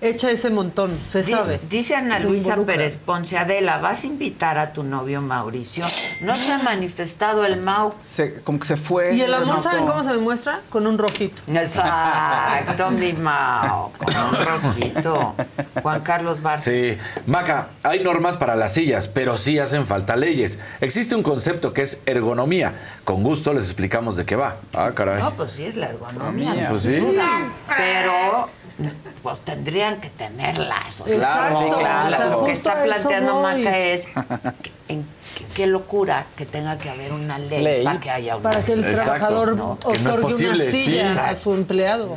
echa ese montón, se Di- sabe. Dice Ana Se Luisa. Pérez Ponce Adela, ¿vas a invitar a tu novio Mauricio? No se ha manifestado el Mau. como que se fue. Y el se amor. ¿saben cómo se me muestra? Con un rojito. Exacto, mi Mau, con un rojito. Juan Carlos Barça. Sí, Maca, hay normas para las sillas, pero sí hacen falta leyes. Existe un concepto que es ergonomía. Con gusto les explicamos de qué va. Ah, caray. No, pues sí es la ergonomía. Pues sin sí. duda. Pero pues tendrían que tener lazos. Claro, sí, claro. O sea, lo que está planteando. Maca es que- en- qué- locura que tenga que haber una ley, Ley. para que haya una Para que el silla. trabajador ¿no? otorgue una silla a su empleado.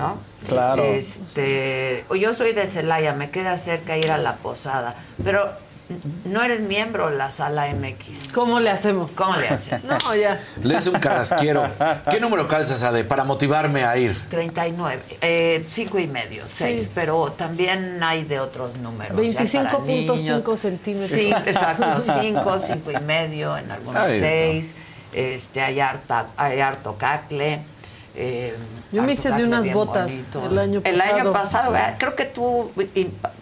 Claro. Este, yo soy de Celaya, me queda cerca ir a la posada, pero no eres miembro de la sala MX. ¿Cómo le hacemos? ¿Cómo le hacemos? No, ya. Le es un carrasquero. ¿Qué número calzas, Ade, para motivarme a ir? 39, eh, cinco y medio, seis, Sí. pero también hay de otros números. ya para 25.5 niños. centímetros. Sí, exacto, cinco, cinco y medio, en algunos Ahí está. seis. Este, hay, harta, hay harto cacle. eh, Yo me harto hice de unas botas bonito. el año El año pasado. pasado, Sí. ¿verdad? creo que tú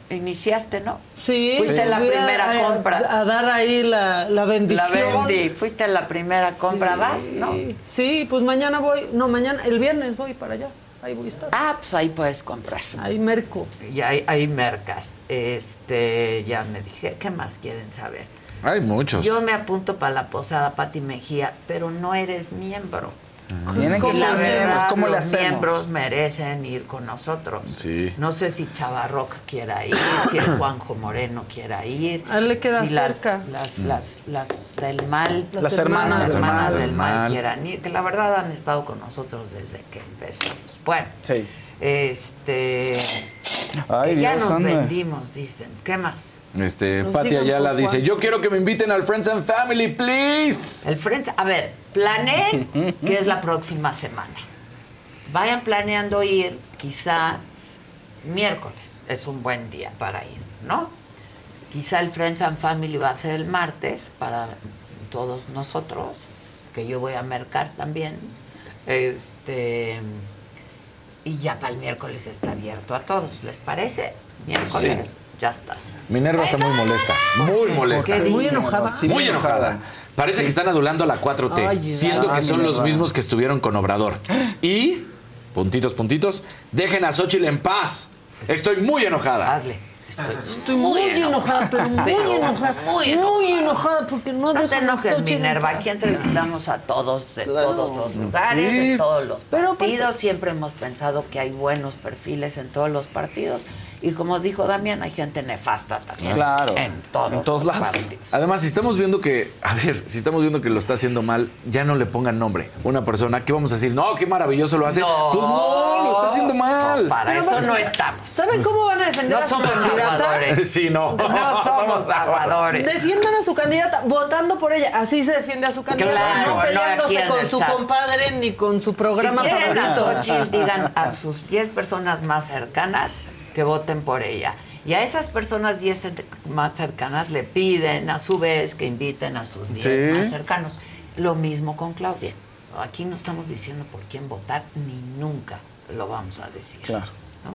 iniciaste, ¿no? Sí. Fuiste la fui a- primera a- compra. A, dar ahí la, la La bendición. vendí, fuiste a la primera compra, Sí. vas, ¿no? Sí, pues mañana voy, no, mañana, el viernes voy para allá. Ahí voy a estar. Ah, pues ahí puedes comprar. Ahí merco. Y hay, hay mercas. Este, ya me dije, ¿qué más quieren saber? Hay muchos. Yo me apunto para la posada Pati Mejía, pero no eres miembro. Tienen que la verdad, ¿cómo le los miembros merecen ir con nosotros. Sí. No sé si Chavarroc quiera ir, si el Juanjo Moreno quiera ir. A él le queda si las- cerca. Las, las, las, del mal, Las Las hermanas. las hermanas del mal, Mal. quieran ir, que la verdad han estado con nosotros desde que empezamos. Bueno, Sí. este. Ay, que ya Dios, nos anda. vendimos, dicen. ¿Qué más? Este, Nos Pati Ayala dice, cuánto. yo quiero que me inviten al Friends and Family, please. El Friends, a ver, planeen que es la próxima semana. Vayan planeando ir, quizá miércoles es un buen día para ir, ¿no? Quizá el Friends and Family va a ser el martes para todos nosotros, que yo voy a mercar también. Este y ya para el miércoles está abierto a todos, ¿les parece? Miércoles, ya estás. Minerva está muy molesta, muy molesta. ¿Qué Muy enojada. Sí, Muy enojada. Parece que están adulando a la 4T, Ay, siendo que son los mismos que estuvieron con Obrador. Y, puntitos, puntitos, dejen a Xochitl en paz. Estoy muy enojada. Hazle. Estoy, Estoy muy, enojada, pero muy enojada. muy Muy enojada porque no, No te enojes, Minerva. Aquí entrevistamos a todos de Claro. todos los lugares, Sí. de todos los Pero partidos. Siempre hemos pensado que hay buenos perfiles en todos los partidos. Y como dijo Damián, hay gente nefasta también. Claro. En todos, En todos los lados. partidos. Además, si estamos viendo que, a ver, si estamos viendo que lo está haciendo mal, ya no le pongan nombre. Una persona, ¿qué vamos a decir? No, qué maravilloso lo hace. No. Pues no, lo está haciendo mal. Para Pero eso vamos- no estamos. ¿Saben cómo van a defender No a su somos candidata? aguadores. Sí, no. No somos aguadores. Defiendan a su candidata votando por ella. Así se defiende a su candidata. Claro, no peleándose con su chat. compadre ni con su programa si quieren a favorito. Xochitl, digan a sus 10 personas más cercanas que voten por ella. Y a esas personas 10 cent- más cercanas le piden a su vez que inviten a sus 10 Sí. más cercanos. Lo mismo con Claudia. Aquí no estamos diciendo por quién votar, ni nunca lo vamos a decir. Claro.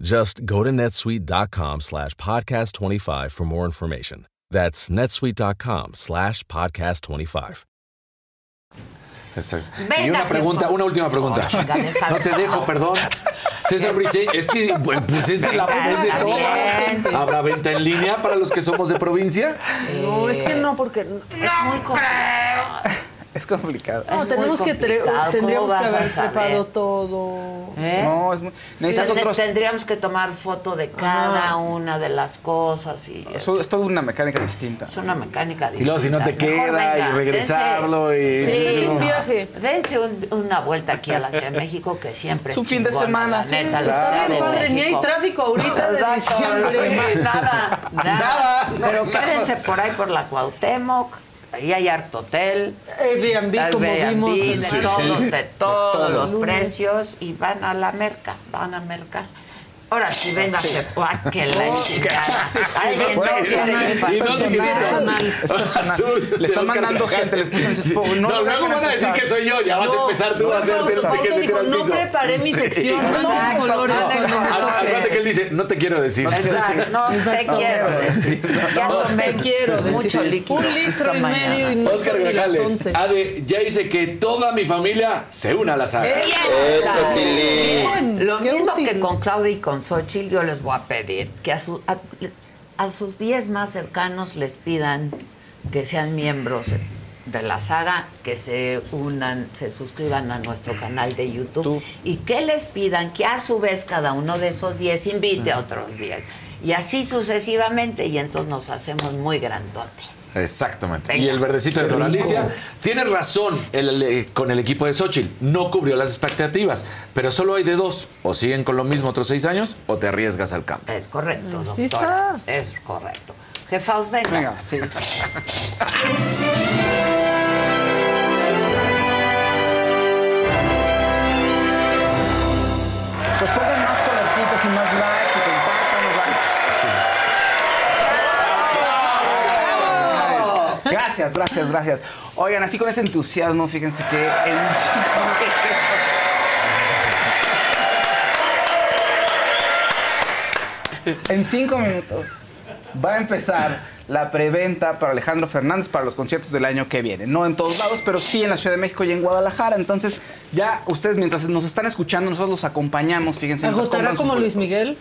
Just go to netsuite.com slash podcast 25 for more information. That's netsuite.com slash podcast 25. Exacto. Venga, y una pregunta, una última pregunta. No, chinga, déjame. No te dejo, perdón. César Briseño, es que pues es de la voz de todo. ¿Habrá venta en línea para los que somos de provincia? No, es que no, porque. Es muy complicado. Es complicado. No, Es tenemos muy que complicado. tendríamos ¿Cómo que haber preparado todo. ¿Eh? No, es muy... Necesitas otros... Tendríamos que tomar foto de cada una de las cosas y Eso es toda una mecánica distinta. es una mecánica distinta. Y luego si no te Mejor queda, y regresarlo, y- sí, Un viaje. Dense un- una vuelta aquí a la Ciudad de México que siempre Es un fin de semana, sí. neta, Está bien, de padre, ni hay tráfico ahorita de Exacto, diciembre. Nada, nada. Nada, Pero no, quédense por ahí por la Cuauhtémoc. Ahí hay harto hotel. Airbnb, como vimos. de Sí. todos, de todos todo. los precios y van a la merca, van a mercar. Ahora sí, venga, se fue a que la Y no se. Le están mandando gente, les puse en. No, luego van a decir que soy yo, ya vas a empezar tú a hacer Fausto- que se tira no piso". preparé mi Sí. sección, no colores. Acuérdate que él dice, no te quiero decir. Exacto, no te quiero decir. Ya tomé quiero mucho decir. líquido. Un litro y medio y no Oscar Grajales, 11. Ade, ya hice que toda mi familia se una a la saga. Eso. Lo mismo que con Claudia y con Xochitl, yo les voy a pedir que a, su- a, a sus 10 más cercanos les pidan que sean miembros de la saga, que se unan, se suscriban a nuestro canal de YouTube y que les pidan que a su vez cada uno de esos 10 invite a otros 10. Y así sucesivamente, y entonces nos hacemos muy grandotes. Exactamente. Venga. Y el verdecito de Dora Alicia tiene razón el- el- con el equipo de Xochitl. No cubrió las expectativas, pero solo hay de dos. O siguen con lo mismo otros seis años o te arriesgas al cambio. Es correcto, Sí doctora. Es correcto. Jefaos, venga. Venga, sí. Pues pongan más colorcitos y más Gracias, gracias, gracias. Oigan, así con ese entusiasmo, fíjense que en En cinco minutos va a empezar la preventa para Alejandro Fernández para los conciertos del año que viene. No en todos lados, pero sí en la Ciudad de México y en Guadalajara. Entonces, ya ustedes mientras nos están escuchando, nosotros los acompañamos, fíjense. ¿Agotará como Luis. Miguel?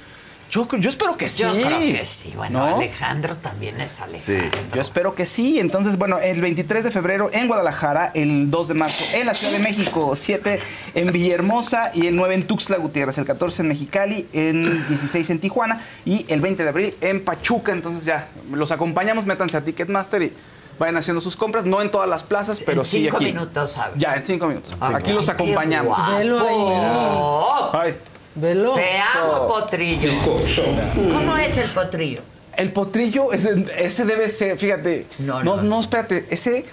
Yo, yo espero que sí. Yo creo que sí. Bueno, ¿No? Alejandro también es Alejandro. Sí. Yo espero que sí. Entonces, bueno, el 23 de febrero en Guadalajara, el 2 de marzo en la Ciudad de México, 7 en Villahermosa y el 9 en Tuxtla Gutiérrez, el 14 en Mexicali, el 16 en Tijuana y el 20 de abril en Pachuca. Entonces ya, los acompañamos, métanse a Ticketmaster y vayan haciendo sus compras, no en todas las plazas, pero en sí cinco aquí. minutos, ¿sabes? Ya, en cinco minutos. Aquí los qué acompañamos. Ay. Velo. Te amo, potrillo. ¿Cómo es el potrillo? El potrillo, ese, ese debe ser, fíjate. No, No, no, no, espérate, ese.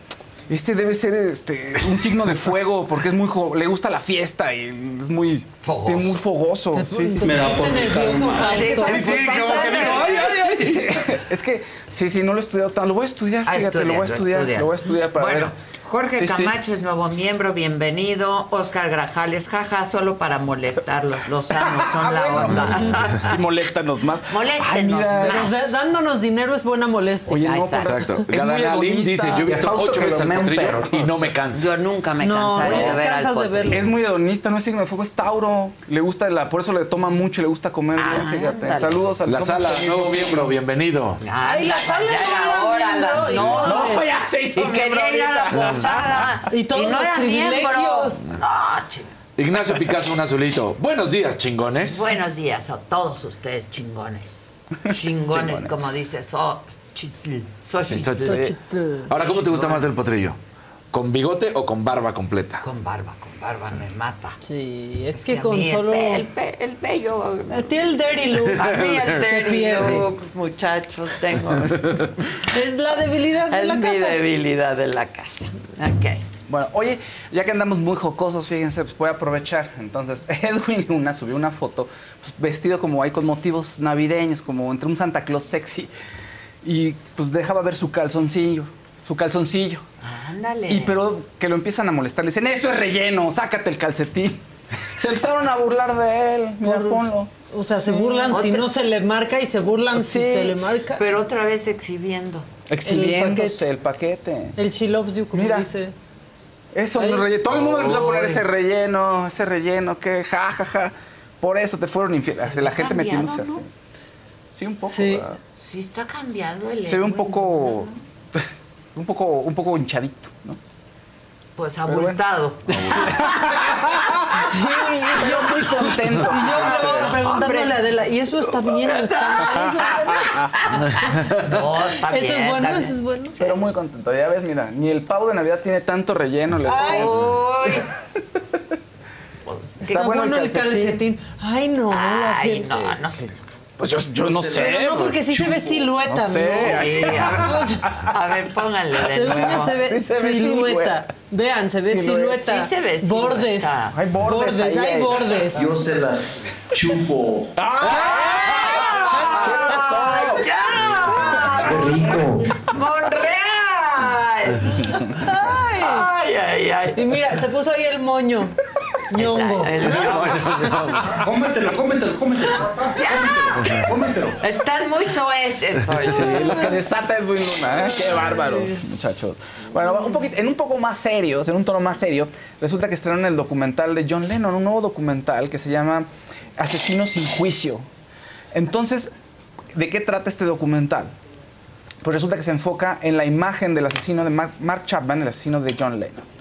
Este debe ser este, un signo de fuego porque es muy le gusta la fiesta y es muy Fogoso. tiene muy fogoso. Sí, sí, sí. pusiste nervioso, Fausto. Sí, sí, como que digo, ay, ay, ay. Sí, Es que sí, sí, no lo he estudiado tanto. Lo voy a estudiar, Ah, fíjate, lo voy a estudia, estudiar, lo voy a estudiar para bueno, ver. Jorge Sí, sí. Camacho es nuevo miembro, bienvenido. Oscar Grajales, jaja, solo para molestarlos. Los amos son la onda. Sí, moléstanos más. Moléstenos Ay, más. Da- Dándonos dinero es buena molestia. Oye, no, pero- Exacto. Gadanalim dice, yo he visto ocho veces al potrillo perro. y no me canso. Yo nunca me cansaré no de ver al cansas de potrillo. verlo. Es muy hedonista, no es signo de fuego, es Tauro. Le gusta la, por eso le toma mucho y le gusta comer bien, Ah, fíjate. ándale. Saludos a La sala, nuevo miembro, bienvenido. Ay, la la sala ya no era era hora, miembro. las No, no, ya se hizo Y quería ir a la posada. Y todos no los era miembro. privilegios. No, chico. Ignacio Picasso, un azulito. Buenos días, chingones. Buenos días a todos ustedes, chingones. Chingones, Chingones. como dice Xochitl. Xochitl. Xochitl. Ahora, ¿cómo te gusta más el potrillo? ¿Con bigote o con barba completa? Con barba, con barba me mata. Sí, es, Es que con solo... pe- El, pe- el bello. Tiene el dirty look. A mí el dirty look, muchachos, tengo. Es la debilidad de es la mi casa. debilidad de la casa. Ok. Bueno, oye, ya que andamos muy jocosos, fíjense, pues voy a aprovechar. Entonces, Edwin Luna subió una foto pues, vestido como ahí con motivos navideños, como entre un Santa Claus sexy. Y pues dejaba ver su calzoncillo. Su calzoncillo. Ándale. Y pero que lo empiezan a molestar. Le dicen, eso es relleno, sácate el calcetín. Se empezaron a burlar de él. Mira, Por- ponlo. O sea, se burlan si Otra- no se le marca y se burlan si se le marca. Pero otra vez exhibiendo. Exhibiéndose el paquete. El she loves you, como Mira. dice. Eso, Ay. no relleno. Todo el mundo le empezó a poner ese relleno, ese relleno, que ja, ja, ja. Por eso te fueron infieles. La gente metiéndose ¿no? así. Sí, un poco. Sí. ¿verdad? Sí está cambiado el Se ve un poco. Un poco, un poco hinchadito, ¿no? Pues bueno. abultado. Sí, yo muy contento. Y yo preguntándole a Adela, ¿y eso está bien o está mal? Eso está No, está bien. Eso es bueno, está eso es bueno. Pero muy contento. Ya ves, mira, ni el pavo de Navidad tiene tanto relleno. le- Ay. Uy. Está bueno, el calcetín. Ay, no, la Ay, gente. no, no sé. Pues yo, yo no sé. No, porque sí se ve silueta, No sé. Sí, a, ver, a ver, pónganle de El niño nuevo. se ve Sí se ve silueta. silueta. Vean, se ve Silueta. silueta. Sí se ve Bordes. silueta. Hay bordes ahí, hay ahí. bordes. Yo se las chupo. ¡Ya! Y mira, se puso ahí el moño. ñongo. El Cómetelo, cómetelo, cómetelo. ¡Ya! Cómetelo. Están muy soeces hoy. Sí, lo que desata es muy luna, ¿eh? Qué bárbaros, muchachos. Bueno, un poquito, en un poco más serios, en un tono más serio, resulta que estrenaron el documental de John Lennon, un nuevo documental que se llama Asesino sin juicio. Entonces, ¿de qué trata este documental? Pues resulta que se enfoca en la imagen del asesino de Mark, Mark Chapman, el asesino de John Lennon.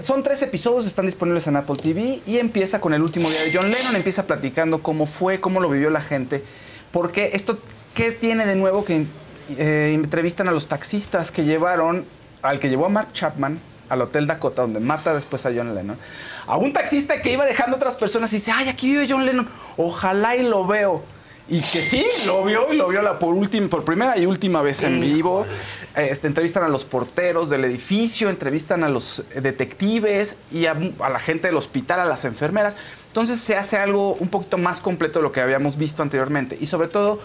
Son tres episodios, están disponibles en Apple TV y empieza con el último día de John Lennon, empieza platicando cómo fue, cómo lo vivió la gente, porque esto, ¿qué tiene de nuevo que eh, entrevistan a los taxistas que llevaron, al que llevó a Mark Chapman al Hotel Dakota, donde mata después a John Lennon, a un taxista que iba dejando a otras personas y dice, ay, aquí vive John Lennon, ojalá y lo veo. Y que sí, lo vio y lo vio la por, última, por primera y última vez en vivo. Eh, Este, entrevistan a los porteros del edificio, entrevistan a los detectives y a, a la gente del hospital, a las enfermeras. Entonces se hace algo un poquito más completo de lo que habíamos visto anteriormente. Y sobre todo,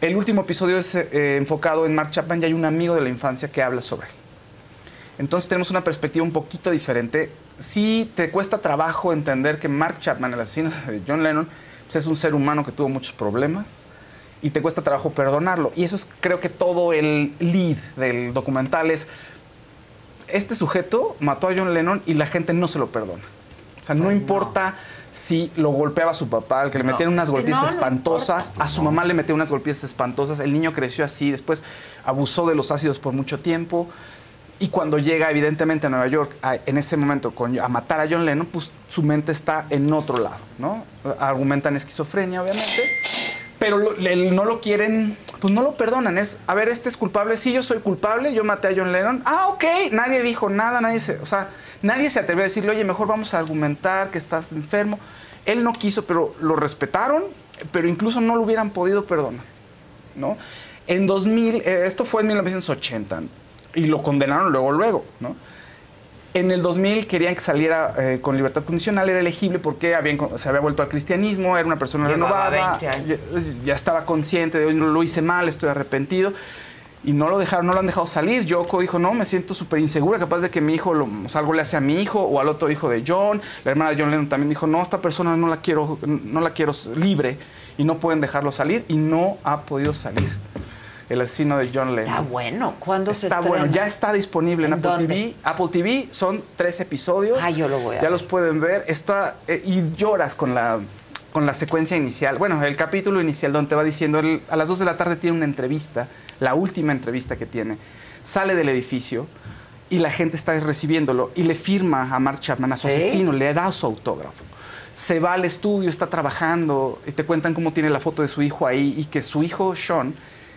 el último episodio es eh, enfocado en Mark Chapman y hay un amigo de la infancia que habla sobre él. Entonces tenemos una perspectiva un poquito diferente. Sí te cuesta trabajo entender que Mark Chapman, el asesino de John Lennon, pues es un ser humano que tuvo muchos problemas y te cuesta trabajo perdonarlo. Y eso es creo que todo el lead del documental es, este sujeto mató a John Lennon y la gente no se lo perdona. O sea, no importa si lo golpeaba a su papá, al que le No, metían unas golpizas no espantosas, a su mamá le metían unas golpizas espantosas, el niño creció así, después abusó de los ácidos por mucho tiempo. Y cuando llega, evidentemente, a Nueva York, a- en ese momento, a matar a John Lennon, pues su mente está en otro lado, ¿no? Argumentan esquizofrenia, obviamente, pero lo- no lo quieren, pues no lo perdonan. Es, a ver, este es culpable, sí, yo soy culpable, yo maté a John Lennon. Ah, ok, nadie dijo nada, nadie se, o sea, nadie se atrevió a decirle, oye, mejor vamos a argumentar que estás enfermo. Él no quiso, pero lo respetaron, pero incluso no lo hubieran podido perdonar. ¿no? En 2000, eh, esto fue en 1980, y lo condenaron luego, luego, ¿no? En el 2000 querían que saliera eh, con libertad condicional, era elegible porque habían- se había vuelto al cristianismo, era una persona Llevaba renovada, 20 años. ya, ya estaba consciente de, "Oye, lo hice mal, estoy arrepentido. Y no lo dejaron, no lo han dejado salir. Yoko dijo, no, me siento súper insegura, capaz de que mi hijo, lo, o sea, algo le hace a mi hijo o al otro hijo de John. La hermana de John Lennon también dijo, no, esta persona no la quiero, no la quiero libre y no pueden dejarlo salir y no ha podido salir. El asesino de John Lennon. Está bueno. ¿Cuándo se Está estrena? bueno, ya está disponible en, ¿En Apple dónde? TV. Apple TV son tres episodios. Ah, yo lo voy a Ya ver. los pueden ver. Está eh, y lloras con la con la secuencia inicial. Bueno, el capítulo inicial donde te va diciendo él, a las 2 de la tarde tiene una entrevista, la última entrevista que tiene. Sale del edificio y la gente está recibiéndolo y le firma a Mark Chapman, a su ¿Sí? asesino, le da su autógrafo. Se va al estudio, está trabajando, y te cuentan cómo tiene la foto de su hijo ahí y que su hijo Sean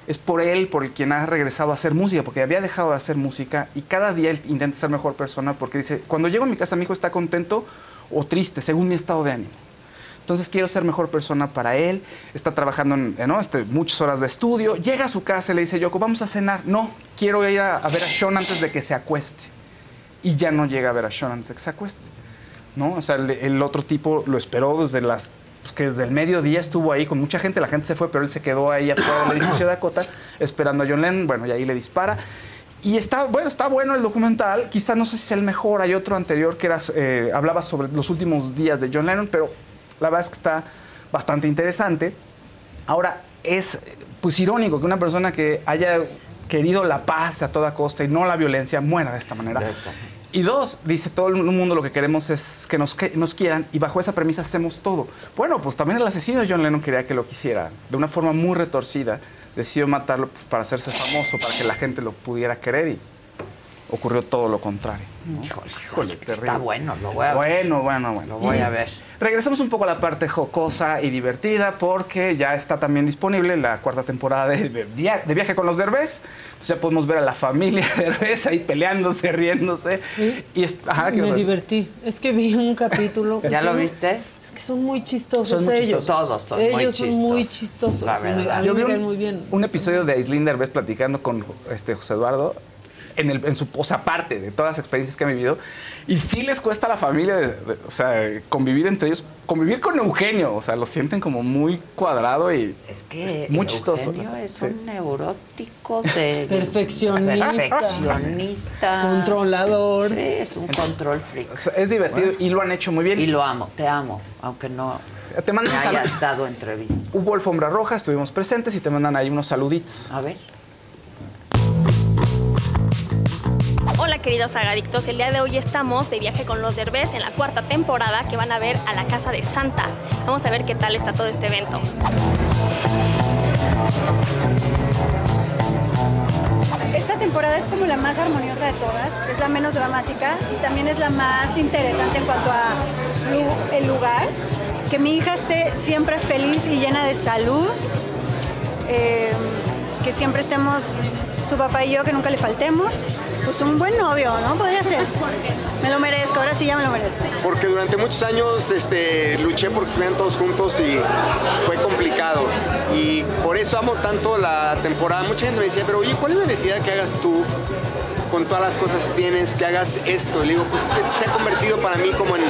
es por él por el quien ha regresado a hacer música, porque había dejado de hacer música y cada día él intenta ser mejor persona porque dice, cuando llego a mi casa mi hijo está contento o triste, según mi estado de ánimo. Entonces quiero ser mejor persona para él, está trabajando en, ¿no? este, muchas horas de estudio, llega a su casa y le dice, Yoko, vamos a cenar. No, quiero ir a, ver a Sean antes de que se acueste. Y ya no llega a ver a Sean antes de que se acueste. ¿no? O sea, el otro tipo lo esperó desde las pues, que desde el mediodía estuvo ahí con mucha gente, la gente se fue, pero él se quedó ahí afuera del edificio de Dakota esperando a John Lennon, bueno, y ahí le dispara. Y está bueno, está bueno el documental. Quizá no sé si es el mejor. Hay otro anterior que era, eh, hablaba sobre los últimos días de John Lennon, pero la verdad es que está bastante interesante. Ahora, es pues irónico que una persona que haya querido la paz a toda costa y no la violencia muera de esta manera. Y dos, dice todo el mundo lo que queremos es que nos, nos quieran y bajo esa premisa hacemos todo. Bueno, pues también el asesino John Lennon quería que lo quisiera. De una forma muy retorcida, decidió matarlo pues, para hacerse famoso, para que la gente lo pudiera querer y ocurrió todo lo contrario. Híjole, está bueno, lo voy a ver. Bueno, bueno, bueno. Lo voy a ver. Regresamos un poco a la parte jocosa y divertida porque ya está también disponible la cuarta temporada de, de Viaje con los Derbez. Entonces ya podemos ver a la familia Derbez ahí peleándose, riéndose. Y Me divertí. Es que vi un capítulo. ¿Ya lo viste? Es que son muy chistosos ellos. Todos son ellos muy chistosos. son muy chistosos. a mí Yo vi me un, muy bien. un episodio de Aislinn Derbez platicando con este, José Eduardo en, el, en su o sea, parte de todas las experiencias que han vivido. Y sí les cuesta a la familia, de- de- o sea, convivir entre ellos, convivir con Eugenio, o sea, lo sienten como muy cuadrado y Es que muy chistoso. Eugenio es Sí. un neurótico de... Perfeccionista. Perfeccionista. Controlador. Sí, es un control freak. Es divertido y lo han hecho muy bien. Y lo amo, te amo, aunque no Te mandan hayas dado entrevista. Hubo alfombra roja, estuvimos presentes y te mandan ahí unos saluditos. A ver. Queridos agadictos, el día de hoy estamos de viaje con los Derbez en la cuarta temporada que van a ver a la Casa de Santa. Vamos a ver qué tal está todo este evento. Esta temporada es como la más armoniosa de todas, es la menos dramática y también es la más interesante en cuanto a el lugar. Que mi hija esté siempre feliz y llena de salud, eh, que siempre estemos su papá y yo, que nunca le faltemos. Pues un buen novio, ¿no? Podría ser. Me lo merezco, ahora sí ya me lo merezco. Porque durante muchos años este, luché porque estuvieran todos juntos y fue complicado. Y por eso amo tanto la temporada. Mucha gente me decía, pero oye, ¿cuál es la necesidad que hagas tú con todas las cosas que tienes, que hagas esto? Y le digo, pues es se ha convertido para mí como en,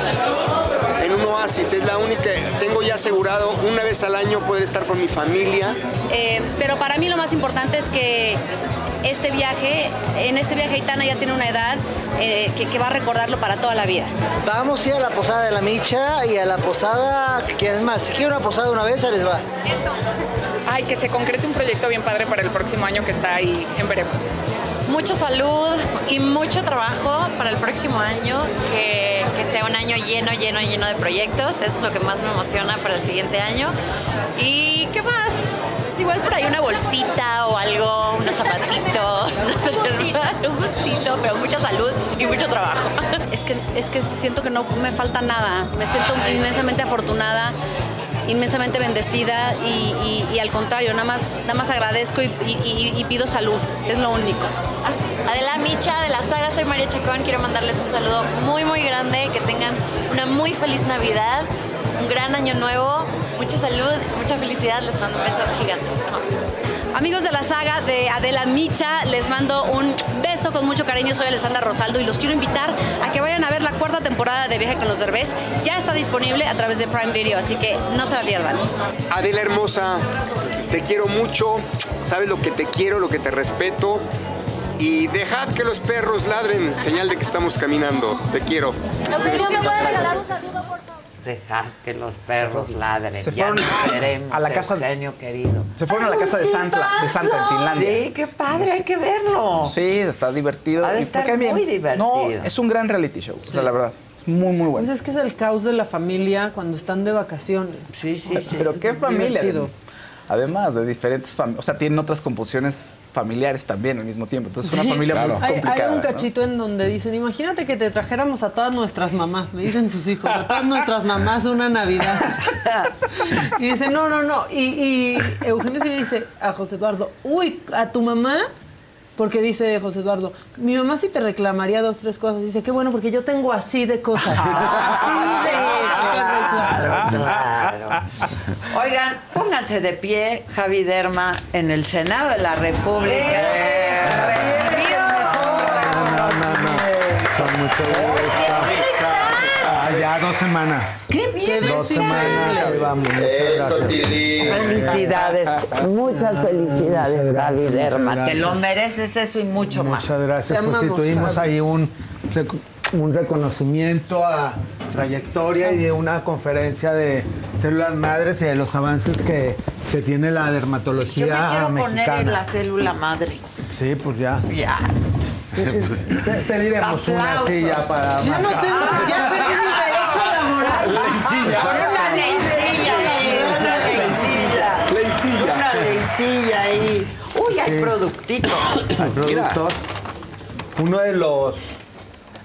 en un oasis. Es la única, tengo ya asegurado una vez al año poder estar con mi familia. Eh, pero para mí lo más importante es que este viaje, en este viaje Aitana ya tiene una edad eh, que, que va a recordarlo para toda la vida. Vamos a ir a la posada de la Micha y a la posada que quieres más. Si quieren una posada una vez, ahí les va. Ay, que se concrete un proyecto bien padre para el próximo año que está ahí en veremos. Mucha salud y mucho trabajo para el próximo año, que, que sea un año lleno, lleno, lleno de proyectos. Eso es lo que más me emociona para el siguiente año. ¿Y qué más? Pues igual por ahí una bolsita o algo, unos zapatitos, no sé, un gustito, pero mucha salud y mucho trabajo. Es que, es que siento que no me falta nada. Me siento inmensamente afortunada, inmensamente bendecida y, al contrario, nada más, nada más agradezco y pido salud. Es lo único. Adela Micha de la saga Soy María Chacón, quiero mandarles un saludo muy muy grande, que tengan una muy feliz Navidad, un gran año nuevo, mucha salud, mucha felicidad, les mando un beso gigante. Amigos de la saga de Adela Micha, les mando un beso con mucho cariño. Soy Alessandra Rosaldo y los quiero invitar a que vayan a ver la cuarta temporada de Viaje con los Derbez. Ya está disponible a través de Prime Video, así que no se la pierdan. Adela hermosa, te quiero mucho, sabes lo que te quiero, lo que te respeto. Y dejad que los perros ladren, señal de que estamos caminando. Te quiero. Dejar que los perros ladren. Se ya fueron veremos, a la casa- Eugenio querido. Se fueron a la casa de Santa, de Santa en Finlandia. Sí, qué padre, hay que verlo. Sí, está divertido. Ha de estar bien- muy divertido. No, es un gran reality show, o sea, la verdad. Es muy, muy bueno. Pues es que es el caos de la familia cuando están de vacaciones. Sí, sí, Pero qué familia. divertido. Además de diferentes familias, o sea, tienen otras composiciones familiares también al mismo tiempo. Entonces es una Sí. familia muy Hay, hay complicada. un ¿no? cachito en donde dicen, imagínate que te trajéramos a todas nuestras mamás, me dicen sus hijos, a todas nuestras mamás una Navidad. y dice, no, no, no. Y, y Eugenio sí le dice a José Eduardo, uy, ¿a tu mamá? Porque dice José Eduardo, mi mamá sí te reclamaría dos, tres cosas. Dice, qué bueno, porque yo tengo así de cosas. así de cosas que reclamar". Claro. Oigan, pónganse de pie, Javi Derma, en el Senado de la República. Recibió Con mucho gusto. Ay, Ya dos semanas. ¡Qué bien! Dos semanas. Vamos. Muchas gracias. Felicidades, muchas felicidades, Gaby Derma. Te lo mereces eso y mucho más. Muchas gracias. Pues sí, amamos, tuvimos ahí un, un reconocimiento a trayectoria y de una conferencia de células madres y de los avances que, que tiene la Yo dermatología me quiero poner mexicana. en la célula madre. Sí, pues ya. Ya. Pe- Pediremos una Aplausos. silla para. Yo no tengo, ya perdí mi derecho laboral. Leicilla. Una leicilla ahí, una leicilla. Leicilla. Una leicilla ahí. Uy, hay Sí. productitos. Hay productos. Uno de los.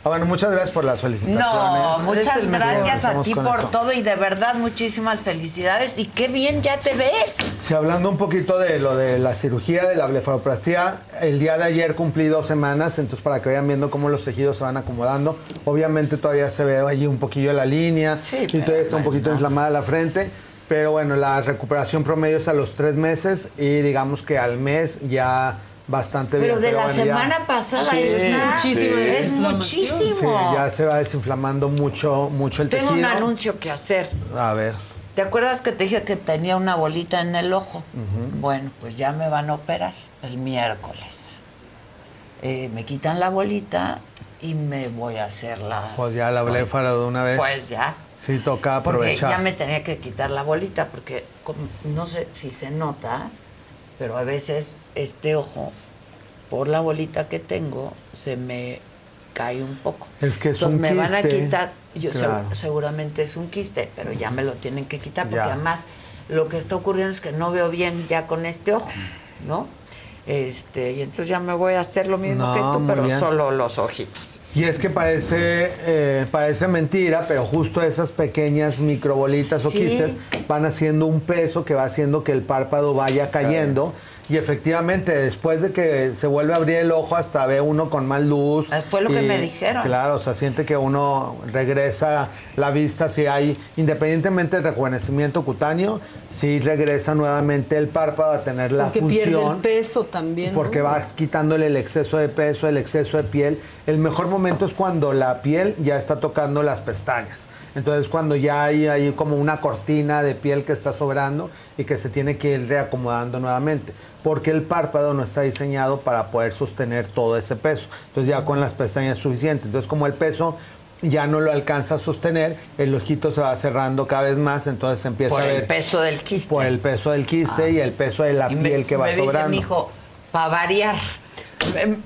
Ah, bueno, muchas gracias por las felicitaciones. No, muchas Sí, gracias a ti por eso. todo y de verdad muchísimas felicidades y qué bien ya te ves. Sí, hablando un poquito de lo de la cirugía de la blefaroplastia, el día de ayer cumplí dos semanas, entonces para que vayan viendo cómo los tejidos se van acomodando. Obviamente todavía se ve allí un poquillo la línea y pero todavía está un es poquito inflamada la frente. Pero bueno, la recuperación promedio es a los tres meses y digamos que al mes ya bastante Pero bien. de la ya- semana pasada Sí, está. muchísima Es muchísimo. Sí, ya se va desinflamando mucho, mucho el Tengo tejido. un anuncio que hacer. A ver. ¿Te acuerdas que te dije que tenía una bolita en el ojo? Bueno, pues ya me van a operar el miércoles. Eh, me quitan la bolita y me voy a hacer la... Pues ya la bléfara de una vez. Pues ya. Sí, toca Porque aprovechar. ya me tenía que quitar la bolita porque no sé si se nota, pero a veces este ojo, por la bolita que tengo, se me cae un poco. Es que es Entonces un me van a quitar, yo seg- seguramente es un quiste, pero ya me lo tienen que quitar porque Ya. además lo que está ocurriendo es que no veo bien ya con este ojo, ¿no? Este, y entonces ya me voy a hacer lo mismo No, que tú, pero bien. solo los ojitos. Y es que parece, eh, parece mentira, pero justo esas pequeñas microbolitas o Sí. quistes van haciendo un peso que va haciendo que el párpado vaya cayendo. Y efectivamente, después de que se vuelve a abrir el ojo, hasta ve uno con más luz. Eh, fue lo que me dijeron. Claro, o sea, siente que uno regresa la vista, si hay, independientemente del rejuvenecimiento cutáneo, sí regresa nuevamente el párpado a tener la Porque función. pierde el peso también. ¿no? Porque vas quitándole el exceso de peso, el exceso de piel. El mejor momento es cuando la piel ya está tocando las pestañas. Entonces cuando ya hay, hay como una cortina de piel que está sobrando y que se tiene que ir reacomodando nuevamente. Porque el párpado no está diseñado para poder sostener todo ese peso. Entonces ya con las pestañas es suficiente. Entonces como el peso ya no lo alcanza a sostener, el ojito se va cerrando cada vez más, entonces se empieza Por a ver... el peso del quiste. Por el peso del quiste y el peso de la Y me- piel que va me dice sobrando. mi hijo, para variar,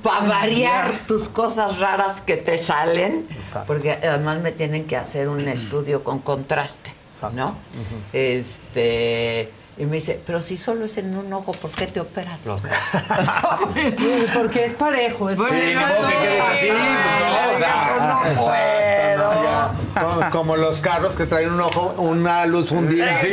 para variar tus cosas raras que te salen, porque además me tienen que hacer un estudio con contraste, ¿no? Este y me dice, pero si solo es en un ojo, ¿por qué te operas los dos? Porque es parejo. Es Sí, parejo. modo que quedes así, pues no, o sea, no puedo. Como, como los carros que traen un ojo, una luz fundida. Sí,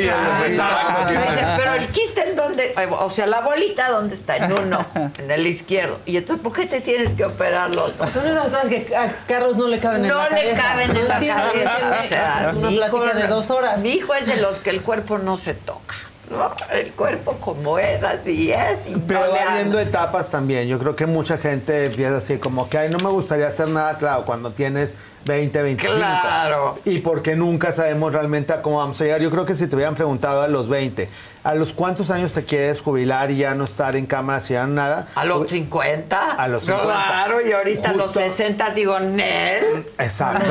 exacto. Me dice, pero el quiste en dónde, o sea, la bolita dónde está, en uno, en el izquierdo. Y entonces, ¿por qué te tienes que operar los dos? Son esas cosas que a Carlos no le caben en No la le cabeza. caben en No la cabeza. O sea, es una plática de dos horas. Mi hijo es de los que el cuerpo no se toca. ¿No? El cuerpo como es, así es. Y Pero va habiendo etapas también. Yo creo que mucha gente empieza así, como que, ay, no me gustaría hacer nada, claro, cuando tienes 20, 25. Claro. Y porque nunca sabemos realmente a cómo vamos a llegar. Yo creo que si te hubieran preguntado a los 20, ¿a los cuántos años te quieres jubilar y ya no estar en cámara, si ya no nada? ¿A los 50? A los 50. Claro, y ahorita a los Justo. 60 digo, Nel. Exacto.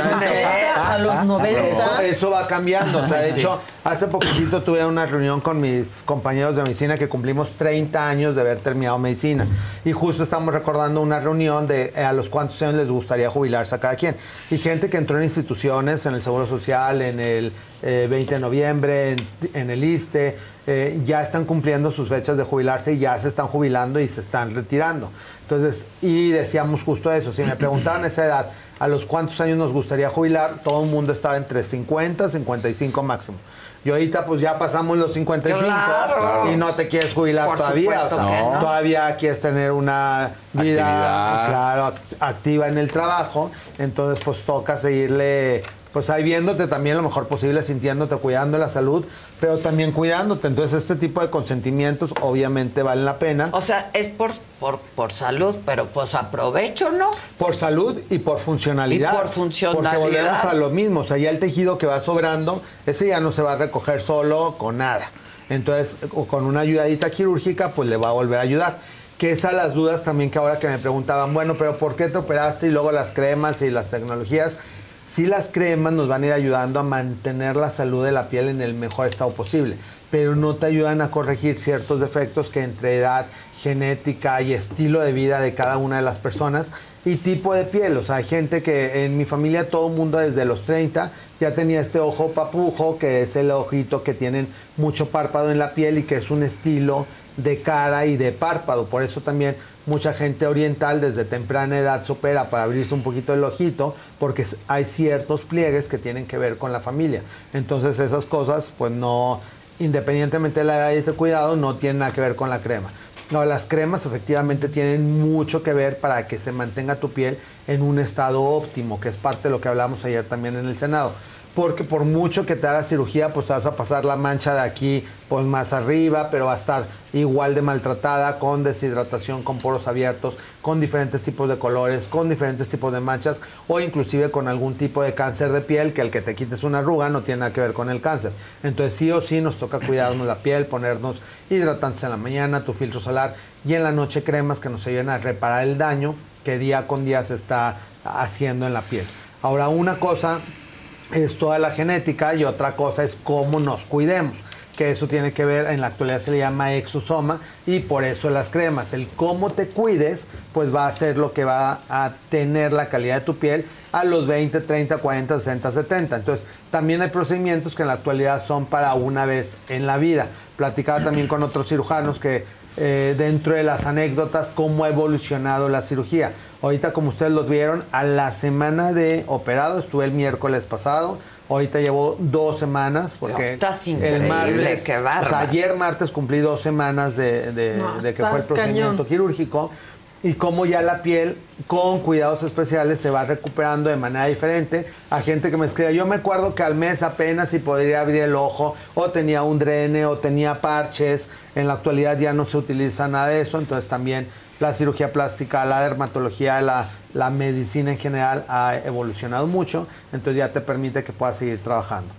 a los 90. Eso, eso va cambiando. O sea, de Sí. hecho, hace poquitito tuve una reunión con mis compañeros de medicina que cumplimos 30 años de haber terminado medicina. Y justo estamos recordando una reunión de eh, a los cuántos años les gustaría jubilarse a cada quien. Y gente que entró en instituciones, en el Seguro Social, en el eh, 20 de noviembre, en, en el ISTE, eh, ya están cumpliendo sus fechas de jubilarse y ya se están jubilando y se están retirando. Entonces, y decíamos justo eso, si me preguntaban esa edad, a los cuántos años nos gustaría jubilar, todo el mundo estaba entre 50 y 55 máximo. Y ahorita pues ya pasamos los 55 Claro. y no te quieres jubilar Por todavía. o sea, no. Todavía quieres tener una vida Actividad. claro, act- activa en el trabajo. Entonces pues toca seguirle pues ahí viéndote también lo mejor posible, sintiéndote, cuidando la salud, pero también cuidándote. Entonces este tipo de consentimientos obviamente valen la pena. O sea, es por, por, por salud, pero pues aprovecho, ¿no? Por salud y por funcionalidad. Y por funcionalidad. Porque volvemos a lo mismo, o sea, ya el tejido que va sobrando, ese ya no se va a recoger solo con nada. Entonces, o con una ayudadita quirúrgica, pues le va a volver a ayudar. Que esas las dudas también que ahora que me preguntaban, bueno, pero ¿por qué te operaste y luego las cremas y las tecnologías? Sí las cremas nos van a ir ayudando a mantener la salud de la piel en el mejor estado posible, pero no te ayudan a corregir ciertos defectos que entre edad, genética y estilo de vida de cada una de las personas y tipo de piel. O sea, hay gente que en mi familia todo el mundo desde los 30 ya tenía este ojo papujo, que es el ojito que tienen mucho párpado en la piel y que es un estilo de cara y de párpado. Por eso también mucha gente oriental desde temprana edad se opera para abrirse un poquito el ojito, porque hay ciertos pliegues que tienen que ver con la familia. Entonces esas cosas, pues no, independientemente de la edad y este cuidado, no tienen nada que ver con la crema. No, las cremas efectivamente tienen mucho que ver para que se mantenga tu piel en un estado óptimo, que es parte de lo que hablamos ayer también en el Senado porque por mucho que te hagas cirugía, pues vas a pasar la mancha de aquí pues más arriba, pero va a estar igual de maltratada, con deshidratación, con poros abiertos, con diferentes tipos de colores, con diferentes tipos de manchas, o inclusive con algún tipo de cáncer de piel, que el que te quites una arruga no tiene nada que ver con el cáncer. Entonces sí o sí nos toca cuidarnos la piel, ponernos hidratantes en la mañana, tu filtro solar, y en la noche cremas que nos ayuden a reparar el daño que día con día se está haciendo en la piel. Ahora, una cosa es toda la genética y otra cosa es cómo nos cuidemos que eso tiene que ver, en la actualidad se le llama exosoma y por eso las cremas. El cómo te cuides, pues va a ser lo que va a tener la calidad de tu piel a los 20, 30, 40, 60, 70. Entonces, también hay procedimientos que en la actualidad son para una vez en la vida. Platicaba también con otros cirujanos que eh, dentro de las anécdotas cómo ha evolucionado la cirugía. Ahorita, como ustedes lo vieron, a la semana de operado, estuve el miércoles pasado. Ahorita llevo dos semanas porque Estás el martes, qué o sea, ayer martes cumplí dos semanas de, de que fue el procedimiento quirúrgico y cómo ya la piel con cuidados especiales se va recuperando de manera diferente. A gente que me escribe, yo me acuerdo que al mes apenas si podría abrir el ojo, o tenía un drene, o tenía parches. En la actualidad ya no se utiliza nada de eso, entonces también la cirugía plástica, la dermatología, la, la medicina en general ha evolucionado mucho, entonces ya te permite que puedas seguir trabajando.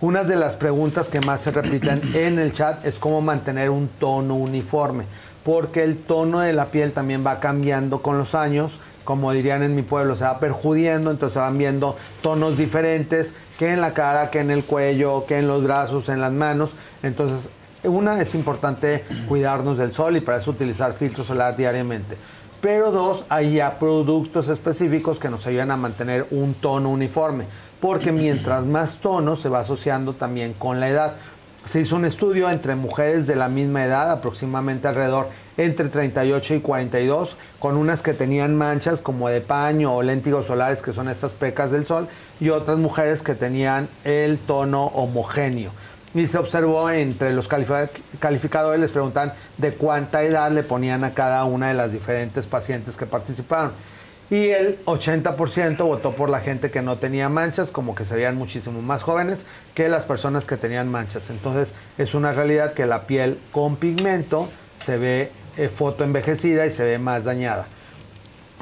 Una de las preguntas que más se repiten en el chat es cómo mantener un tono uniforme porque el tono de la piel también va cambiando con los años, como dirían en mi pueblo, se va perjudiendo, entonces se van viendo tonos diferentes que en la cara, que en el cuello, que en los brazos, en las manos. Entonces, una es importante cuidarnos del sol y para eso utilizar filtro solar diariamente. Pero dos, hay ya productos específicos que nos ayudan a mantener un tono uniforme, porque mientras más tono se va asociando también con la edad se hizo un estudio entre mujeres de la misma edad, aproximadamente alrededor entre 38 y 42, con unas que tenían manchas como de paño o léntigos solares, que son estas pecas del sol, y otras mujeres que tenían el tono homogéneo. Y se observó entre los calificadores, les preguntan de cuánta edad le ponían a cada una de las diferentes pacientes que participaron y el 80% votó por la gente que no tenía manchas, como que se veían muchísimo más jóvenes que las personas que tenían manchas. Entonces es una realidad que la piel con pigmento se ve eh, foto envejecida y se ve más dañada.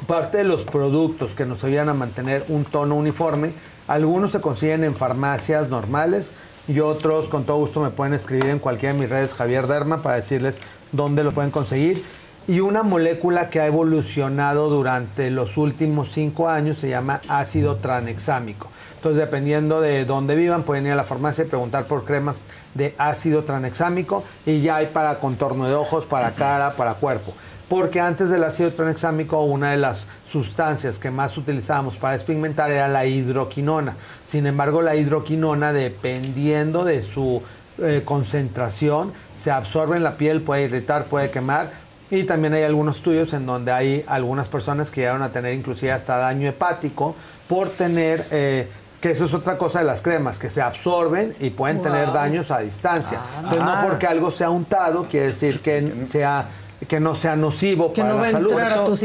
Parte de los productos que nos ayudan a mantener un tono uniforme, algunos se consiguen en farmacias normales y otros con todo gusto me pueden escribir en cualquiera de mis redes Javier Derma para decirles dónde lo pueden conseguir y una molécula que ha evolucionado durante los últimos cinco años se llama ácido tranexámico. Entonces, dependiendo de dónde vivan, pueden ir a la farmacia y preguntar por cremas de ácido tranexámico y ya hay para contorno de ojos, para cara, para cuerpo. Porque antes del ácido tranexámico, una de las sustancias que más utilizábamos para despigmentar era la hidroquinona. Sin embargo, la hidroquinona, dependiendo de su eh, concentración, se absorbe en la piel, puede irritar, puede quemar y también hay algunos estudios en donde hay algunas personas que llegaron a tener inclusive hasta daño hepático por tener, eh, que eso es otra cosa de las cremas, que se absorben y pueden tener daños a distancia. Entonces no porque algo sea untado quiere decir que sea que no sea nocivo Que para no va la a salud, tu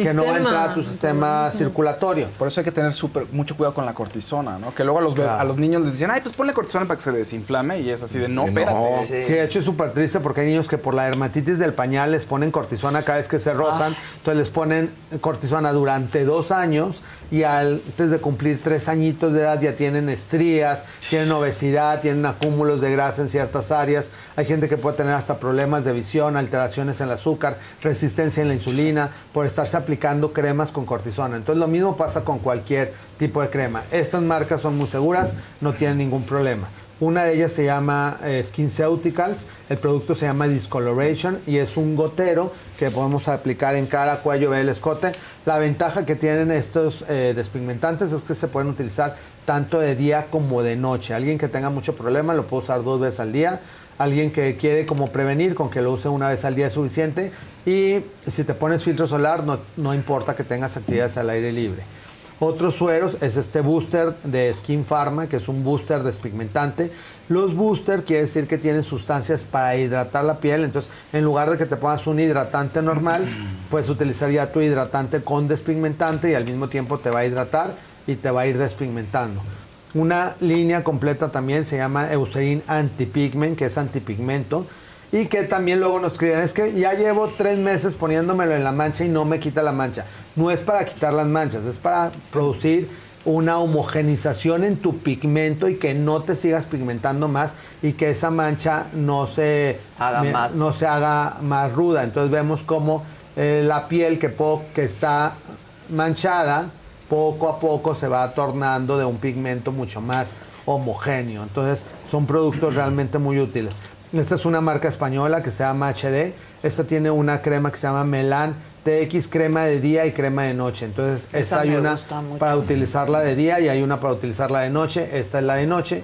que no va a entrar a tu sistema. circulatorio. Por eso hay que tener súper mucho cuidado con la cortisona, ¿no? Que luego a los, Claro. a los niños les dicen, ay, pues ponle cortisona para que se desinflame y es así de, no, espérate. Sí. de hecho es súper triste porque hay niños que por la dermatitis del pañal les ponen cortisona cada vez que se rozan. Entonces les ponen cortisona durante dos años y antes de cumplir tres añitos de edad ya tienen estrías, tienen obesidad, tienen acúmulos de grasa en ciertas áreas. Hay gente que puede tener hasta problemas de visión, alteraciones en el azúcar, resistencia en la insulina por estarse aplicando cremas con cortisona. Entonces lo mismo pasa con cualquier tipo de crema. Estas marcas son muy seguras, no tienen ningún problema. Una de ellas se llama eh, SkinCeuticals, el producto se llama Discoloration y es un gotero que podemos aplicar en cara, cuello, vela, escote. La ventaja que tienen estos eh, despigmentantes es que se pueden utilizar tanto de día como de noche. Alguien que tenga mucho problema lo puede usar dos veces al día. Alguien que quiere como prevenir, con que lo use una vez al día es suficiente. Y si te pones filtro solar, no, no importa que tengas actividades al aire libre. Otros sueros es este booster de Skin Pharma, que es un booster despigmentante. Los booster quiere decir que tienen sustancias para hidratar la piel. Entonces, en lugar de que te pongas un hidratante normal, puedes utilizar ya tu hidratante con despigmentante y al mismo tiempo te va a hidratar y te va a ir despigmentando. Una línea completa también se llama Eucerin Antipigment, que es antipigmento. Y que también luego nos escriben, es que ya llevo tres meses poniéndomelo en la mancha y no me quita la mancha. No es para quitar las manchas, es para producir una homogenización en tu pigmento y que no te sigas pigmentando más y que esa mancha no se Haga más. no se haga más ruda. Entonces vemos como eh, la piel que, po- que está manchada poco a poco se va tornando de un pigmento mucho más homogéneo. Entonces son productos realmente muy útiles. Esta es una marca española que se llama HD. Esta tiene una crema que se llama Melan TX, crema de día y crema de noche. Entonces, Esa esta hay una para utilizarla de día y hay una para utilizarla de noche. Esta es la de noche.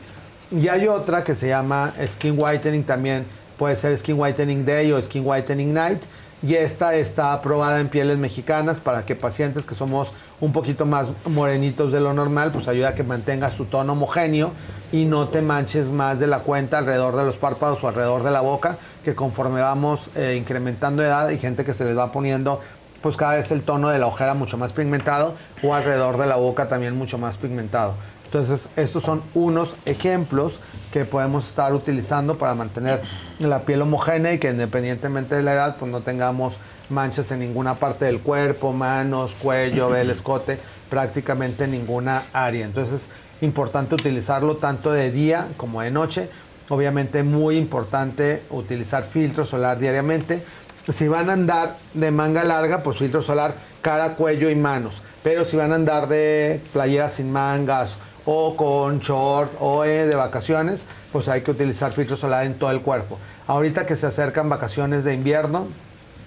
Y hay otra que se llama Skin Whitening también. Puede ser Skin Whitening Day o Skin Whitening Night. Y esta está aprobada en pieles mexicanas para que pacientes que somos un poquito más morenitos de lo normal, pues ayuda a que mantengas tu tono homogéneo y no te manches más de la cuenta alrededor de los párpados o alrededor de la boca, que conforme vamos eh, incrementando edad hay gente que se les va poniendo pues cada vez el tono de la ojera mucho más pigmentado o alrededor de la boca también mucho más pigmentado. Entonces, estos son unos ejemplos que podemos estar utilizando para mantener la piel homogénea y que independientemente de la edad, pues no tengamos manchas en ninguna parte del cuerpo, manos, cuello, el escote, prácticamente en ninguna área. Entonces, es importante utilizarlo tanto de día como de noche. Obviamente, muy importante utilizar filtro solar diariamente. Si van a andar de manga larga, pues filtro solar cara, cuello y manos. Pero si van a andar de playeras sin mangas o con short o eh, de vacaciones, pues hay que utilizar filtro solar en todo el cuerpo. Ahorita que se acercan vacaciones de invierno,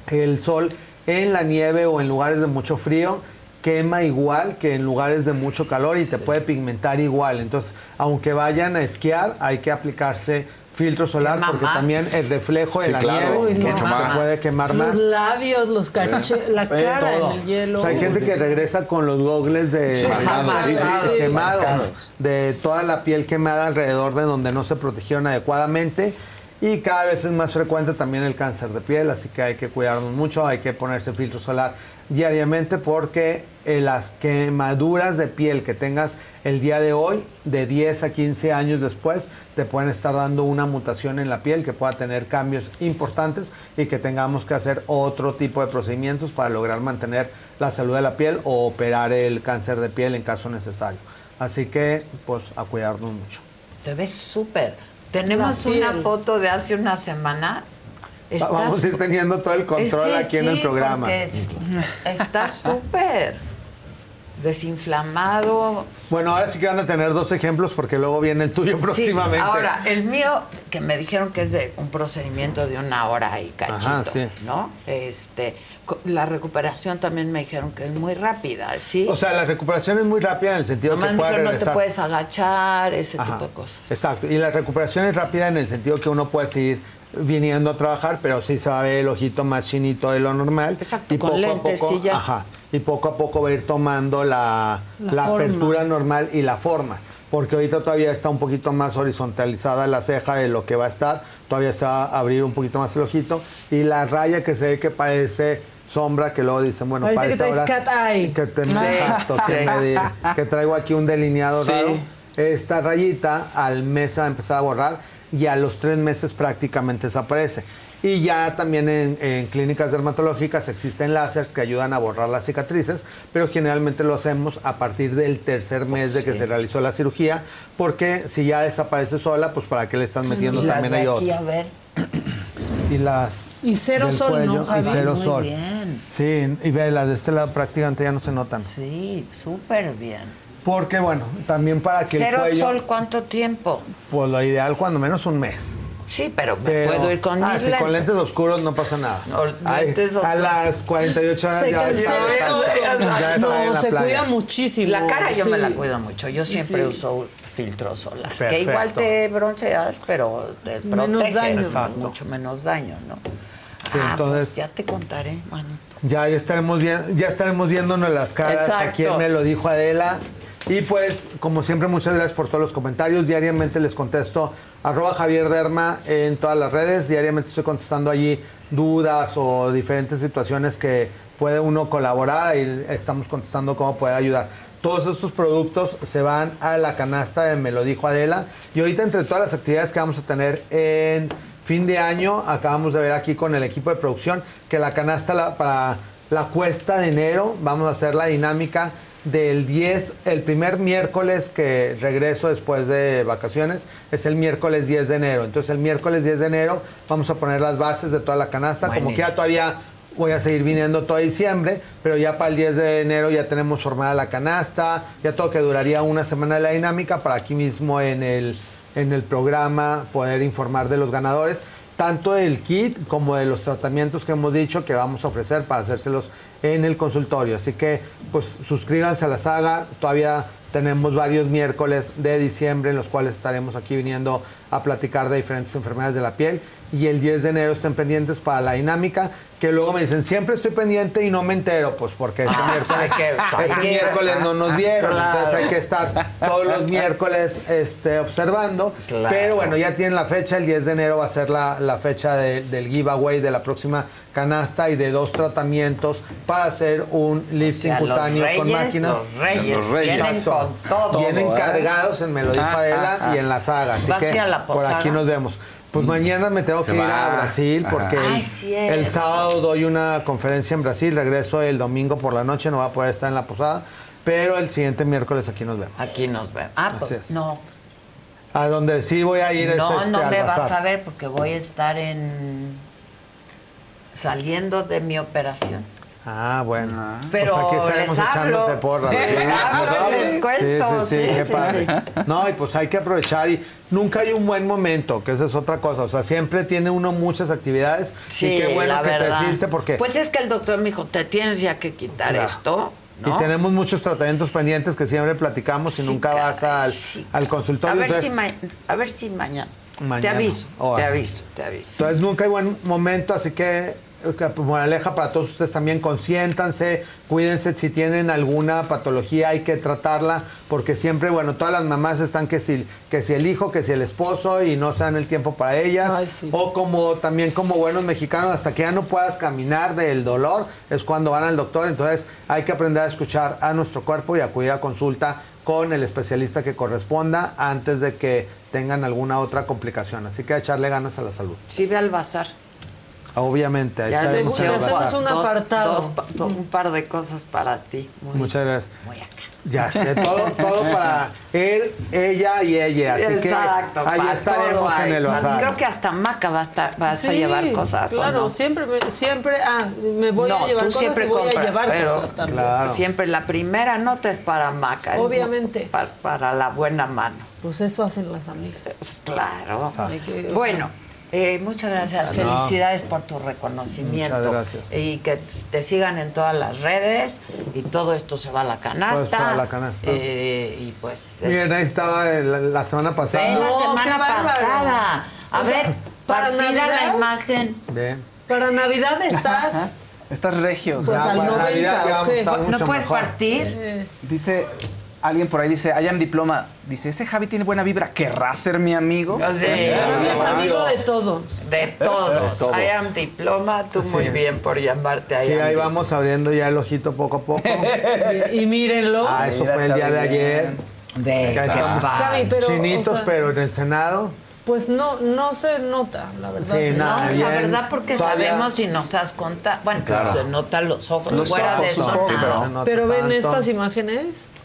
el sol en la nieve o en lugares de mucho frío quema igual que en lugares de mucho calor y te puede pigmentar igual. Entonces, aunque vayan a esquiar, hay que aplicarse filtro solar Quema porque más. también el reflejo Sí, de la claro, nieve mucho más. puede quemar más. Los labios, los cachetes, la Sí, cara todo. en el hielo. O sea, hay gente que regresa con los gogles de Sí, marcados, sí, sí, sí. quemados, Marcados. de toda la piel quemada alrededor de donde no se protegieron adecuadamente. Y cada vez es más frecuente también el cáncer de piel, así que hay que cuidarnos mucho, hay que ponerse filtro solar diariamente porque eh, las quemaduras de piel que tengas el día de hoy, de 10 a 15 años después, te pueden estar dando una mutación en la piel que pueda tener cambios importantes y que tengamos que hacer otro tipo de procedimientos para lograr mantener la salud de la piel o operar el cáncer de piel en caso necesario. Así que, pues, a cuidarnos mucho. Te ves súper. Tenemos una foto de hace una semana. Va- Vamos a ir teniendo todo el control Es que aquí en el programa. Estás súper desinflamado. Bueno, ahora sí que van a tener dos ejemplos porque luego viene el tuyo Sí, próximamente. ahora, el mío, que me dijeron que es de un procedimiento de una hora y cachito, Ajá, sí. ¿no? Este, la recuperación también me dijeron que es muy rápida, ¿sí? O sea, la recuperación es muy rápida en el sentido Nomás que dijeron, no te regresar. puedes agachar, ese Ajá, tipo de cosas. Exacto. Y la recuperación es rápida en el sentido que uno puede seguir viniendo a trabajar, pero sí se va a ver el ojito más chinito de lo normal. Exacto, y con poco lentes a poco, y ya. Ajá. Y poco a poco va a ir tomando la, La apertura normal y la forma. porque ahorita todavía está un poquito más horizontalizada la ceja de lo que va a estar, todavía se va a abrir un poquito más el ojito y la raya que se ve que parece sombra que luego dicen, bueno, Parece parece que traes ahora cat eye. que, te- Sí. exacto, Sí. que, me di- que traigo aquí un delineado Sí. raro. Esta rayita al mes va a empezar a borrar y a los tres meses prácticamente desaparece. Y ya también en, en clínicas dermatológicas existen láseres que ayudan a borrar las cicatrices, pero generalmente lo hacemos a partir del tercer mes de que Sí. se realizó la cirugía, porque si ya desaparece sola, pues para qué le están metiendo Y también hay aquí, otros. a ver. Y las Y cero del sol, ¿no, Javi? Y cero Muy sol. bien. Sí, y ve, las de este lado prácticamente ya no se notan. Sí, súper bien. Porque bueno, también para que Cero el cuello, sol, ¿cuánto tiempo? pues lo ideal cuando menos un mes. Sí, pero me Pero- puedo ir con ah, mis sí, lentes. con lentes oscuros no pasa nada. No, Ay, lentes a las 48 horas Se ya está- No, la se playa. cuida muchísimo. La cara yo me la cuido mucho. Yo siempre Sí. uso filtro solar. Que Perfecto. igual te bronceas, pero te Menos protege. daño. Exacto. Mucho menos daño, ¿no? Sí, Ah, entonces pues ya te contaré, manito. ya, ya estaremos bien, ya estaremos viéndonos las caras. Exacto. Aquí me lo dijo Adela. Y pues, como siempre, muchas gracias por todos los comentarios. Diariamente les contesto arroba Javier en todas las redes. Diariamente estoy contestando allí dudas o diferentes situaciones que puede uno colaborar y estamos contestando cómo poder ayudar. Todos estos productos se van a la canasta de Me lo dijo Adela. Y ahorita entre todas las actividades que vamos a tener en fin de año, acabamos de ver aquí con el equipo de producción que la canasta la- para la cuesta de enero, vamos a hacer la dinámica del 10, el primer miércoles que regreso después de vacaciones, es el miércoles 10 de enero. Entonces el miércoles 10 de enero vamos a poner las bases de toda la canasta, como que ya todavía voy a seguir viniendo todo diciembre, pero ya para el 10 de enero ya tenemos formada la canasta, ya todo que duraría una semana de la dinámica para aquí mismo en el, en el programa poder informar de los ganadores, tanto del kit como de los tratamientos que hemos dicho que vamos a ofrecer para hacérselos en el consultorio. Así que pues suscríbanse a la saga, todavía tenemos varios miércoles de diciembre en los cuales estaremos aquí viniendo a platicar de diferentes enfermedades de la piel. Y el 10 de enero estén pendientes para la dinámica que luego me dicen siempre estoy pendiente y no me entero pues porque ese miércoles, que- ese miércoles no nos vieron Claro. entonces hay que estar todos los miércoles este, observando Claro. pero bueno ya tienen la fecha el 10 de enero va a ser la, la fecha de- del giveaway de la próxima canasta y de dos tratamientos para hacer un lifting sea, los cutáneo con máquinas los reyes Los reyes. vienen Exacto. con todo. Vienen ¿eh? cargados en Me lo dijo Ah, Adela ah, ah. y en la saga. Así ¿Vas a que ir a la por aquí nos vemos. Pues mañana me tengo Se que ir va. a Brasil porque Ajá. el, Ay, cierto. el sábado doy una conferencia en Brasil, regreso el domingo por la noche, no va a poder estar en la posada, pero el siguiente miércoles aquí nos vemos. Aquí nos vemos. Ah, pues es. no. A donde sí voy a ir No, es este, no al me vas bazar. a ver porque voy a estar en saliendo de mi operación. Ah, bueno. Pero pues aquí estaremos les hablo. echándote porras. Sí, les cuento. Sí, sí, sí, Sí, qué sí, padre. sí. No, y pues hay que aprovechar y nunca hay un buen momento, que esa es otra cosa. O sea, siempre tiene uno muchas actividades Sí, y qué bueno la que verdad. te decidiste porque Pues es que el doctor me dijo, te tienes ya que quitar Claro. esto, ¿no? Y tenemos muchos tratamientos pendientes que siempre platicamos y Sí, nunca vas al, sí, al consultorio. A ver, entonces, si ma- a ver si mañana. Te Mañana. aviso, te aviso, te aviso. entonces nunca hay buen momento, así que, que, moraleja para todos ustedes también, consiéntanse, cuídense, si tienen alguna patología hay que tratarla, porque siempre, bueno, todas las mamás están que si, que si el hijo, que si el esposo y no se dan el tiempo para ellas, Ay, sí. o como también como buenos mexicanos, hasta que ya no puedas caminar del dolor, es cuando van al doctor, entonces hay que aprender a escuchar a nuestro cuerpo y acudir a consulta con el especialista que corresponda antes de que tengan alguna otra complicación. Así que a echarle ganas a la salud. Sí, ve al bazar. Obviamente, ahí el hacemos un apartado. dos pa- do- un par de cosas para ti. Muy, Muchas gracias. muy acá. Ya sé, todo, todo para él, ella y ella. Así Exacto, que ahí estaremos todo en hay. el bazar. Creo que hasta Maca va a estar, vas a llevar cosas. ¿o Claro, no? siempre, me- siempre, ah, me voy no, a llevar tú cosas siempre y voy compras, a llevar pero cosas también. Claro. siempre la primera nota es para Maca. ¿eh? Obviamente. Para, para la buena mano. Pues eso hacen las amigas. Pues claro. Hay que- o Bueno, eh, muchas gracias. No. Felicidades por tu reconocimiento. Muchas gracias. Y que te sigan en todas las redes y todo esto se va a la canasta. Todo esto va a la canasta. Eh, y pues. es- Miren, ahí estaba la, la semana pasada. Ven la semana bárbaro. pasada. A O sea, ver, para partida la Navidad- imagen. Bien. Para Navidad estás Estás regio. pues Ya, al para 90 Navidad ¿No puedes mejor. partir? Eh, Dice, Alguien por ahí dice, I am diploma. Dice, ese Javi tiene buena vibra, ¿querrá ser mi amigo? Sí. Javi es amigo de todos. De todos. todos. I am diploma, tú muy bien por llamarte I Sí, ahí diploma. vamos abriendo ya el ojito poco a poco. Y mírenlo. Ah, eso fue el día de ayer. De Acá estamos Javi, pero, chinitos, o sea- pero en el Senado. Pues no, no se nota, la verdad. Sí, No, nada, la bien. verdad, porque Todavía- sabemos y nos has contado. Bueno, Claro. se notan los ojos Los fuera ojos, de eso. sí, pero nota Pero ven estas imágenes,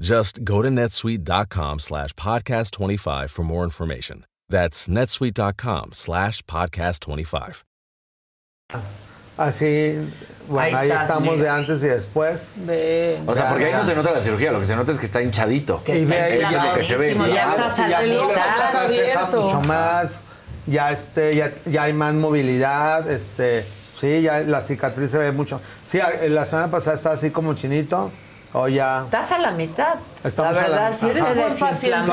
Just go to netsuite.com slash podcast 25 for more information. That's netsuite.com slash podcast 25. Así, bueno, Ahí ahí, estás, estamos mira. de antes y después. Ven. O sea, porque ahí no se nota la cirugía, lo que se nota es que está hinchadito. Ahí, Eso es lo que se ve. ya ya la ceja abierto. mucho más, ya este, ya, ya hay más movilidad, este, sí, ya la cicatriz se ve mucho. Sí, la semana pasada estaba así como chinito, o ya. Estás a la mitad. Estamos la verdad, sí ¿Eres te buen paciente?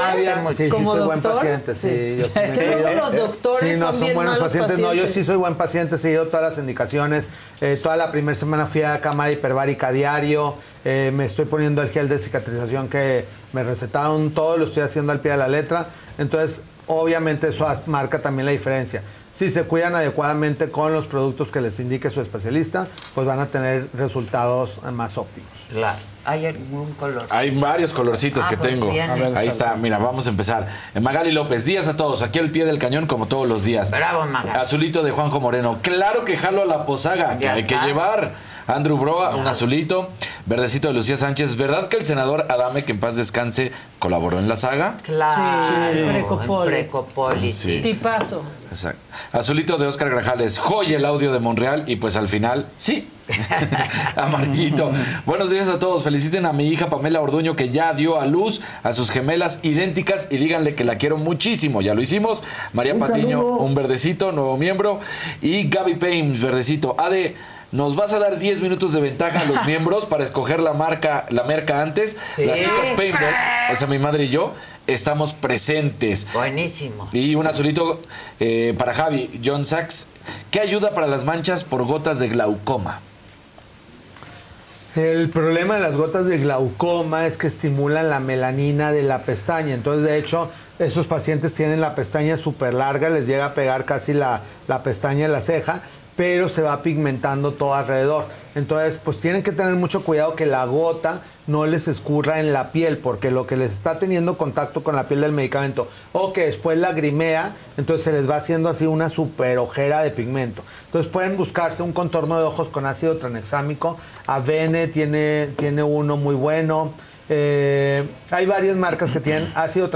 Sí, sí, ¿Como soy buen doctor? paciente, sí. Sí. yo sí Es que luego los doctores Sí, no son bien buenos malos pacientes. No, yo sí soy buen paciente, he seguido todas las indicaciones. Eh, toda la primera semana fui a cámara hiperbárica diario. eh, me estoy poniendo el gel de cicatrización que me recetaron. Todo lo estoy haciendo al pie de la letra. Entonces, obviamente eso marca también la diferencia. Si se cuidan adecuadamente con los productos que les indique su especialista, pues van a tener resultados más óptimos. Claro. ¿Hay algún color? Hay varios colorcitos Ah, que pues tengo. ver, Ahí está, mira, vamos a empezar. Eh, Magali López, días a todos, aquí al pie del cañón como todos los días. Bravo, Magali. Azulito de Juanjo Moreno, claro que jalo a la posaga, que hay que llevar. Andrew Broa, un azulito. Verdecito de Lucía Sánchez, ¿verdad que el senador Adame, que en paz descanse, colaboró en la saga? Claro. Sí, Precopoli. Precopoli. Sí. Tipazo. Exacto. Azulito de Oscar Grajales, joya el audio de Monreal y pues al final, sí. Amarguito. Buenos días a todos. Feliciten a mi hija Pamela Orduño que ya dio a luz a sus gemelas idénticas y díganle que la quiero muchísimo. Ya lo hicimos. María Un Patiño, saludo. un verdecito, nuevo miembro. Y Gaby Payne, verdecito. Ade, ¿nos vas a dar 10 minutos de ventaja a los miembros para escoger la marca, la merca antes? Sí. Las chicas Paintball, o sea, mi madre y yo, estamos presentes. Buenísimo. Y un azulito eh, para Javi, John Sachs. ¿Qué ayuda para las manchas por gotas de glaucoma? El problema de las gotas de glaucoma es que estimulan la melanina de la pestaña. Entonces, de hecho, esos pacientes tienen la pestaña súper larga, les llega a pegar casi la, la pestaña de la ceja, pero se va pigmentando todo alrededor. Entonces, pues tienen que tener mucho cuidado que la gota no les escurra en la piel, porque lo que les está teniendo contacto con la piel del medicamento, o que después lagrimea, entonces se les va haciendo así una super ojera de pigmento. Entonces pueden buscarse un contorno de ojos con ácido tranexámico. Avene tiene, tiene uno muy bueno. Eh, hay varias marcas que tienen ácido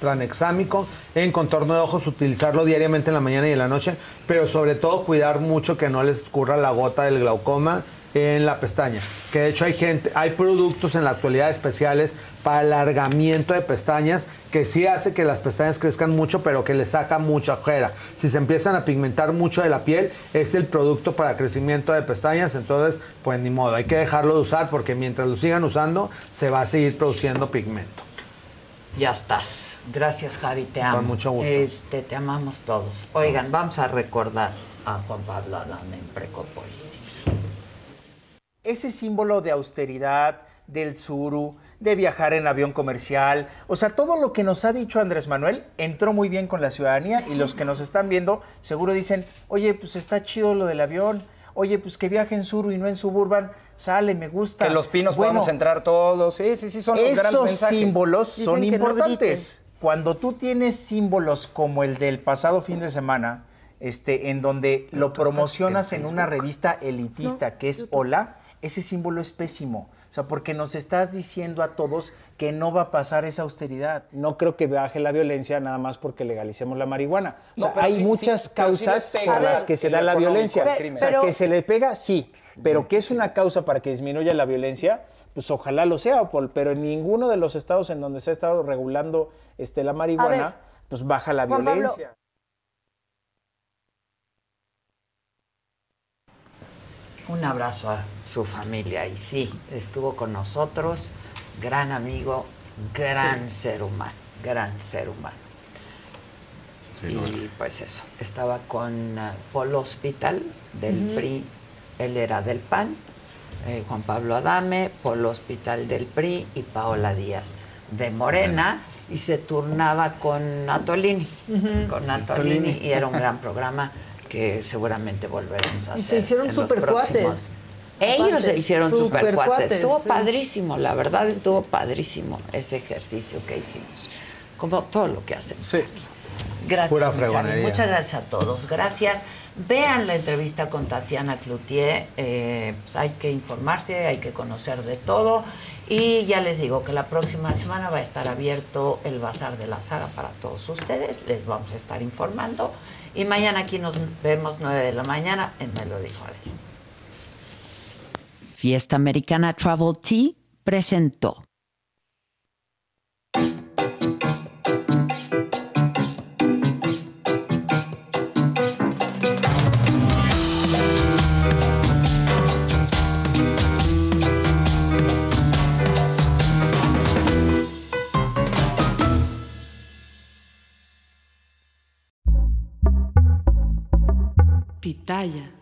tranexámico en contorno de ojos, utilizarlo diariamente en la mañana y en la noche, pero sobre todo cuidar mucho que no les escurra la gota del glaucoma en la pestaña. Que de hecho hay gente, hay productos en la actualidad especiales para alargamiento de pestañas que sí hace que las pestañas crezcan mucho, pero que le saca mucha ojera. Si se empiezan a pigmentar mucho de la piel, es el producto para crecimiento de pestañas, entonces pues ni modo, hay que dejarlo de usar porque mientras lo sigan usando se va a seguir produciendo pigmento. Ya estás. Gracias, Javi, te amo. Con mucho gusto. Este, te amamos todos. Oigan, vamos a recordar a Juan Pablo Adame en Precopoli. ese símbolo de austeridad, del suru, de viajar en avión comercial, o sea, todo lo que nos ha dicho Andrés Manuel entró muy bien con la ciudadanía y los que nos están viendo seguro dicen, oye, pues está chido lo del avión, oye, pues que viaje en suru y no en suburban, sale, me gusta. Que los pinos Bueno, podamos entrar todos. Sí, sí, sí, son los grandes esos mensajes. símbolos son no importantes. Cuando tú tienes símbolos como el del pasado fin de semana, este, en donde lo promocionas en una revista elitista que es Hola, ese símbolo es pésimo. O sea, porque nos estás diciendo a todos que no va a pasar esa austeridad. No creo que baje la violencia nada más porque legalicemos la marihuana. O No, sea, pero hay sí- muchas sí, sí causas pega por las que se da la violencia. O sea, Pero- que se le pega, sí. Pero que es una causa para que disminuya la violencia, pues ojalá lo sea, Paul. Pero en ninguno de los estados en donde se ha estado regulando este, la marihuana, pues baja la Juan Pablo, Un abrazo a su familia. Y sí, estuvo con nosotros, gran amigo, gran ser humano, gran ser humano. y pues eso, estaba con eh, Polo Hospital del. PRI, él era del PAN, eh, Juan Pablo Adame, Polo Hospital del PRI y Paola Díaz de Morena. Y se turnaba con Atolini, Ujú. con Atolini y era un gran programa que seguramente volveremos a Y hacer. se hicieron supercuates. próximos- Ellos se Aparte, hicieron super cuates. supercuates, Estuvo sí. padrísimo, la verdad estuvo padrísimo ese ejercicio que hicimos. Como todo lo que hacemos aquí. Gracias. Pura fregonería. Muchas gracias a todos. Gracias. Vean la entrevista con Tatiana Cloutier. eh, pues hay que informarse, hay que conocer de todo. Y ya les digo que la próxima semana va a estar abierto el Bazar de la Saga para todos ustedes. Les vamos a estar informando. Y mañana aquí nos vemos 9 de la mañana en Me lo. Fiesta Americana Travel Tea presentó. Pitaya.